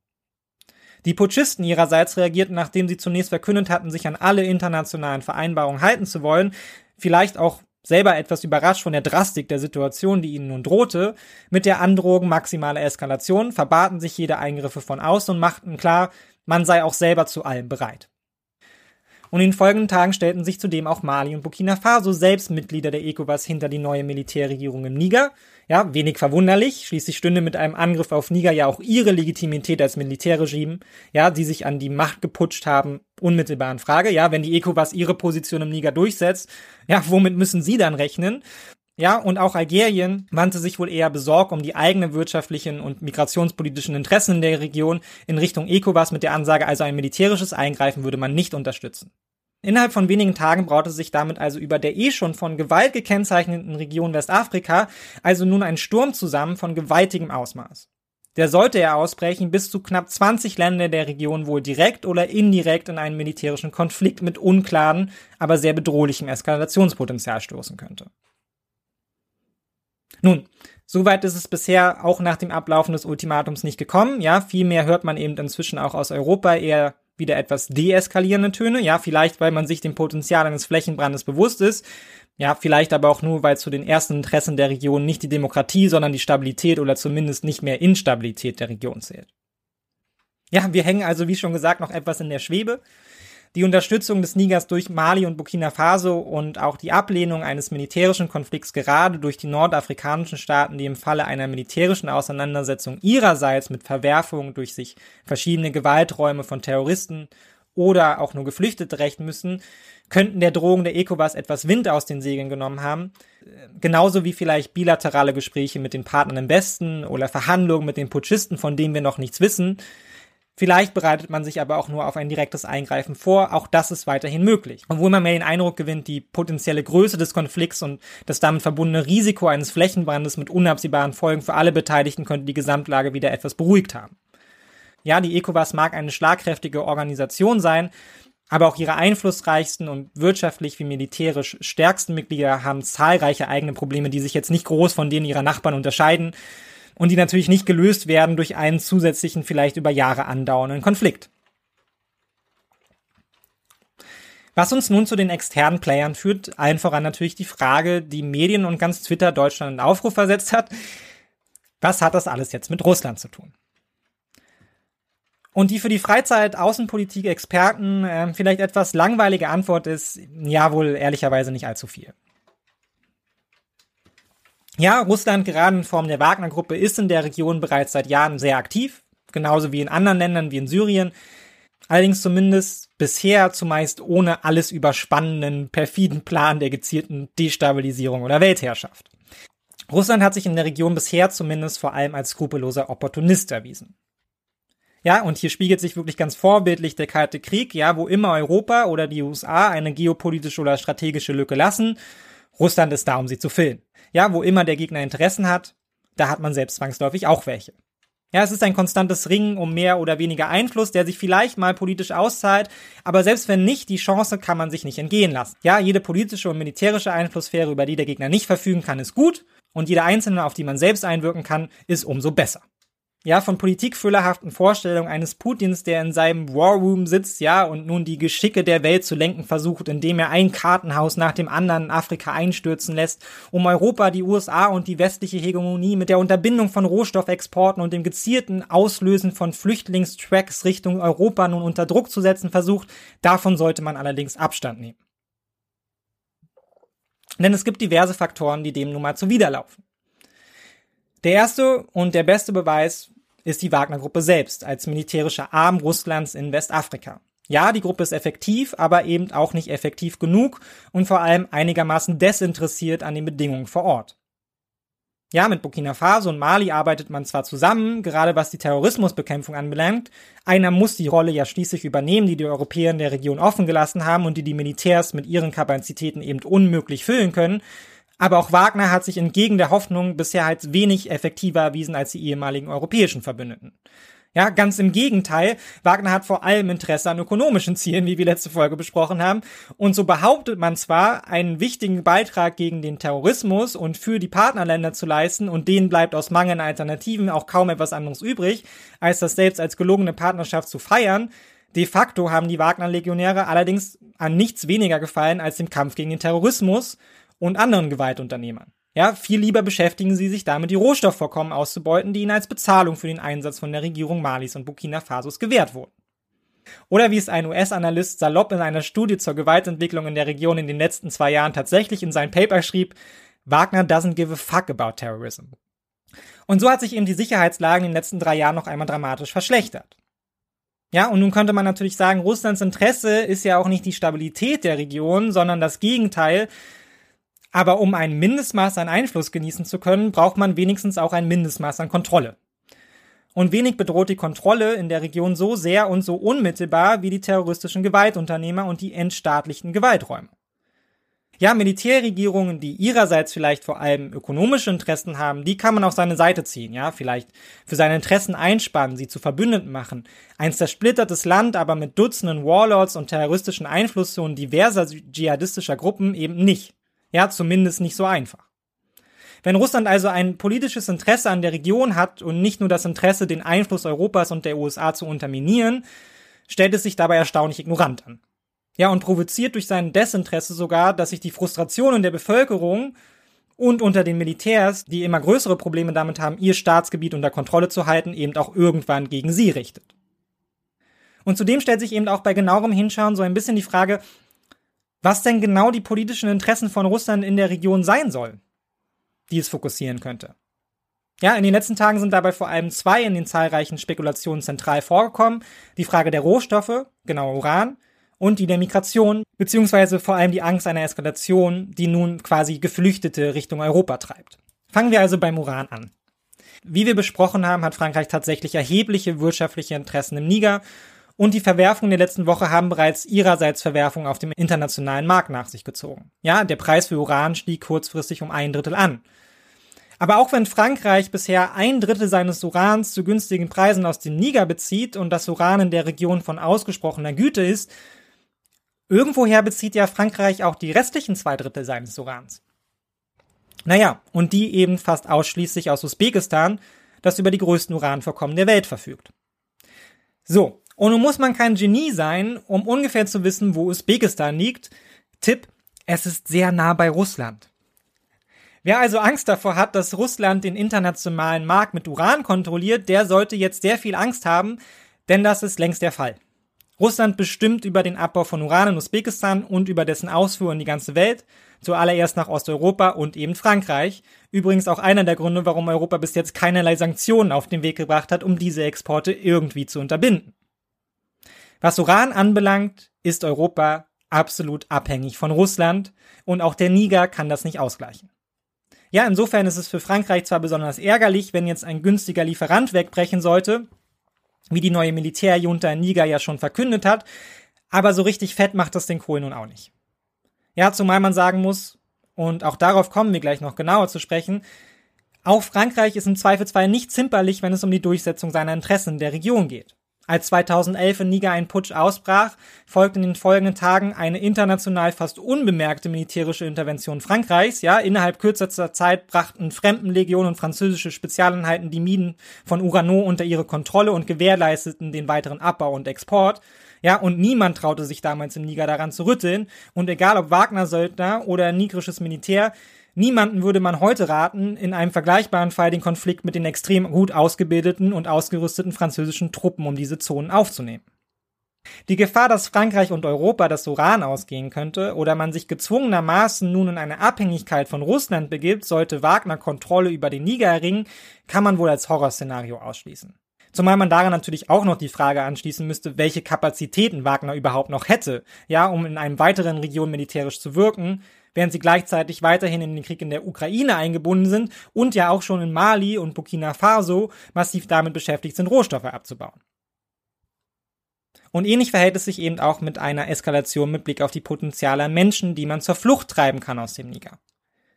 Die Putschisten ihrerseits reagierten, nachdem sie zunächst verkündet hatten, sich an alle internationalen Vereinbarungen halten zu wollen, vielleicht auch selber etwas überrascht von der Drastik der Situation, die ihnen nun drohte, mit der Androhung maximaler Eskalation, verbaten sich jede Eingriffe von außen und machten klar, man sei auch selber zu allem bereit. Und in den folgenden Tagen stellten sich zudem auch Mali und Burkina Faso selbst Mitglieder der ECOWAS hinter die neue Militärregierung im Niger. Ja, wenig verwunderlich. Schließlich stünde mit einem Angriff auf Niger ja auch ihre Legitimität als Militärregime, ja, die sich an die Macht geputscht haben, unmittelbar in Frage. Ja, wenn die ECOWAS ihre Position im Niger durchsetzt, ja, womit müssen sie dann rechnen? Ja, und auch Algerien wandte sich wohl eher besorgt um die eigenen wirtschaftlichen und migrationspolitischen Interessen in der Region in Richtung ECOWAS mit der Ansage, also ein militärisches Eingreifen würde man nicht unterstützen. Innerhalb von wenigen Tagen braute sich damit also über der eh schon von Gewalt gekennzeichneten Region Westafrika also nun ein Sturm zusammen von gewaltigem Ausmaß. Der sollte er ausbrechen, bis zu knapp 20 Länder der Region wohl direkt oder indirekt in einen militärischen Konflikt mit unklaren, aber sehr bedrohlichem Eskalationspotenzial stoßen könnte. Nun, Soweit ist es bisher auch nach dem Ablaufen des Ultimatums nicht gekommen. Ja, vielmehr hört man eben inzwischen auch aus Europa eher wieder etwas deeskalierende Töne. Ja, vielleicht, weil man sich dem Potenzial eines Flächenbrandes bewusst ist. Ja, vielleicht aber auch nur, weil zu den ersten Interessen der Region nicht die Demokratie, sondern die Stabilität oder zumindest nicht mehr Instabilität der Region zählt. Ja, wir hängen also, wie schon gesagt, noch etwas in der Schwebe. Die Unterstützung des Nigers durch Mali und Burkina Faso und auch die Ablehnung eines militärischen Konflikts gerade durch die nordafrikanischen Staaten, die im Falle einer militärischen Auseinandersetzung ihrerseits mit Verwerfungen durch sich verschiedene Gewalträume von Terroristen oder auch nur Geflüchtete rächen müssen, könnten der Drohung der ECOWAS etwas Wind aus den Segeln genommen haben, genauso wie vielleicht bilaterale Gespräche mit den Partnern im Westen oder Verhandlungen mit den Putschisten, von denen wir noch nichts wissen, Vielleicht bereitet man sich aber auch nur auf ein direktes Eingreifen vor. Auch das ist weiterhin möglich. Obwohl man mehr den Eindruck gewinnt, die potenzielle Größe des Konflikts und das damit verbundene Risiko eines Flächenbrandes mit unabsehbaren Folgen für alle Beteiligten könnte die Gesamtlage wieder etwas beruhigt haben. Ja, die ECOWAS mag eine schlagkräftige Organisation sein, Aber auch ihre einflussreichsten und wirtschaftlich wie militärisch stärksten Mitglieder haben zahlreiche eigene Probleme, die sich jetzt nicht groß von denen ihrer Nachbarn unterscheiden und die natürlich nicht gelöst werden durch einen zusätzlichen, vielleicht über Jahre andauernden Konflikt. Was uns nun zu den externen Playern führt, allen voran natürlich die Frage, die Medien und ganz Twitter Deutschland in Aufruf versetzt hat. Was hat das alles jetzt mit Russland zu tun? Und die für die Freizeit-Außenpolitik-Experten äh, vielleicht etwas langweilige Antwort ist, ja wohl ehrlicherweise nicht allzu viel. Ja, Russland gerade in Form der Wagner-Gruppe ist in der Region bereits seit Jahren sehr aktiv, genauso wie in anderen Ländern wie in Syrien. Allerdings zumindest bisher zumeist ohne alles überspannenden, perfiden Plan der gezielten Destabilisierung oder Weltherrschaft. Russland hat sich in der Region bisher zumindest vor allem als skrupelloser Opportunist erwiesen. Ja, und hier spiegelt sich wirklich ganz vorbildlich der Kalte Krieg, ja, wo immer Europa oder die USA eine geopolitische oder strategische Lücke lassen, Russland ist da, um sie zu füllen. Ja, wo immer der Gegner Interessen hat, da hat man selbst zwangsläufig auch welche. Ja, es ist ein konstantes Ringen um mehr oder weniger Einfluss, der sich vielleicht mal politisch auszahlt, aber selbst wenn nicht, die Chance kann man sich nicht entgehen lassen. Ja, jede politische und militärische Einflusssphäre, über die der Gegner nicht verfügen kann, ist gut und jede einzelne, auf die man selbst einwirken kann, ist umso besser ja, von politikfüllerhaften Vorstellungen eines Putins, der in seinem War Room sitzt, ja, und nun die Geschicke der Welt zu lenken versucht, indem er ein Kartenhaus nach dem anderen in Afrika einstürzen lässt, um Europa, die USA und die westliche Hegemonie mit der Unterbindung von Rohstoffexporten und dem gezielten Auslösen von Flüchtlingstracks Richtung Europa nun unter Druck zu setzen versucht, davon sollte man allerdings Abstand nehmen. Denn es gibt diverse Faktoren, die dem nun mal zuwiderlaufen. Der erste und der beste Beweis ist die Wagner-Gruppe selbst als militärischer Arm Russlands in Westafrika. Ja, die Gruppe ist effektiv, aber eben auch nicht effektiv genug und vor allem einigermaßen desinteressiert an den Bedingungen vor Ort. Ja, mit Burkina Faso und Mali arbeitet man zwar zusammen, gerade was die Terrorismusbekämpfung anbelangt. Einer muss die Rolle ja schließlich übernehmen, die die Europäer in der Region offen gelassen haben und die die Militärs mit ihren Kapazitäten eben unmöglich füllen können. Aber auch Wagner hat sich entgegen der Hoffnung bisher als wenig effektiver erwiesen als die ehemaligen europäischen Verbündeten. Ja, ganz im Gegenteil. Wagner hat vor allem Interesse an ökonomischen Zielen, wie wir letzte Folge besprochen haben. Und so behauptet man zwar, einen wichtigen Beitrag gegen den Terrorismus und für die Partnerländer zu leisten und denen bleibt aus Mangel an Alternativen auch kaum etwas anderes übrig, als das selbst als gelungene Partnerschaft zu feiern. De facto haben die Wagner-Legionäre allerdings an nichts weniger gefallen als dem Kampf gegen den Terrorismus und anderen Gewaltunternehmern. Ja, viel lieber beschäftigen sie sich damit, die Rohstoffvorkommen auszubeuten, die ihnen als Bezahlung für den Einsatz von der Regierung Malis und Burkina Fasos gewährt wurden. Oder wie es ein US-Analyst salopp in einer Studie zur Gewaltentwicklung in der Region in den letzten zwei Jahren tatsächlich in sein Paper schrieb, Wagner doesn't give a fuck about terrorism. Und so hat sich eben die Sicherheitslage in den letzten drei Jahren noch einmal dramatisch verschlechtert. Ja, und nun könnte man natürlich sagen, Russlands Interesse ist ja auch nicht die Stabilität der Region, sondern das Gegenteil, aber um ein Mindestmaß an Einfluss genießen zu können, braucht man wenigstens auch ein Mindestmaß an Kontrolle. Und wenig bedroht die Kontrolle in der Region so sehr und so unmittelbar wie die terroristischen Gewaltunternehmer und die entstaatlichten Gewalträume. Ja, Militärregierungen, die ihrerseits vielleicht vor allem ökonomische Interessen haben, die kann man auf seine Seite ziehen, ja, vielleicht für seine Interessen einspannen, sie zu Verbündeten machen. Ein zersplittertes Land, aber mit Dutzenden Warlords und terroristischen Einflusszonen diverser dschihadistischer Gruppen eben nicht. Ja, zumindest nicht so einfach. Wenn Russland also ein politisches Interesse an der Region hat und nicht nur das Interesse, den Einfluss Europas und der USA zu unterminieren, stellt es sich dabei erstaunlich ignorant an. Ja, und provoziert durch sein Desinteresse sogar, dass sich die Frustrationen der Bevölkerung und unter den Militärs, die immer größere Probleme damit haben, ihr Staatsgebiet unter Kontrolle zu halten, eben auch irgendwann gegen sie richtet. Und zudem stellt sich eben auch bei genauerem Hinschauen so ein bisschen die Frage, was denn genau die politischen Interessen von Russland in der Region sein sollen, die es fokussieren könnte. Ja, in den letzten Tagen sind dabei vor allem zwei in den zahlreichen Spekulationen zentral vorgekommen. Die Frage der Rohstoffe, genau Uran, und die der Migration, beziehungsweise vor allem die Angst einer Eskalation, die nun quasi Geflüchtete Richtung Europa treibt. Fangen wir also beim Uran an. Wie wir besprochen haben, hat Frankreich tatsächlich erhebliche wirtschaftliche Interessen im Niger und die Verwerfungen der letzten Woche haben bereits ihrerseits Verwerfungen auf dem internationalen Markt nach sich gezogen. Ja, der Preis für Uran stieg kurzfristig um ein Drittel an. Aber auch wenn Frankreich bisher ein Drittel seines Urans zu günstigen Preisen aus dem Niger bezieht und das Uran in der Region von ausgesprochener Güte ist, Irgendwoher bezieht ja Frankreich auch die restlichen zwei Drittel seines Urans. Naja, und die eben fast ausschließlich aus Usbekistan, das über die größten Uranvorkommen der Welt verfügt. So, und nun muss man kein Genie sein, um ungefähr zu wissen, wo Usbekistan liegt. Tipp, es ist sehr nah bei Russland. Wer also Angst davor hat, dass Russland den internationalen Markt mit Uran kontrolliert, der sollte jetzt sehr viel Angst haben, denn das ist längst der Fall. Russland bestimmt über den Abbau von Uran in Usbekistan und über dessen Ausfuhr in die ganze Welt, zuallererst nach Osteuropa und eben Frankreich. Übrigens auch einer der Gründe, warum Europa bis jetzt keinerlei Sanktionen auf den Weg gebracht hat, um diese Exporte irgendwie zu unterbinden. Was Uran anbelangt, ist Europa absolut abhängig von Russland und auch der Niger kann das nicht ausgleichen. Ja, insofern ist es für Frankreich zwar besonders ärgerlich, wenn jetzt ein günstiger Lieferant wegbrechen sollte, wie die neue Militärjunta in Niger ja schon verkündet hat, aber so richtig fett macht das den Kohl nun auch nicht. Ja, zumal man sagen muss, und auch darauf kommen wir gleich noch genauer zu sprechen, auch Frankreich ist im Zweifelsfall nicht zimperlich, wenn es um die Durchsetzung seiner Interessen in der Region geht. Als 2011 in Niger ein Putsch ausbrach, folgte in den folgenden Tagen eine international fast unbemerkte militärische Intervention Frankreichs. Ja, innerhalb kürzester Zeit brachten Fremdenlegionen und französische Spezialeinheiten die Minen von Urano unter ihre Kontrolle und gewährleisteten den weiteren Abbau und Export. Ja, und niemand traute sich damals im Niger daran zu rütteln. Und egal ob Wagner-Söldner oder nigrisches Militär, Niemanden würde man heute raten, in einem vergleichbaren Fall den Konflikt mit den extrem gut ausgebildeten und ausgerüsteten französischen Truppen um diese Zonen aufzunehmen. Die Gefahr, dass Frankreich und Europa das Uran ausgehen könnte oder man sich gezwungenermaßen nun in eine Abhängigkeit von Russland begibt, sollte Wagner Kontrolle über den Niger erringen, kann man wohl als Horrorszenario ausschließen. Zumal man daran natürlich auch noch die Frage anschließen müsste, welche Kapazitäten Wagner überhaupt noch hätte, ja, um in einem weiteren Region militärisch zu wirken, während sie gleichzeitig weiterhin in den Krieg in der Ukraine eingebunden sind und ja auch schon in Mali und Burkina Faso massiv damit beschäftigt sind, Rohstoffe abzubauen. Und ähnlich verhält es sich eben auch mit einer Eskalation mit Blick auf die Potenziale Menschen, die man zur Flucht treiben kann aus dem Niger.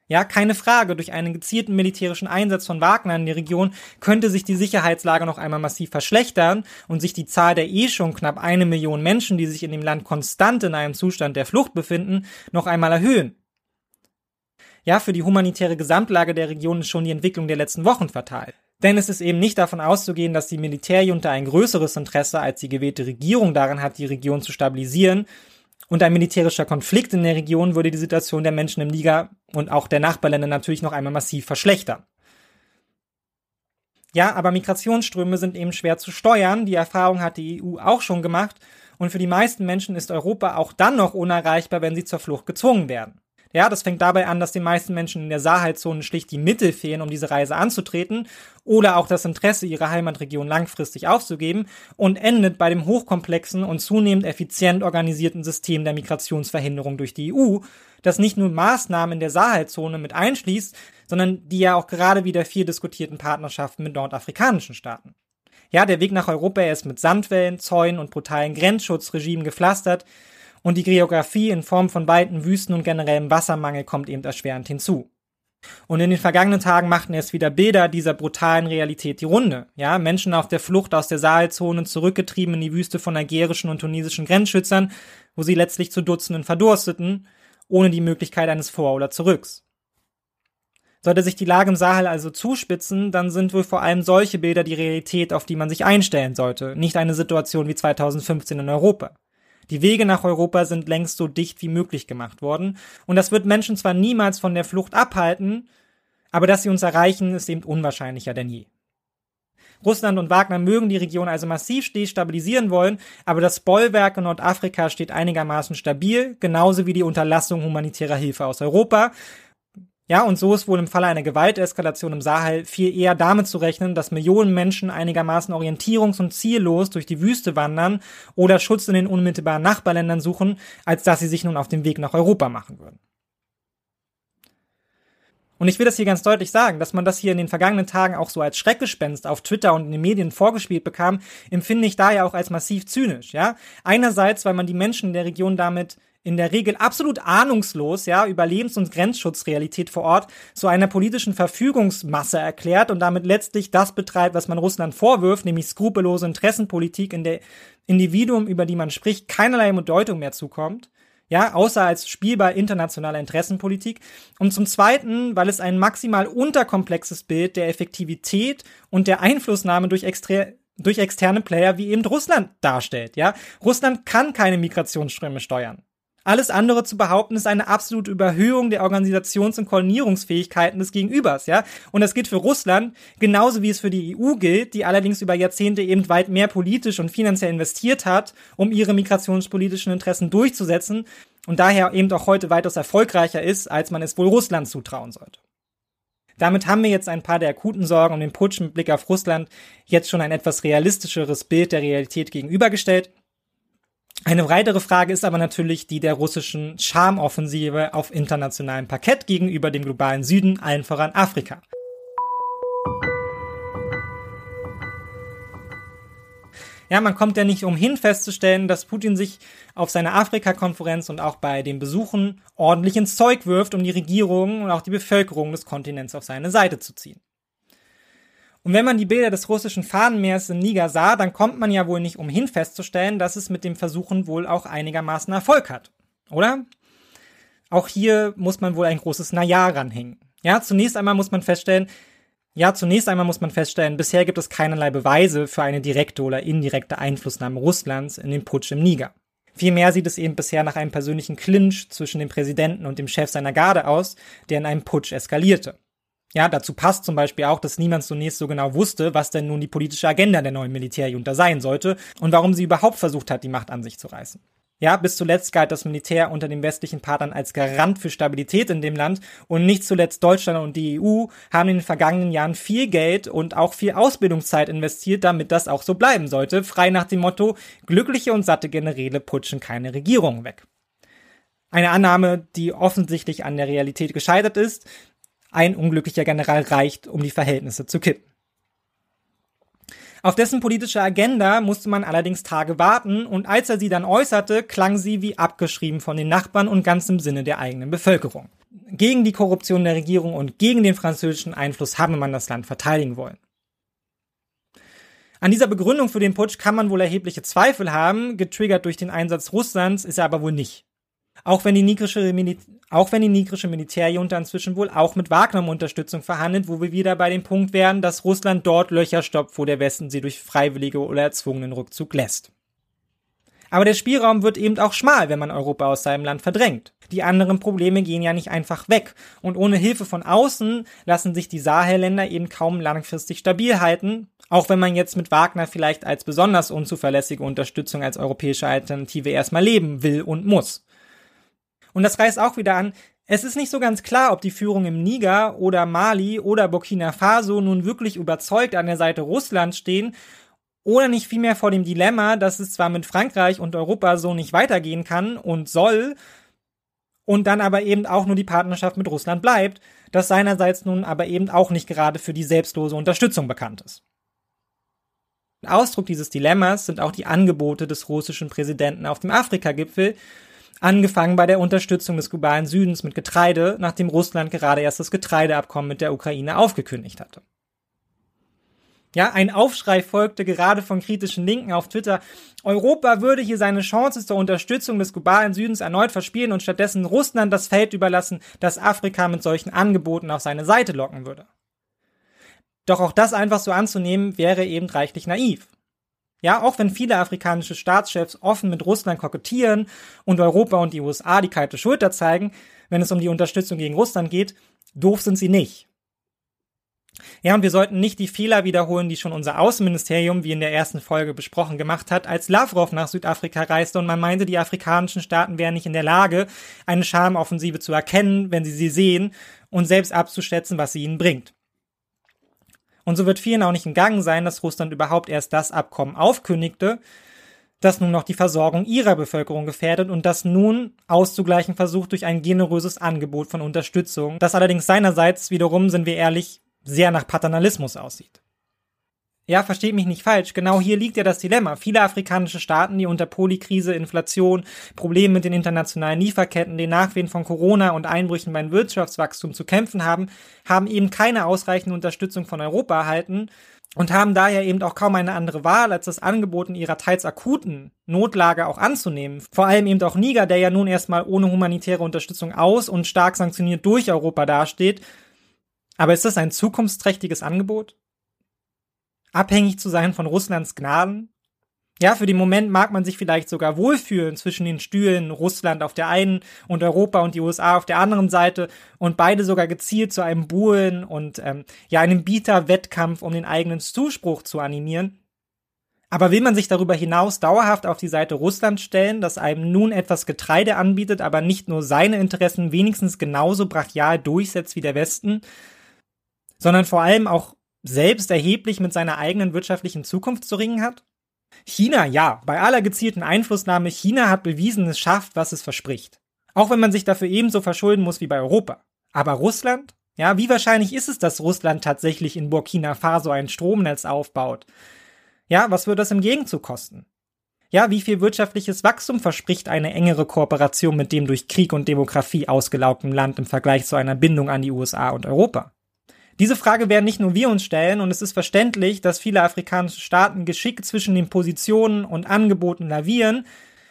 Ja, keine Frage, durch einen gezielten militärischen Einsatz von Wagner in der Region könnte sich die Sicherheitslage noch einmal massiv verschlechtern und sich die Zahl der eh schon knapp eine Million Menschen, die sich in dem Land konstant in einem Zustand der Flucht befinden, noch einmal erhöhen. Ja, für die humanitäre Gesamtlage der Region ist schon die Entwicklung der letzten Wochen fatal. Denn es ist eben nicht davon auszugehen, dass die Militärjunta ein größeres Interesse als die gewählte Regierung daran hat, die Region zu stabilisieren. Und ein militärischer Konflikt in der Region würde die Situation der Menschen im Niger und auch der Nachbarländer natürlich noch einmal massiv verschlechtern. Ja, aber Migrationsströme sind eben schwer zu steuern. Die Erfahrung hat die EU auch schon gemacht. Und für die meisten Menschen ist Europa auch dann noch unerreichbar, wenn sie zur Flucht gezwungen werden. Ja, das fängt dabei an, dass den meisten Menschen in der Sahelzone schlicht die Mittel fehlen, um diese Reise anzutreten oder auch das Interesse, ihre Heimatregion langfristig aufzugeben und endet bei dem hochkomplexen und zunehmend effizient organisierten System der Migrationsverhinderung durch die EU, das nicht nur Maßnahmen in der Sahelzone mit einschließt, sondern die ja auch gerade wieder vier diskutierten Partnerschaften mit nordafrikanischen Staaten. Ja, der Weg nach Europa ist mit Sandwellen, Zäunen und brutalen Grenzschutzregimen gepflastert, und die Geografie in Form von weiten Wüsten und generellem Wassermangel kommt eben erschwerend hinzu. Und in den vergangenen Tagen machten erst wieder Bilder dieser brutalen Realität die Runde. Ja, Menschen auf der Flucht aus der Sahelzone zurückgetrieben in die Wüste von algerischen und tunesischen Grenzschützern, wo sie letztlich zu Dutzenden verdursteten, ohne die Möglichkeit eines Vor- oder Zurücks. Sollte sich die Lage im Sahel also zuspitzen, dann sind wohl vor allem solche Bilder die Realität, auf die man sich einstellen sollte, nicht eine Situation wie 2015 in Europa. Die Wege nach Europa sind längst so dicht wie möglich gemacht worden. Und das wird Menschen zwar niemals von der Flucht abhalten, aber dass sie uns erreichen, ist eben unwahrscheinlicher denn je. Russland und Wagner mögen die Region also massiv destabilisieren wollen, aber das Bollwerk in Nordafrika steht einigermaßen stabil, genauso wie die Unterlassung humanitärer Hilfe aus Europa. Ja, und so ist wohl im Falle einer Gewalteskalation im Sahel viel eher damit zu rechnen, dass Millionen Menschen einigermaßen orientierungs- und ziellos durch die Wüste wandern oder Schutz in den unmittelbaren Nachbarländern suchen, als dass sie sich nun auf den Weg nach Europa machen würden. Und ich will das hier ganz deutlich sagen, dass man das hier in den vergangenen Tagen auch so als Schreckgespenst auf Twitter und in den Medien vorgespielt bekam, empfinde ich daher auch als massiv zynisch, ja. Einerseits, weil man die Menschen in der Region damit in der Regel absolut ahnungslos, ja, über Lebens- und Grenzschutzrealität vor Ort zu einer politischen Verfügungsmasse erklärt und damit letztlich das betreibt, was man Russland vorwirft, nämlich skrupellose Interessenpolitik, in der Individuum, über die man spricht, keinerlei Bedeutung mehr zukommt. Ja, außer als Spielball internationaler Interessenpolitik. Und zum Zweiten, weil es ein maximal unterkomplexes Bild der Effektivität und der Einflussnahme durch, extra durch externe Player wie eben Russland darstellt. Ja, Russland kann keine Migrationsströme steuern. Alles andere zu behaupten, ist eine absolute Überhöhung der Organisations- und Koordinierungsfähigkeiten des Gegenübers, ja. Und das gilt für Russland genauso wie es für die EU gilt, die allerdings über Jahrzehnte eben weit mehr politisch und finanziell investiert hat, um ihre migrationspolitischen Interessen durchzusetzen und daher eben auch heute weitaus erfolgreicher ist, als man es wohl Russland zutrauen sollte. Damit haben wir jetzt ein paar der akuten Sorgen um den Putsch mit Blick auf Russland jetzt schon ein etwas realistischeres Bild der Realität gegenübergestellt. Eine weitere Frage ist aber natürlich die der russischen Charmoffensive auf internationalem Parkett gegenüber dem globalen Süden, allen voran Afrika. Ja, man kommt ja nicht umhin festzustellen, dass Putin sich auf seiner Afrika-Konferenz und auch bei den Besuchen ordentlich ins Zeug wirft, um die Regierung und auch die Bevölkerung des Kontinents auf seine Seite zu ziehen. Und wenn man die Bilder des russischen Fahnenmeers in Niger sah, dann kommt man ja wohl nicht umhin festzustellen, dass es mit dem Versuchen wohl auch einigermaßen Erfolg hat. Oder? Auch hier muss man wohl ein großes Naja ranhängen. Ja, zunächst einmal muss man feststellen, ja, zunächst einmal muss man feststellen, bisher gibt es keinerlei Beweise für eine direkte oder indirekte Einflussnahme Russlands in den Putsch im Niger. Vielmehr sieht es eben bisher nach einem persönlichen Clinch zwischen dem Präsidenten und dem Chef seiner Garde aus, der in einem Putsch eskalierte. Ja, dazu passt zum Beispiel auch, dass niemand zunächst so genau wusste, was denn nun die politische Agenda der neuen Militärjunta sein sollte und warum sie überhaupt versucht hat, die Macht an sich zu reißen. Ja, bis zuletzt galt das Militär unter den westlichen Partnern als Garant für Stabilität in dem Land und nicht zuletzt Deutschland und die EU haben in den vergangenen Jahren viel Geld und auch viel Ausbildungszeit investiert, damit das auch so bleiben sollte, frei nach dem Motto, glückliche und satte Generäle putschen keine Regierungen weg. Eine Annahme, die offensichtlich an der Realität gescheitert ist, ein unglücklicher General reicht, um die Verhältnisse zu kippen. Auf dessen politische Agenda musste man allerdings Tage warten und als er sie dann äußerte, klang sie wie abgeschrieben von den Nachbarn und ganz im Sinne der eigenen Bevölkerung. Gegen die Korruption der Regierung und gegen den französischen Einfluss habe man das Land verteidigen wollen. An dieser Begründung für den Putsch kann man wohl erhebliche Zweifel haben, getriggert durch den Einsatz Russlands ist er aber wohl nicht. Auch wenn die nigrische, auch wenn die nigrische Militärjunta inzwischen wohl auch mit Wagner um Unterstützung verhandelt, wo wir wieder bei dem Punkt wären, dass Russland dort Löcher stoppt, wo der Westen sie durch freiwillige oder erzwungenen Rückzug lässt. Aber der Spielraum wird eben auch schmal, wenn man Europa aus seinem Land verdrängt. Die anderen Probleme gehen ja nicht einfach weg. Und ohne Hilfe von außen lassen sich die Sahelländer eben kaum langfristig stabil halten, auch wenn man jetzt mit Wagner vielleicht als besonders unzuverlässige Unterstützung als europäische Alternative erstmal leben will und muss. Und das reißt auch wieder an, es ist nicht so ganz klar, ob die Führung im Niger oder Mali oder Burkina Faso nun wirklich überzeugt an der Seite Russlands stehen oder nicht vielmehr vor dem Dilemma, dass es zwar mit Frankreich und Europa so nicht weitergehen kann und soll, und dann aber eben auch nur die Partnerschaft mit Russland bleibt, das seinerseits nun aber eben auch nicht gerade für die selbstlose Unterstützung bekannt ist. Ausdruck dieses Dilemmas sind auch die Angebote des russischen Präsidenten auf dem Afrika-Gipfel, Angefangen bei der Unterstützung des globalen Südens mit Getreide, nachdem Russland gerade erst das Getreideabkommen mit der Ukraine aufgekündigt hatte. Ja, ein Aufschrei folgte gerade von kritischen Linken auf Twitter. Europa würde hier seine Chance zur Unterstützung des globalen Südens erneut verspielen und stattdessen Russland das Feld überlassen, das Afrika mit solchen Angeboten auf seine Seite locken würde. Doch auch das einfach so anzunehmen, wäre eben reichlich naiv. Ja, auch wenn viele afrikanische Staatschefs offen mit Russland kokettieren und Europa und die USA die kalte Schulter zeigen, wenn es um die Unterstützung gegen Russland geht, doof sind sie nicht. Ja, und wir sollten nicht die Fehler wiederholen, die schon unser Außenministerium, wie in der ersten Folge besprochen, gemacht hat, als Lavrov nach Südafrika reiste und man meinte, die afrikanischen Staaten wären nicht in der Lage, eine Schamoffensive zu erkennen, wenn sie sie sehen und selbst abzuschätzen, was sie ihnen bringt. Und so wird vielen auch nicht entgangen sein, dass Russland überhaupt erst das Abkommen aufkündigte, das nun noch die Versorgung ihrer Bevölkerung gefährdet und das nun auszugleichen versucht durch ein generöses Angebot von Unterstützung, das allerdings seinerseits wiederum, sind wir ehrlich, sehr nach Paternalismus aussieht. Ja, versteht mich nicht falsch. Genau hier liegt ja das Dilemma. Viele afrikanische Staaten, die unter Polykrise, Inflation, Problemen mit den internationalen Lieferketten, den Nachwehen von Corona und Einbrüchen beim Wirtschaftswachstum zu kämpfen haben, haben eben keine ausreichende Unterstützung von Europa erhalten und haben daher eben auch kaum eine andere Wahl, als das Angebot in ihrer teils akuten Notlage auch anzunehmen. Vor allem eben auch Niger, der ja nun erstmal ohne humanitäre Unterstützung aus und stark sanktioniert durch Europa dasteht. Aber ist das ein zukunftsträchtiges Angebot? Abhängig zu sein von Russlands Gnaden? Ja, für den Moment mag man sich vielleicht sogar wohlfühlen zwischen den Stühlen Russland auf der einen und Europa und die USA auf der anderen Seite und beide sogar gezielt zu einem Buhlen und ähm, ja einem Bieterwettkampf um den eigenen Zuspruch zu animieren. Aber will man sich darüber hinaus dauerhaft auf die Seite Russland stellen, das einem nun etwas Getreide anbietet, aber nicht nur seine Interessen wenigstens genauso brachial durchsetzt wie der Westen, sondern vor allem auch selbst erheblich mit seiner eigenen wirtschaftlichen Zukunft zu ringen hat? China, ja, bei aller gezielten Einflussnahme, China hat bewiesen, es schafft, was es verspricht. Auch wenn man sich dafür ebenso verschulden muss wie bei Europa. Aber Russland? Ja, wie wahrscheinlich ist es, dass Russland tatsächlich in Burkina Faso ein Stromnetz aufbaut? Ja, was würde das im Gegenzug kosten? Ja, wie viel wirtschaftliches Wachstum verspricht eine engere Kooperation mit dem durch Krieg und Demografie ausgelaugten Land im Vergleich zu einer Bindung an die USA und Europa? Diese Frage werden nicht nur wir uns stellen und es ist verständlich, dass viele afrikanische Staaten geschickt zwischen den Positionen und Angeboten lavieren,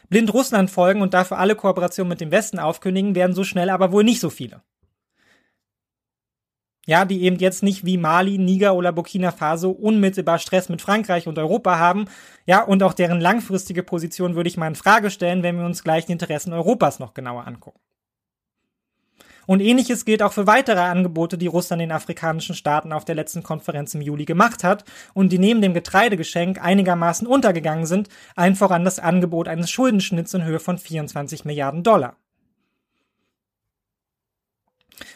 blind Russland folgen und dafür alle Kooperationen mit dem Westen aufkündigen, werden so schnell aber wohl nicht so viele. Ja, die eben jetzt nicht wie Mali, Niger oder Burkina Faso unmittelbar Stress mit Frankreich und Europa haben. Ja, und auch deren langfristige Position würde ich mal in Frage stellen, wenn wir uns gleich die Interessen Europas noch genauer angucken. Und ähnliches gilt auch für weitere Angebote, die Russland den afrikanischen Staaten auf der letzten Konferenz im Juli gemacht hat und die neben dem Getreidegeschenk einigermaßen untergegangen sind, allen voran das Angebot eines Schuldenschnitts in Höhe von 24 Milliarden Dollar.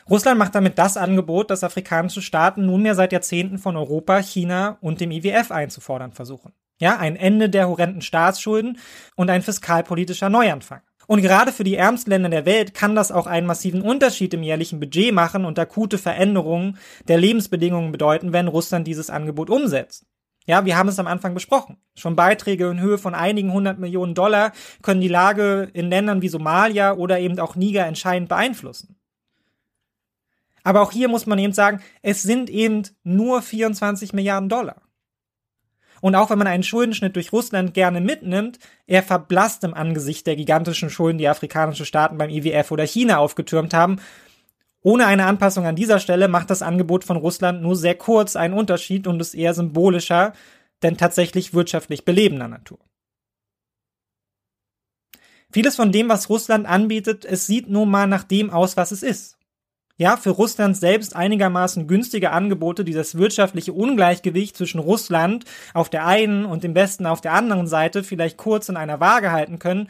Russland macht damit das Angebot, das afrikanische Staaten nunmehr seit Jahrzehnten von Europa, China und dem IWF einzufordern versuchen. Ja, ein Ende der horrenden Staatsschulden und ein fiskalpolitischer Neuanfang. Und gerade für die ärmsten Länder der Welt kann das auch einen massiven Unterschied im jährlichen Budget machen und akute Veränderungen der Lebensbedingungen bedeuten, wenn Russland dieses Angebot umsetzt. Ja, wir haben es am Anfang besprochen. Schon Beiträge in Höhe von einigen hundert Millionen Dollar können die Lage in Ländern wie Somalia oder eben auch Niger entscheidend beeinflussen. Aber auch hier muss man eben sagen, es sind eben nur 24 Milliarden Dollar. Und auch wenn man einen Schuldenschnitt durch Russland gerne mitnimmt, er verblasst im Angesicht der gigantischen Schulden, die afrikanische Staaten beim IWF oder China aufgetürmt haben. Ohne eine Anpassung an dieser Stelle macht das Angebot von Russland nur sehr kurz einen Unterschied und ist eher symbolischer, denn tatsächlich wirtschaftlich belebender Natur. Vieles von dem, was Russland anbietet, es sieht nun mal nach dem aus, was es ist ja, für Russland selbst einigermaßen günstige Angebote, die das wirtschaftliche Ungleichgewicht zwischen Russland auf der einen und dem Westen auf der anderen Seite vielleicht kurz in einer Waage halten können,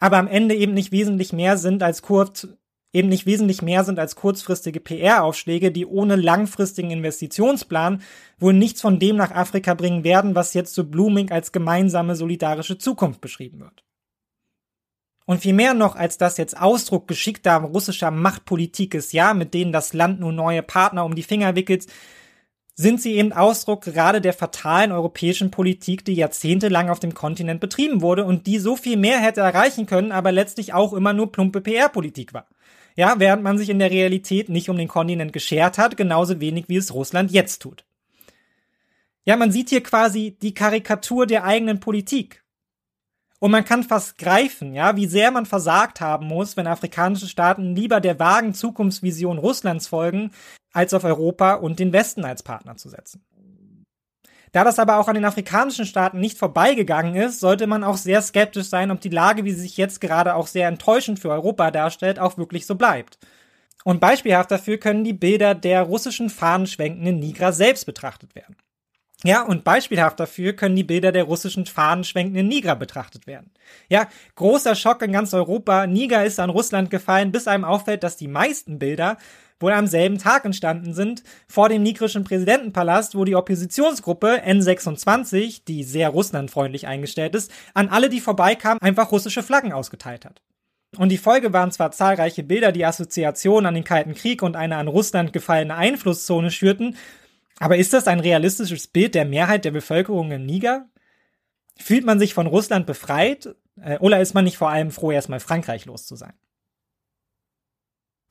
aber am Ende eben nicht wesentlich mehr sind als kurz, eben nicht wesentlich mehr sind als kurzfristige PR-Aufschläge, die ohne langfristigen Investitionsplan wohl nichts von dem nach Afrika bringen werden, was jetzt so blooming als gemeinsame solidarische Zukunft beschrieben wird. Und viel mehr noch, als das jetzt Ausdruck geschickter russischer Machtpolitik ist, ja, mit denen das Land nur neue Partner um die Finger wickelt, sind sie eben Ausdruck gerade der fatalen europäischen Politik, die jahrzehntelang auf dem Kontinent betrieben wurde und die so viel mehr hätte erreichen können, aber letztlich auch immer nur plumpe PR-Politik war. Ja, während man sich in der Realität nicht um den Kontinent geschert hat, genauso wenig wie es Russland jetzt tut. Ja, man sieht hier quasi die Karikatur der eigenen Politik. Und man kann fast greifen, ja, wie sehr man versagt haben muss, wenn afrikanische Staaten lieber der vagen Zukunftsvision Russlands folgen, als auf Europa und den Westen als Partner zu setzen. Da das aber auch an den afrikanischen Staaten nicht vorbeigegangen ist, sollte man auch sehr skeptisch sein, ob die Lage, wie sie sich jetzt gerade auch sehr enttäuschend für Europa darstellt, auch wirklich so bleibt. Und beispielhaft dafür können die Bilder der russischen fahnenschwenkenden Nigra selbst betrachtet werden. Ja, und beispielhaft dafür können die Bilder der russischen fahnenschwenkenden Niger betrachtet werden. Ja, großer Schock in ganz Europa. Niger ist an Russland gefallen, bis einem auffällt, dass die meisten Bilder wohl am selben Tag entstanden sind, vor dem nigrischen Präsidentenpalast, wo die Oppositionsgruppe N26, die sehr russlandfreundlich eingestellt ist, an alle, die vorbeikamen, einfach russische Flaggen ausgeteilt hat. Und die Folge waren zwar zahlreiche Bilder, die Assoziationen an den Kalten Krieg und eine an Russland gefallene Einflusszone schürten, aber ist das ein realistisches Bild der Mehrheit der Bevölkerung in Niger? Fühlt man sich von Russland befreit? Äh, oder ist man nicht vor allem froh, erstmal Frankreich los zu sein?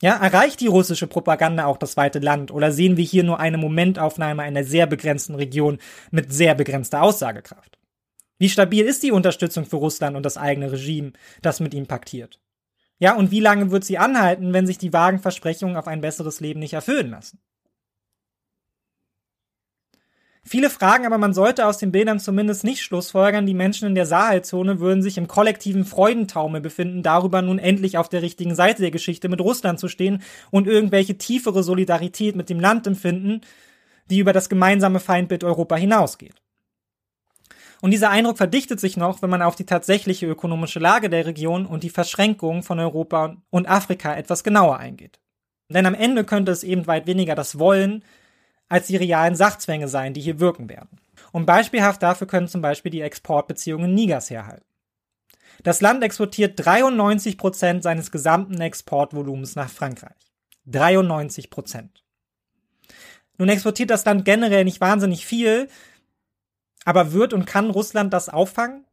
Ja, erreicht die russische Propaganda auch das weite Land oder sehen wir hier nur eine Momentaufnahme einer sehr begrenzten Region mit sehr begrenzter Aussagekraft? Wie stabil ist die Unterstützung für Russland und das eigene Regime, das mit ihm paktiert? Ja, und wie lange wird sie anhalten, wenn sich die vagen Versprechungen auf ein besseres Leben nicht erfüllen lassen? Viele fragen, aber man sollte aus den Bildern zumindest nicht schlussfolgern, die Menschen in der Sahelzone würden sich im kollektiven Freudentaumel befinden, darüber nun endlich auf der richtigen Seite der Geschichte mit Russland zu stehen und irgendwelche tiefere Solidarität mit dem Land empfinden, die über das gemeinsame Feindbild Europa hinausgeht. Und dieser Eindruck verdichtet sich noch, wenn man auf die tatsächliche ökonomische Lage der Region und die Verschränkungen von Europa und Afrika etwas genauer eingeht. Denn am Ende könnte es eben weit weniger das Wollen als die realen Sachzwänge sein, die hier wirken werden. Und beispielhaft dafür können zum Beispiel die Exportbeziehungen Nigers herhalten. Das Land exportiert 93 Prozent seines gesamten Exportvolumens nach Frankreich. 93 Prozent. Nun exportiert das Land generell nicht wahnsinnig viel, aber wird und kann Russland das auffangen?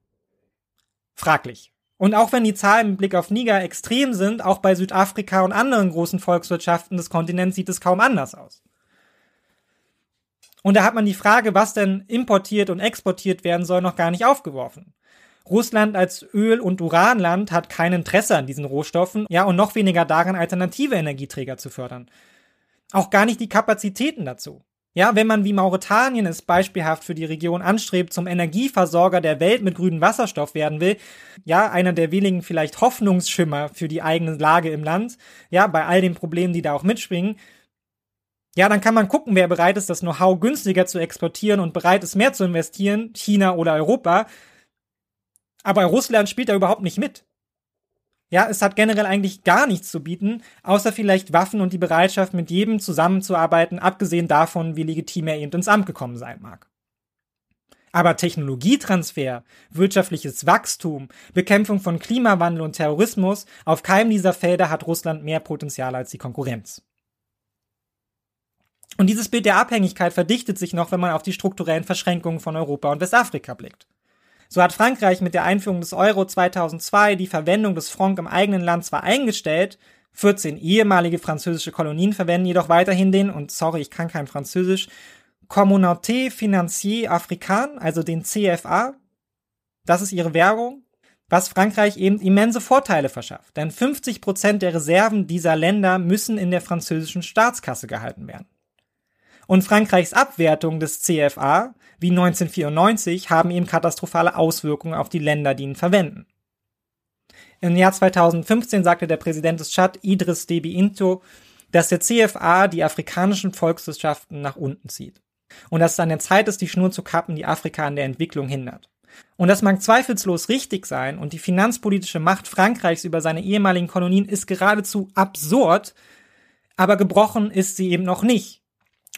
Fraglich. Und auch wenn die Zahlen mit Blick auf Niger extrem sind, auch bei Südafrika und anderen großen Volkswirtschaften des Kontinents sieht es kaum anders aus. Und da hat man die Frage, was denn importiert und exportiert werden soll, noch gar nicht aufgeworfen. Russland als Öl- und Uranland hat kein Interesse an diesen Rohstoffen, ja, und noch weniger daran, alternative Energieträger zu fördern. Auch gar nicht die Kapazitäten dazu. Ja, wenn man wie Mauretanien es beispielhaft für die Region anstrebt, zum Energieversorger der Welt mit grünem Wasserstoff werden will, ja, einer der wenigen vielleicht Hoffnungsschimmer für die eigene Lage im Land, ja, bei all den Problemen, die da auch mitschwingen, ja, dann kann man gucken, wer bereit ist, das Know-how günstiger zu exportieren und bereit ist, mehr zu investieren, China oder Europa. Aber Russland spielt da überhaupt nicht mit. Ja, es hat generell eigentlich gar nichts zu bieten, außer vielleicht Waffen und die Bereitschaft, mit jedem zusammenzuarbeiten, abgesehen davon, wie legitim er eben ins Amt gekommen sein mag. Aber Technologietransfer, wirtschaftliches Wachstum, Bekämpfung von Klimawandel und Terrorismus, auf keinem dieser Felder hat Russland mehr Potenzial als die Konkurrenz. Und dieses Bild der Abhängigkeit verdichtet sich noch, wenn man auf die strukturellen Verschränkungen von Europa und Westafrika blickt. So hat Frankreich mit der Einführung des Euro 2002 die Verwendung des Franc im eigenen Land zwar eingestellt, 14 ehemalige französische Kolonien verwenden jedoch weiterhin den, und sorry, ich kann kein Französisch, Communauté Financier Africaine, also den CFA. Das ist ihre Währung, was Frankreich eben immense Vorteile verschafft. Denn 50 Prozent der Reserven dieser Länder müssen in der französischen Staatskasse gehalten werden. Und Frankreichs Abwertung des CFA, wie 1994, haben eben katastrophale Auswirkungen auf die Länder, die ihn verwenden. Im Jahr 2015 sagte der Präsident des Tschad, Idris Deby Into, dass der CFA die afrikanischen Volkswirtschaften nach unten zieht. Und dass es an der Zeit ist, die Schnur zu kappen, die Afrika an der Entwicklung hindert. Und das mag zweifellos richtig sein und die finanzpolitische Macht Frankreichs über seine ehemaligen Kolonien ist geradezu absurd, aber gebrochen ist sie eben noch nicht.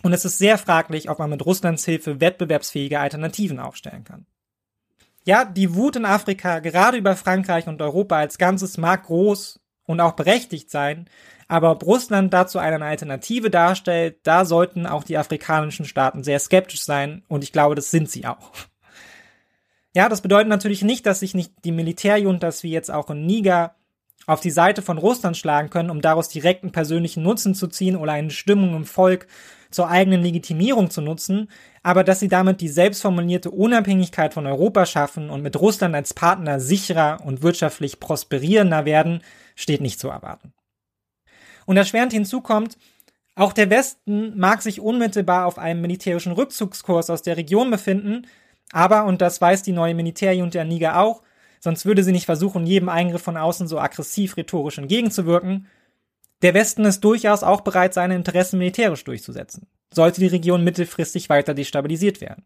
Und es ist sehr fraglich, ob man mit Russlands Hilfe wettbewerbsfähige Alternativen aufstellen kann. Ja, die Wut in Afrika, gerade über Frankreich und Europa als Ganzes, mag groß und auch berechtigt sein, aber ob Russland dazu eine Alternative darstellt, da sollten auch die afrikanischen Staaten sehr skeptisch sein und ich glaube, das sind sie auch. Ja, das bedeutet natürlich nicht, dass sich nicht die Militärjuntas wie jetzt auch in Niger auf die Seite von Russland schlagen können, um daraus direkten persönlichen Nutzen zu ziehen oder eine Stimmung im Volk zur eigenen Legitimierung zu nutzen, aber dass sie damit die selbstformulierte Unabhängigkeit von Europa schaffen und mit Russland als Partner sicherer und wirtschaftlich prosperierender werden, steht nicht zu erwarten. Und erschwerend hinzu kommt, auch der Westen mag sich unmittelbar auf einem militärischen Rückzugskurs aus der Region befinden, aber, und das weiß die neue Militärjunta Niger auch, sonst würde sie nicht versuchen, jedem Eingriff von außen so aggressiv rhetorisch entgegenzuwirken, der Westen ist durchaus auch bereit, seine Interessen militärisch durchzusetzen, sollte die Region mittelfristig weiter destabilisiert werden.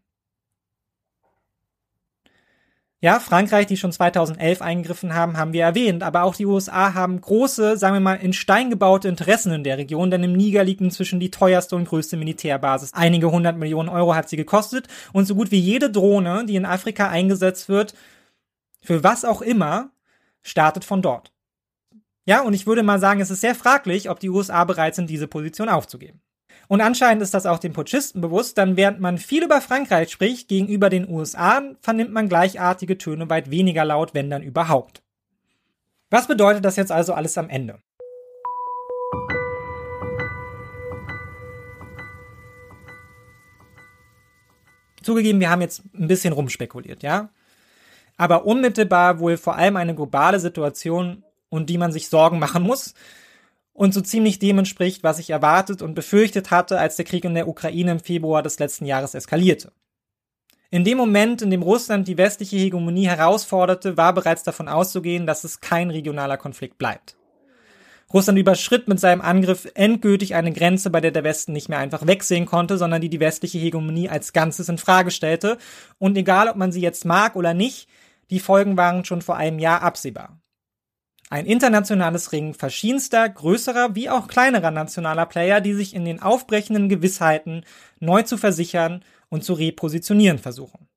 Ja, Frankreich, die schon 2011 eingegriffen haben, haben wir erwähnt, aber auch die USA haben große, sagen wir mal, in Stein gebaute Interessen in der Region, denn im Niger liegt inzwischen die teuerste und größte Militärbasis. Einige hundert Millionen Euro hat sie gekostet und so gut wie jede Drohne, die in Afrika eingesetzt wird, für was auch immer, startet von dort. Ja, und ich würde mal sagen, es ist sehr fraglich, ob die USA bereit sind, diese Position aufzugeben. Und anscheinend ist das auch den Putschisten bewusst, denn während man viel über Frankreich spricht, gegenüber den USA vernimmt man gleichartige Töne weit weniger laut, wenn dann überhaupt. Was bedeutet das jetzt also alles am Ende? Zugegeben, wir haben jetzt ein bisschen rumspekuliert, ja? Aber unmittelbar wohl vor allem eine globale Situation und die man sich Sorgen machen muss und so ziemlich dem entspricht, was ich erwartet und befürchtet hatte, als der Krieg in der Ukraine im Februar des letzten Jahres eskalierte. In dem Moment, in dem Russland die westliche Hegemonie herausforderte, war bereits davon auszugehen, dass es kein regionaler Konflikt bleibt. Russland überschritt mit seinem Angriff endgültig eine Grenze, bei der der Westen nicht mehr einfach wegsehen konnte, sondern die die westliche Hegemonie als Ganzes in Frage stellte. Und egal, ob man sie jetzt mag oder nicht, die Folgen waren schon vor einem Jahr absehbar. Ein internationales Ringen verschiedenster, größerer wie auch kleinerer nationaler Player, die sich in den aufbrechenden Gewissheiten neu zu versichern und zu repositionieren versuchen.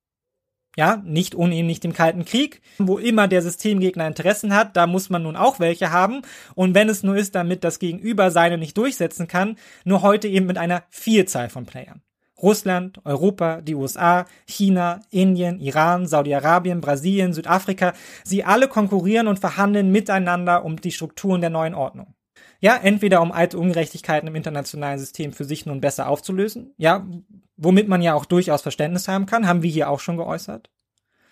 Ja, nicht unähnlich dem Kalten Krieg, wo immer der Systemgegner Interessen hat, da muss man nun auch welche haben. Und wenn es nur ist, damit das Gegenüber seine nicht durchsetzen kann, nur heute eben mit einer Vielzahl von Playern. Russland, Europa, die USA, China, Indien, Iran, Saudi-Arabien, Brasilien, Südafrika, sie alle konkurrieren und verhandeln miteinander um die Strukturen der neuen Ordnung. Ja, entweder um alte Ungerechtigkeiten im internationalen System für sich nun besser aufzulösen, ja, womit man ja auch durchaus Verständnis haben kann, haben wir hier auch schon geäußert.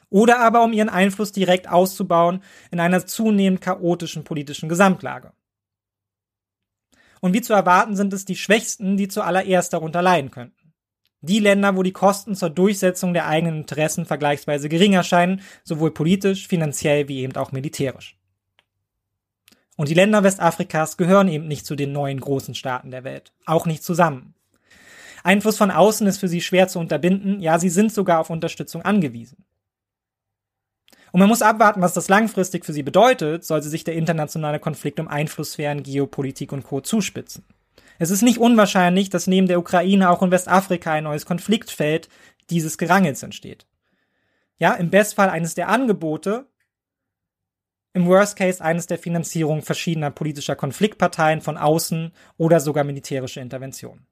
Oder aber um ihren Einfluss direkt auszubauen in einer zunehmend chaotischen politischen Gesamtlage. Und wie zu erwarten sind es die Schwächsten, die zuallererst darunter leiden könnten. Die Länder, wo die Kosten zur Durchsetzung der eigenen Interessen vergleichsweise gering erscheinen, sowohl politisch, finanziell wie eben auch militärisch. Und die Länder Westafrikas gehören eben nicht zu den neuen großen Staaten der Welt, auch nicht zusammen. Einfluss von außen ist für sie schwer zu unterbinden, ja, sie sind sogar auf Unterstützung angewiesen. Und man muss abwarten, was das langfristig für sie bedeutet, sollte sich der internationale Konflikt um Einflusssphären, Geopolitik und Co. zuspitzen. Es ist nicht unwahrscheinlich, dass neben der Ukraine auch in Westafrika ein neues Konfliktfeld dieses Gerangels entsteht. Ja, im Bestfall eines der Angebote, im Worst Case eines der Finanzierung verschiedener politischer Konfliktparteien von außen oder sogar militärische Interventionen.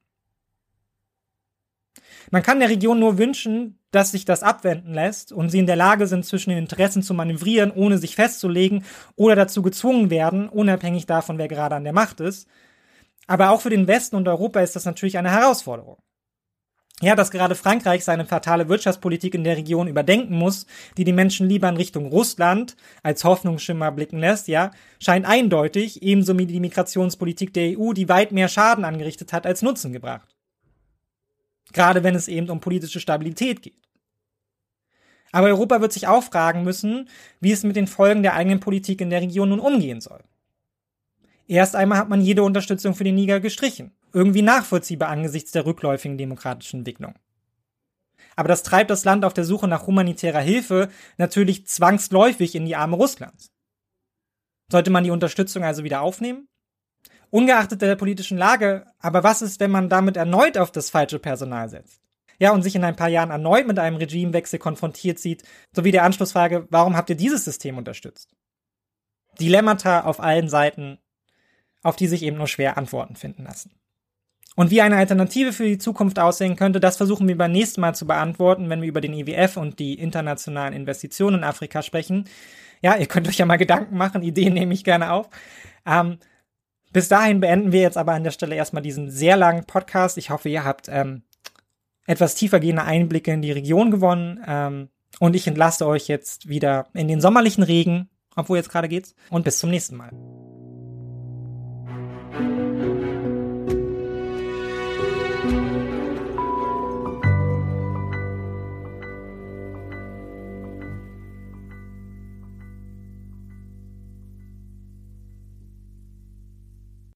Man kann der Region nur wünschen, dass sich das abwenden lässt und sie in der Lage sind, zwischen den Interessen zu manövrieren, ohne sich festzulegen oder dazu gezwungen werden, unabhängig davon, wer gerade an der Macht ist. Aber auch für den Westen und Europa ist das natürlich eine Herausforderung. Ja, dass gerade Frankreich seine fatale Wirtschaftspolitik in der Region überdenken muss, die die Menschen lieber in Richtung Russland als Hoffnungsschimmer blicken lässt, ja, scheint eindeutig, ebenso wie die Migrationspolitik der EU, die weit mehr Schaden angerichtet hat als Nutzen gebracht. Gerade wenn es eben um politische Stabilität geht. Aber Europa wird sich auch fragen müssen, wie es mit den Folgen der eigenen Politik in der Region nun umgehen soll. Erst einmal hat man jede Unterstützung für den Niger gestrichen. Irgendwie nachvollziehbar angesichts der rückläufigen demokratischen Entwicklung. Aber das treibt das Land auf der Suche nach humanitärer Hilfe natürlich zwangsläufig in die Arme Russlands. Sollte man die Unterstützung also wieder aufnehmen? Ungeachtet der politischen Lage, aber was ist, wenn man damit erneut auf das falsche Personal setzt? Ja, und sich in ein paar Jahren erneut mit einem Regimewechsel konfrontiert sieht, sowie der Anschlussfrage, warum habt ihr dieses System unterstützt? Dilemmata auf allen Seiten, auf die sich eben nur schwer Antworten finden lassen. Und wie eine Alternative für die Zukunft aussehen könnte, das versuchen wir beim nächsten Mal zu beantworten, wenn wir über den IWF und die internationalen Investitionen in Afrika sprechen. Ja, ihr könnt euch ja mal Gedanken machen, Ideen nehme ich gerne auf. Ähm, bis dahin beenden wir jetzt aber an der Stelle erstmal diesen sehr langen Podcast. Ich hoffe, ihr habt ähm, etwas tiefergehende Einblicke in die Region gewonnen. Ähm, und ich entlasse euch jetzt wieder in den sommerlichen Regen, obwohl jetzt gerade geht's. Und bis zum nächsten Mal.